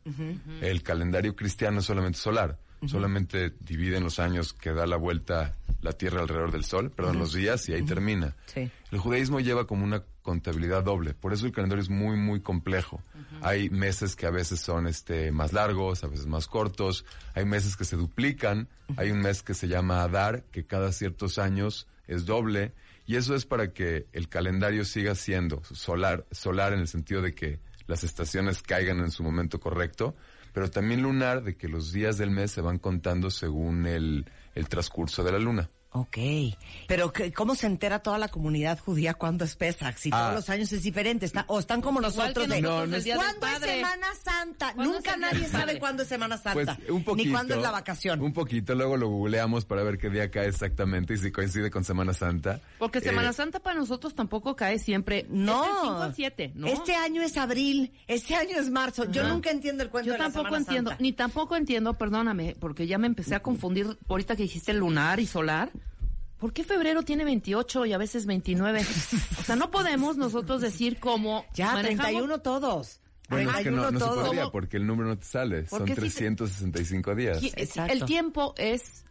El calendario cristiano es solamente solar. Solamente dividen los años que da la vuelta la Tierra alrededor del Sol, perdón, los días y ahí termina. Sí. El judaísmo lleva como una contabilidad doble, por eso el calendario es muy muy complejo. Hay meses que a veces son este más largos, a veces más cortos, hay meses que se duplican, hay un mes que se llama Adar, que cada ciertos años es doble, y eso es para que el calendario siga siendo solar, solar en el sentido de que las estaciones caigan en su momento correcto, pero también lunar de que los días del mes se van contando según el, el transcurso de la luna. Ok. Pero ¿qué- ¿cómo se entera toda la comunidad judía cuándo es Pesach? Si todos Ah. los años es diferente. Está, o están como Igual nosotros que de... nosotros No, no ¿Cuándo es Padre. Semana Santa? ¿Cuándo Nunca nadie sabe cuándo es Semana Santa. Pues un poquito. Ni cuándo es la vacación. Un poquito, luego lo googleamos para ver qué día cae exactamente y si coincide con Semana Santa. Porque Semana Eh, Santa para nosotros tampoco cae siempre. No. Es del 5 al 7, ¿no? Este año es abril, este año es marzo. Yo nunca entiendo el cuento Yo de la tampoco Semana entiendo, Santa. ni tampoco entiendo, perdóname, porque ya me empecé a confundir ahorita que dijiste lunar y solar. ¿Por qué febrero tiene 28 y a veces 29? O sea, no podemos nosotros decir cómo Ya, manejamos- 31 todos. Bueno, es que no, no se todo. podría porque el número no te sale. Son Porque sí te- 365 días. Exacto. El tiempo es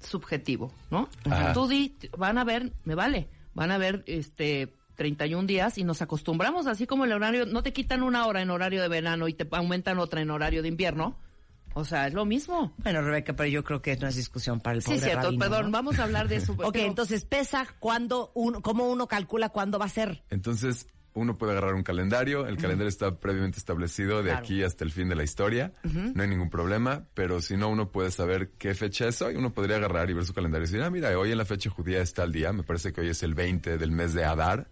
subjetivo, ¿no? Ajá. Tú di, van a ver, me vale, van a ver este 31 días y nos acostumbramos, así como el horario, no te quitan una hora en horario de verano y te aumentan otra en horario de invierno. O sea, es lo mismo. Bueno, Rebeca, pero yo creo que no es discusión para el Sí, pobre cierto, rabino, perdón, ¿no? vamos a hablar de eso. Ok, pero- entonces pesa cuándo uno, cómo uno calcula cuándo va a ser. Entonces, uno puede agarrar un calendario, el calendario está previamente establecido de Claro. aquí hasta el fin de la historia, no hay ningún problema, pero si no, uno puede saber qué fecha es hoy, uno podría agarrar y ver su calendario y decir, ah, mira, hoy en la fecha judía está el día, me parece que hoy es el 20 del mes de Adar,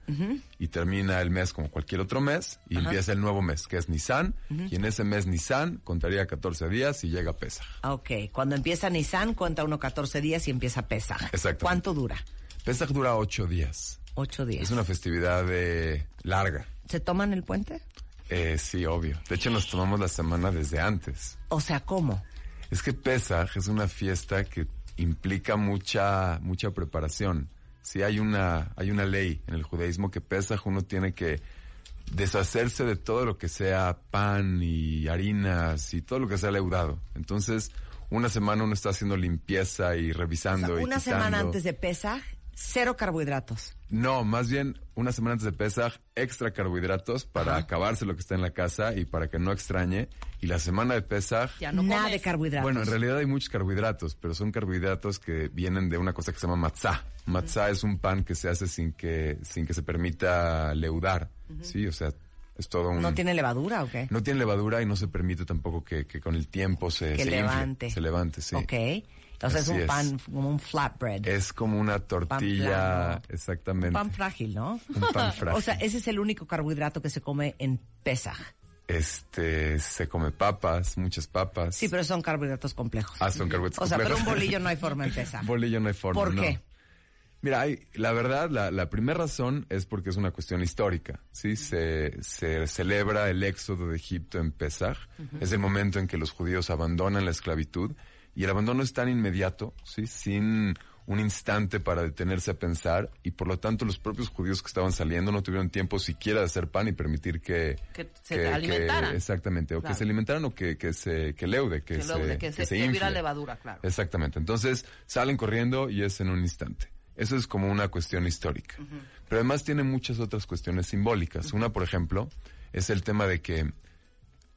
y termina el mes como cualquier otro mes, y empieza el nuevo mes, que es Nisan, y en ese mes Nisan contaría 14 días y llega Pesach. Ah, Ok, cuando empieza Nissan cuenta uno 14 días y empieza Pesaj. Exactamente. ¿Cuánto dura? Pesach dura 8 días. Ocho días. Es una festividad eh, larga. ¿Se toman el puente? Eh, sí, obvio. De hecho, nos tomamos la semana desde antes. O sea, ¿cómo? Es que Pesaj es una fiesta que implica mucha, mucha preparación. Sí hay una, hay una ley en el judaísmo que Pesaj uno tiene que deshacerse de todo lo que sea pan y harinas y todo lo que sea leudado. Entonces, una semana uno está haciendo limpieza y O revisando sea, y una semana antes de Pesaj, cero carbohidratos. No, más bien una semana antes de Pesaj, extra carbohidratos para acabarse lo que está en la casa y para que no extrañe. Y la semana de Pesaj, Ya no Nada comes. de carbohidratos. bueno, en realidad hay muchos carbohidratos, pero son carbohidratos que vienen de una cosa que se llama matzá. Matzá es un pan que se hace sin que, sin que se permita leudar. Sí, o sea, es todo un... ¿No tiene levadura o qué? no tiene levadura y no se permite tampoco que, que con el tiempo se, que se infle, levante. se levante, sí. Ok. Entonces Así es un es. pan como un flatbread. Es como una tortilla, exactamente. Un pan frágil, ¿no? Un pan frágil. O sea, ese es el único carbohidrato que se come en Pesaj. Este, se come papas, muchas papas. Sí, pero son carbohidratos complejos. Ah, son carbohidratos O sea, pero un complejos. bolillo no hay forma en Pesaj. Bolillo no hay forma. ¿Por no. qué? Mira, hay, la verdad, la, la primera razón es porque es una cuestión histórica, ¿sí? Se, se celebra el éxodo de Egipto en Pesaj. Es el momento en que los judíos abandonan la esclavitud y el abandono es tan inmediato, ¿sí? Sin un instante para detenerse a pensar y por lo tanto los propios judíos que estaban saliendo no tuvieron tiempo siquiera de hacer pan y permitir que... Que se alimentaran. exactamente, o Claro. que se alimentaran o que, que se, que leude, que, se, leude, que se- infle. levadura, claro. Exactamente. Entonces salen corriendo y es en un instante. Eso es como una cuestión histórica. Pero además tiene muchas otras cuestiones simbólicas. Una, por ejemplo, es el tema de que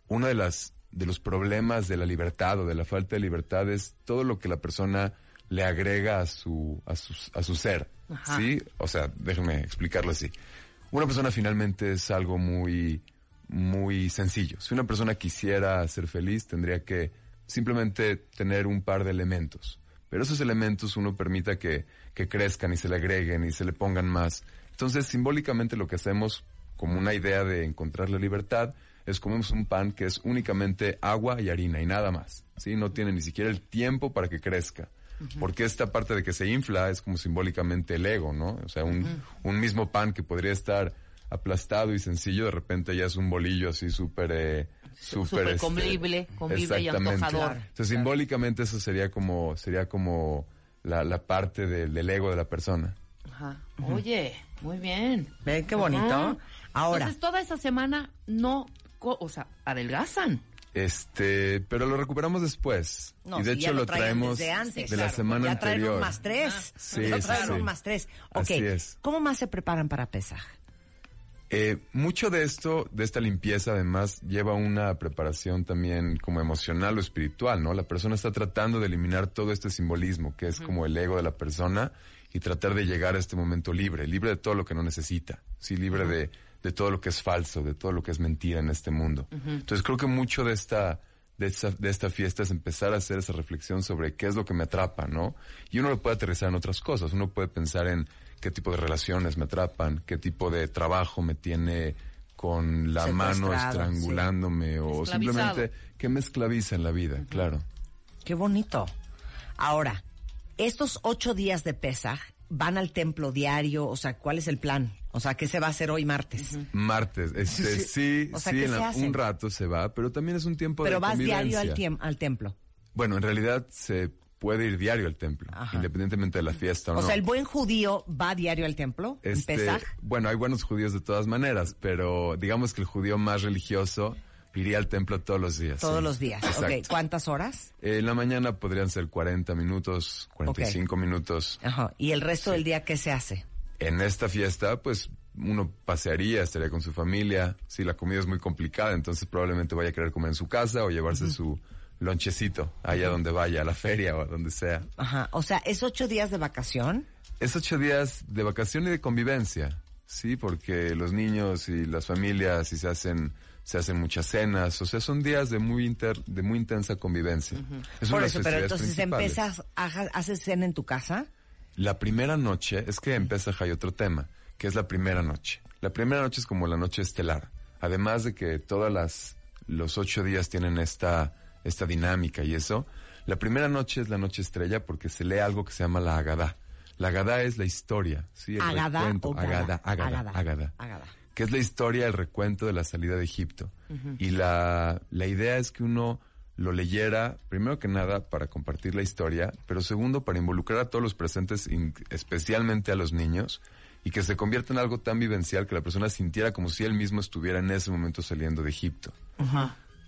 uno de las de los problemas de la libertad o de la falta de libertad es todo lo que la persona le agrega a su a su, a su ser. Ajá. ¿Sí? O sea, déjenme explicarlo así. Una persona finalmente es algo muy muy sencillo. Si una persona quisiera ser feliz, tendría que simplemente tener un par de elementos. Pero esos elementos uno permita que, que crezcan y se le agreguen y se le pongan más. Entonces, simbólicamente lo que hacemos como una idea de encontrar la libertad es comemos un pan que es únicamente agua y harina y nada más. ¿Sí? No tiene ni siquiera el tiempo para que crezca. Porque esta parte de que se infla es como simbólicamente el ego, ¿no? O sea, un, un mismo pan que podría estar aplastado y sencillo, de repente ya es un bolillo así súper... Eh, súper súper este, comible, comible y antojador. O sea, simbólicamente eso sería como, sería como la, la parte del, del ego de la persona. Ajá. Oye, muy bien. ¿Ven qué bonito? Ajá. Ahora, Entonces, toda esa semana no, o sea, adelgazan. Este, pero lo recuperamos después. no, y de si ya hecho lo traemos desde antes. de la semana ya traen anterior. un más tres. Sí, ya sí, traen sí. un más tres. Ok, Así es. ¿cómo más se preparan para Pesaj? Eh, mucho de esto, de esta limpieza, además, lleva una preparación también como emocional o espiritual, ¿no? La persona está tratando de eliminar todo este simbolismo, que es como el ego de la persona, y tratar de llegar a este momento libre, libre de todo lo que no necesita, sí, libre de, de todo lo que es falso, de todo lo que es mentira en este mundo. Entonces creo que mucho de esta, de esta, de esta fiesta es empezar a hacer esa reflexión sobre qué es lo que me atrapa, ¿no? Y uno lo puede aterrizar en otras cosas, uno puede pensar en qué tipo de relaciones me atrapan, qué tipo de trabajo me tiene con la mano estrangulándome o simplemente qué me esclaviza en la vida, claro. Qué bonito. Ahora, estos ocho días de Pesaj van al templo diario, o sea, ¿cuál es el plan? O sea, ¿qué se va a hacer hoy martes? Martes, este, sí, O sea, sí, ¿qué en se la- hace? un rato se va, pero también es un tiempo Pero de vas diario al, tiem- al templo. Bueno, en realidad se puede ir diario al templo, Ajá. independientemente de la fiesta o, O no. sea, el buen judío va diario al templo en Este, Pesaj. bueno, hay buenos judíos de todas maneras, pero digamos que el judío más religioso iría al templo todos los días. Todos sí. los días. Exacto. Ok, ¿cuántas horas? Eh, en la mañana podrían ser 40 minutos, 45 minutos. Ajá. ¿Y el resto del día qué se hace? En esta fiesta, pues uno pasearía, estaría con su familia. Sí, la comida es muy complicada, entonces probablemente vaya a querer comer en su casa o llevarse su lonchecito allá donde vaya, a la feria o a donde sea. Ajá. O sea, ¿es ocho días de vacación? Es ocho días de vacación y de convivencia, sí, porque los niños y las familias y se hacen se hacen muchas cenas, o sea, son días de muy inter, de muy intensa convivencia. Es Por eso, pero entonces empiezas, haces cena en tu casa. La primera noche, es que Pesaj hay otro tema, que es la primera noche. La primera noche es como la noche estelar. Además de que todas las, los ocho días tienen esta, esta dinámica y eso, la primera noche es la noche estrella porque se lee algo que se llama la Agadá. La Agadá es la historia, sí, el Agadá recuento. o Agadá, Agadá. Agadá. Agadá. Que es la historia, el recuento de la salida de Egipto. Y la, la idea es que uno lo leyera, primero que nada, para compartir la historia, pero segundo, para involucrar a todos los presentes, especialmente a los niños, y que se convierta en algo tan vivencial que la persona sintiera como si él mismo estuviera en ese momento saliendo de Egipto.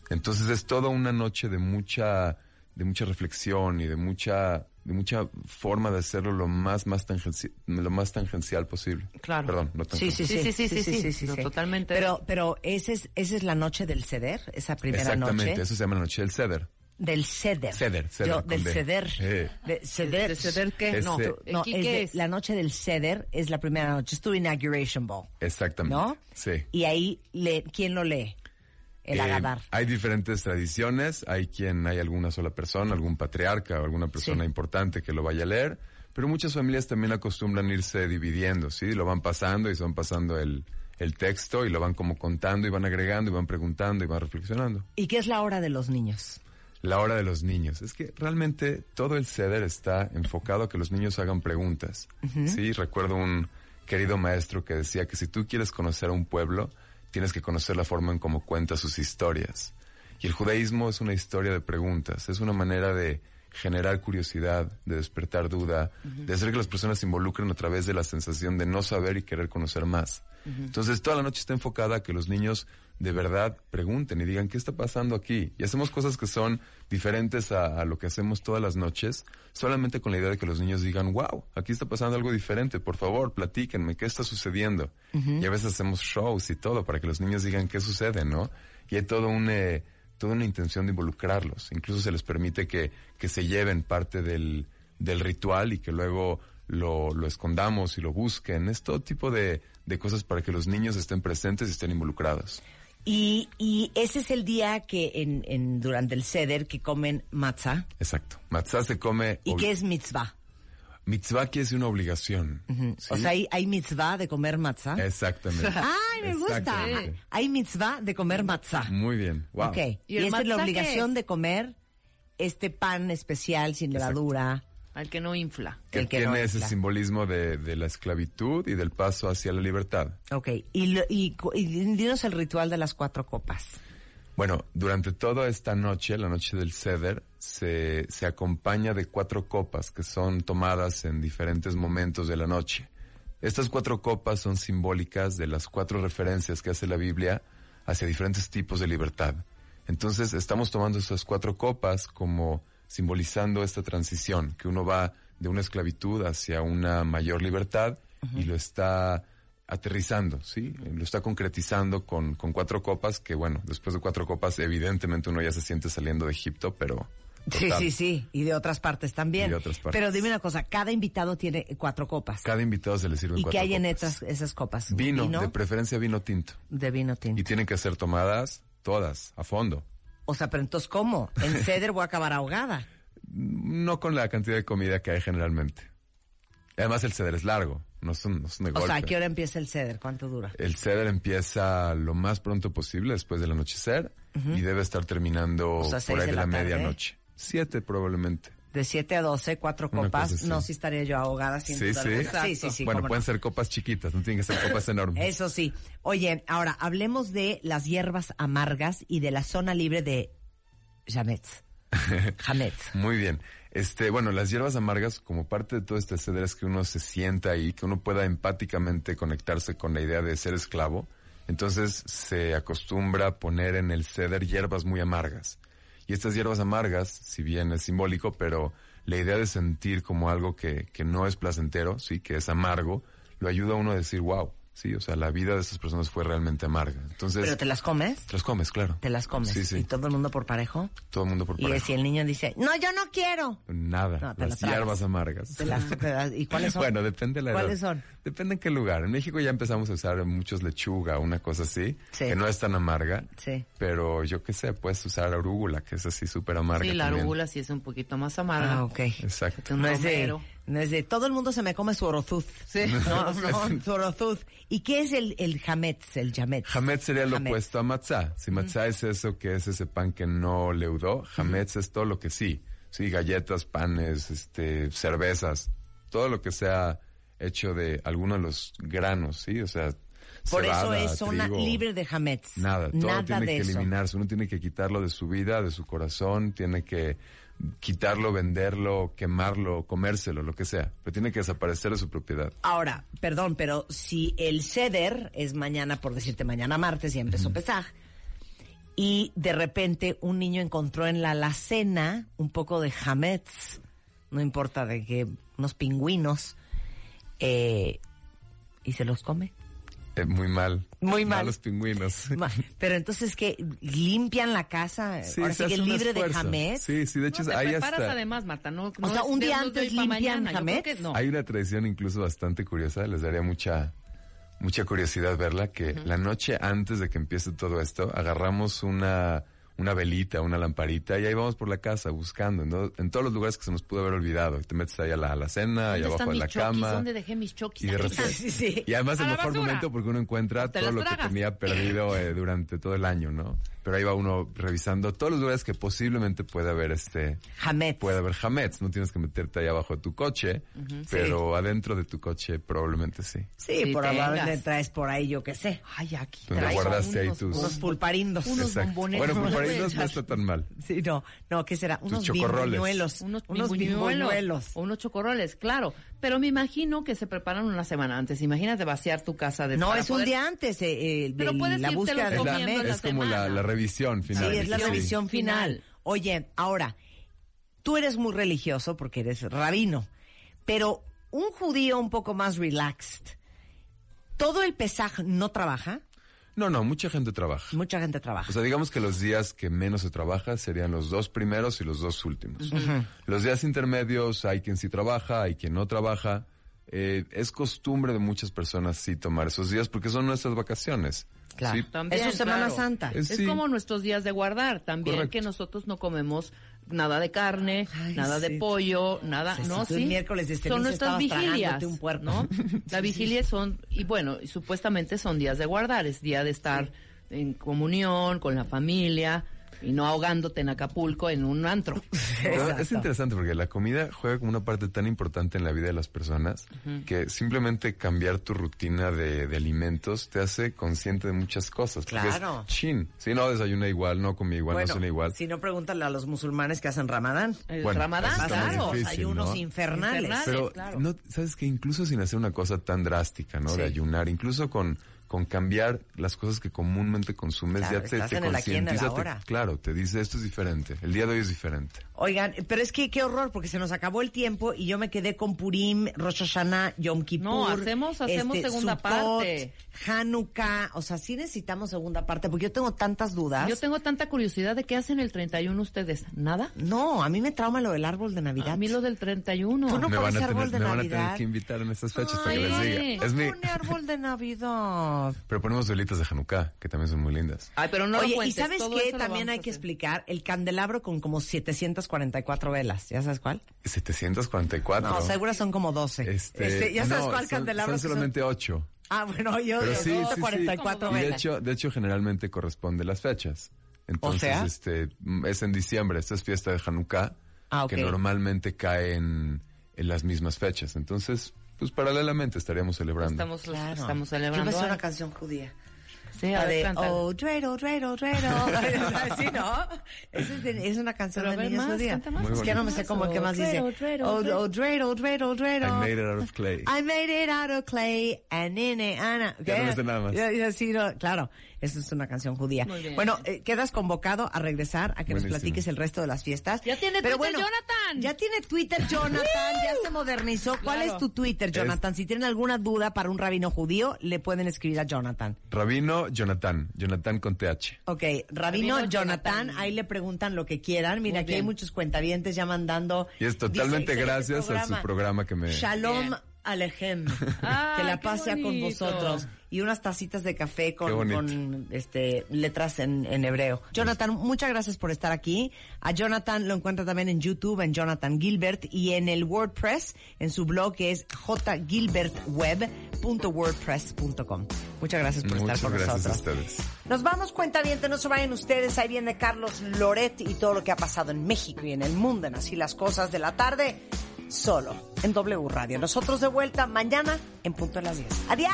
Entonces es toda una noche de mucha, de mucha reflexión y de mucha, de mucha forma de hacerlo lo más, más tangencial, lo más tangencial posible. Claro. Perdón, no Sí, sí, tangencial. sí. Sí, sí, sí, sí, no, totalmente. Pero, pero esa es, esa es la noche del ceder, esa primera Exactamente, noche. eso se llama la noche del ceder. Del ceder. Ceder, ceder, Yo, del ceder. Eh. De ceder. ¿De ceder qué? No. Ese- No, ¿Aquí es qué de- es? la noche del ceder es la primera noche, es tu inauguration ball, Exactamente. ¿no? Sí. Y ahí, le, ¿quién lo lee? El Eh, Agadar. Hay diferentes tradiciones, hay quien, hay alguna sola persona, algún patriarca o alguna persona Sí. importante que lo vaya a leer, pero muchas familias también acostumbran irse dividiendo, ¿sí? Lo van pasando y se van pasando el, el texto y lo van como contando y van agregando y van preguntando y van reflexionando. ¿Y qué es la hora de los niños? La hora de los niños. Es que realmente todo el ceder está enfocado a que los niños hagan preguntas. Sí, recuerdo un querido maestro que decía que si tú quieres conocer a un pueblo, tienes que conocer la forma en cómo cuenta sus historias. Y el judaísmo es una historia de preguntas, es una manera de generar curiosidad, de despertar duda, de hacer que las personas se involucren a través de la sensación de no saber y querer conocer más. Entonces toda la noche está enfocada a que los niños de verdad pregunten y digan qué está pasando aquí. Y hacemos cosas que son diferentes a, a lo que hacemos todas las noches, solamente con la idea de que los niños digan, wow, aquí está pasando algo diferente, por favor, platíquenme, ¿qué está sucediendo? Y a veces hacemos shows y todo para que los niños digan qué sucede, ¿no? Y hay todo un... eh, toda una intención de involucrarlos. Incluso se les permite que, que se lleven parte del, del ritual y que luego lo, lo escondamos y lo busquen. Es todo tipo de, de cosas para que los niños estén presentes y estén involucrados. Y, y ese es el día que en, en durante el ceder que comen matzah. Exacto. Matzah se come... ¿Y qué es mitzvah? Mitzvah que es una obligación. ¿sí? O sea, hay, hay mitzvah de comer matzah. Exactamente. ¡Ay, me gusta! Hay mitzvah de comer matzah. Muy bien. Wow. Ok. ¿Y Y, el esa es la obligación es? de comer este pan especial sin levadura. Al que no infla. Que el que tiene no ese infla. simbolismo de, de la esclavitud y del paso hacia la libertad. Ok. Y, lo- y dinos el ritual de las cuatro copas. Bueno, durante toda esta noche, la noche del ceder, se, se acompaña de cuatro copas que son tomadas en diferentes momentos de la noche. Estas cuatro copas son simbólicas de las cuatro referencias que hace la Biblia hacia diferentes tipos de libertad. Entonces, estamos tomando esas cuatro copas como simbolizando esta transición, que uno va de una esclavitud hacia una mayor libertad y lo está aterrizando, ¿sí? Lo está concretizando con, con cuatro copas, que bueno, después de cuatro copas, evidentemente uno ya se siente saliendo de Egipto, pero... Sí, total. sí, sí. Y de otras partes también. Y de otras partes. Pero dime una cosa, cada invitado tiene cuatro copas. Cada invitado se le sirve ¿Y cuatro qué hay en copas. esas, esas copas? Vino, de preferencia vino tinto. de vino Y tinto. tienen que ser tomadas todas, a fondo. O sea, pero entonces, ¿cómo? En ceder voy a acabar ahogada. No con la cantidad de comida que hay generalmente. Además el ceder es largo, no es un, no es un de O sea, ¿a qué hora empieza el ceder? ¿Cuánto dura? El ceder empieza lo más pronto posible después del anochecer y debe estar terminando O sea, por ahí de la, la medianoche. Siete probablemente. De 7 a 12, cuatro copas. No, sí estaría yo ahogada sin Sí, duda sí. Sí, sí, sí. bueno, pueden no. ser copas chiquitas, no tienen que ser copas enormes. Eso sí. Oye, ahora hablemos de las hierbas amargas y de la zona libre de Jametz. Jametz. Muy bien. Este, bueno, las hierbas amargas, como parte de todo este ceder es que uno se sienta ahí, que uno pueda empáticamente conectarse con la idea de ser esclavo. Entonces se acostumbra a poner en el ceder hierbas muy amargas. Y estas hierbas amargas, si bien es simbólico, pero la idea de sentir como algo que, que no es placentero, sí, que es amargo, lo ayuda a uno a decir, wow, sí, o sea, la vida de estas personas fue realmente amarga. Entonces, ¿Pero te las comes? te las comes, claro. Te las comes. Sí, sí. ¿Y todo el mundo por parejo? Todo el mundo por Y parejo. si el niño dice, no, yo no quiero. Nada, No, te las hierbas amargas. Te las- te las- ¿Y cuáles son? Bueno, depende de la edad. ¿Cuáles son? Depende en qué lugar. En México ya empezamos a usar muchos lechuga, una cosa así, Sí. que no es tan amarga. Sí. Pero yo qué sé, puedes usar arúgula, que es así súper amarga Sí, la también. arúgula sí es un poquito más amarga. Ah, ok. Exacto. No es, de, romero. no es de, todo el mundo se me come su orozuz. Sí. No, no, su orozuz. ¿Y qué es el, el jametz, el jametz? Hametz sería lo Hametz. opuesto a matzá. Si matzá es eso que es ese pan que no leudó, hametz es todo lo que sí. Sí, galletas, panes, este, cervezas, todo lo que sea hecho de algunos de los granos, sí, o sea, Por eso cebada, es zona trigo. libre de jametz. Nada, todo Nada tiene de que eso. eliminarse, uno tiene que quitarlo de su vida, de su corazón, tiene que quitarlo, venderlo, quemarlo, comérselo, lo que sea, pero tiene que desaparecer de su propiedad. Ahora, perdón, pero si el ceder es mañana, por decirte mañana martes, ya empezó Pesaj, y de repente un niño encontró en la alacena un poco de jametz, no importa de que unos pingüinos, eh, y se los come. Eh, muy mal. Muy mal. Malos pingüinos. Pero entonces que limpian la casa, Sí, ahora se sí que hace un libre de jametz. Sí, sí, de hecho No, te hay hasta... además, Marta, no, O sea, un día antes limpian. No. Hay una tradición incluso bastante curiosa, les daría mucha mucha curiosidad verla, que la noche antes de que empiece todo esto, agarramos una una velita, una lamparita, y ahí vamos por la casa buscando, en, do- en todos los lugares que se nos pudo haber olvidado. Y te metes ahí a la alacena, ahí ¿Dónde abajo mis la chokis? cama. ¿Dónde dejé mis? Y de repente, están. Sí, sí. y además el mejor basura. momento porque uno encuentra todo lo que tenía perdido eh, durante todo el año, ¿no? Pero ahí va uno revisando todos los lugares que posiblemente puede haber este, Jametz. puede haber hametz, no tienes que meterte ahí abajo de tu coche, pero adentro de tu coche probablemente sí. Sí, Sí, por le traes por ahí, yo qué sé. Ay, aquí Donde guardaste ahí unos- tus- Unos pulparindos. Unos bombones. Bueno, ahí puedes no, está tan mal. Sí, no, no, ¿qué será? Unos chocorroles. Unos, unos. O unos chocorroles, claro. Pero me imagino que se preparan una semana antes. Imagínate vaciar tu casa de No, es un poder- día antes eh, eh, Pero de puedes la búsqueda de Es, la- es como la, la revisión final. Sí, es la revisión final. Final. Oye, ahora, tú eres muy religioso porque eres rabino, pero un judío un poco más relaxed, ¿todo el Pesaj no trabaja? No, no, mucha gente trabaja. Mucha gente trabaja. O sea, digamos que los días que menos se trabaja serían los dos primeros y los dos últimos. Los días intermedios hay quien sí trabaja, hay quien no trabaja. Eh, es costumbre de muchas personas sí tomar esos días porque son nuestras vacaciones. Claro. Sí, También, Es su Semana claro. Santa. Es- Es sí. como nuestros días de guardar. También Correcto. que nosotros no comemos nada de carne, Ay, nada sí. de pollo, nada, no, sí. miércoles de son nuestras vigilias, un puerco. ¿no? La Sí, vigilia son y bueno, y supuestamente son días de guardar, es día de estar en comunión con la familia y no ahogándote en Acapulco en un antro. Es interesante porque la comida juega como una parte tan importante en la vida de las personas que simplemente cambiar tu rutina de, de alimentos te hace consciente de muchas cosas. Es Claro. chin. Si no desayuna igual, no come igual, no cena igual. si no, pregúntale a los musulmanes que hacen ramadán. El Bueno, Ramadán, claro. difícil. Hay unos ¿no? infernales. Infernales. Pero, claro. no, sabes que incluso sin hacer una cosa tan drástica, ¿no? Sí. De ayunar, incluso con, con cambiar las cosas que comúnmente consumes, Claro, ya te, estás te en el aquí y en el concientiza, te- ahora. claro, te dice esto es diferente, el día de hoy es diferente. Oigan, pero es que qué horror, porque se nos acabó el tiempo y yo me quedé con Purim, Rosh Hashanah, Yom Kippur. este, No, hacemos- hacemos segunda parte. Hanukkah, o sea, sí necesitamos segunda parte, porque yo tengo tantas dudas. Yo tengo tanta curiosidad de qué hacen el 31 ustedes. ¿Nada? No, a mí me trauma lo del árbol de Navidad. A mí lo del 31. Tú no me van, a árbol tener, de me van a tener que invitar en estas fechas para que les diga. Es mi, Pone árbol de Navidad. Pero ponemos velitas de Hanukkah, que también son muy lindas. Ay, pero no lo Oye, y ¿sabes qué? También hay que explicar el candelabro con como 744 velas. ¿Ya sabes cuál? 744. No, seguro son como 12. Este, ¿Ya sabes no, cuál son- candelabro? Son solamente ocho. Ah, bueno, yo Pero sí, sí, sí. 144 Y de velas. hecho, de hecho, generalmente corresponde las fechas. Entonces, sea? este, es en diciembre, esta es fiesta de Hanukkah, Ah, que normalmente cae en, en las mismas fechas. Entonces, pues paralelamente estaríamos celebrando. Estamos, Claro. estamos Yo celebrando. me sé una canción judía. Sí, a la de. Oh, dreidel, dreidel, dreidel. Así, ¿no? Esa es, de- es una canción Pero de niños. Muy Es que no me sé cómo que más dice. Oh, oh, dreidel, dreidel, dreidel. I made it out of clay. I made it out of clay and in it, Ana. Ya no me sé nada más. Sí, no, claro, esa es una canción judía. Muy bien. Bueno, eh, quedas convocado a regresar a que nos platiques el resto de las fiestas. Ya tiene Pero Twitter, bueno, Jonathan. Ya tiene Twitter, Jonathan. ya se modernizó. ¿Cuál Claro. es tu Twitter, Jonathan? Si tienen alguna duda para un rabino judío, le pueden escribir a Jonathan. Rabino Jonathan, Jonathan con TH. Ok, Rabino, Rabino Jonathan, Jonathan. ahí le preguntan lo que quieran. Mira, aquí hay muchos cuentavientes ya mandando. Y es totalmente Dice, gracias a su programa que me... Shalom Bien. Alejem. Ah, que la sea con vosotros. Y unas tacitas de café con, este letras en, en hebreo. Jonathan, muchas gracias por estar aquí. A Jonathan lo encuentra también en YouTube, en Jonathan Gilbert, y en el WordPress, en su blog que es jgilbertweb.wordpress.com. Muchas gracias por Muchas estar con gracias a nosotros. ustedes. Nos vamos, cuenta bien, no se vayan ustedes. Ahí viene Carlos Loret y todo lo que ha pasado en México y en el mundo en así las cosas de la tarde, solo en W Radio. Nosotros de vuelta mañana en punto de las 10. Adiós.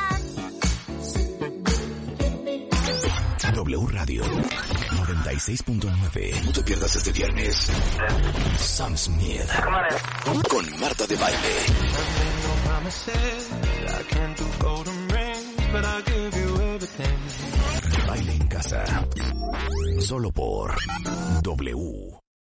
W Radio 96.9. No te pierdas este viernes. Sam Smith. Con Marta de Baile. Baile en casa. Solo por W.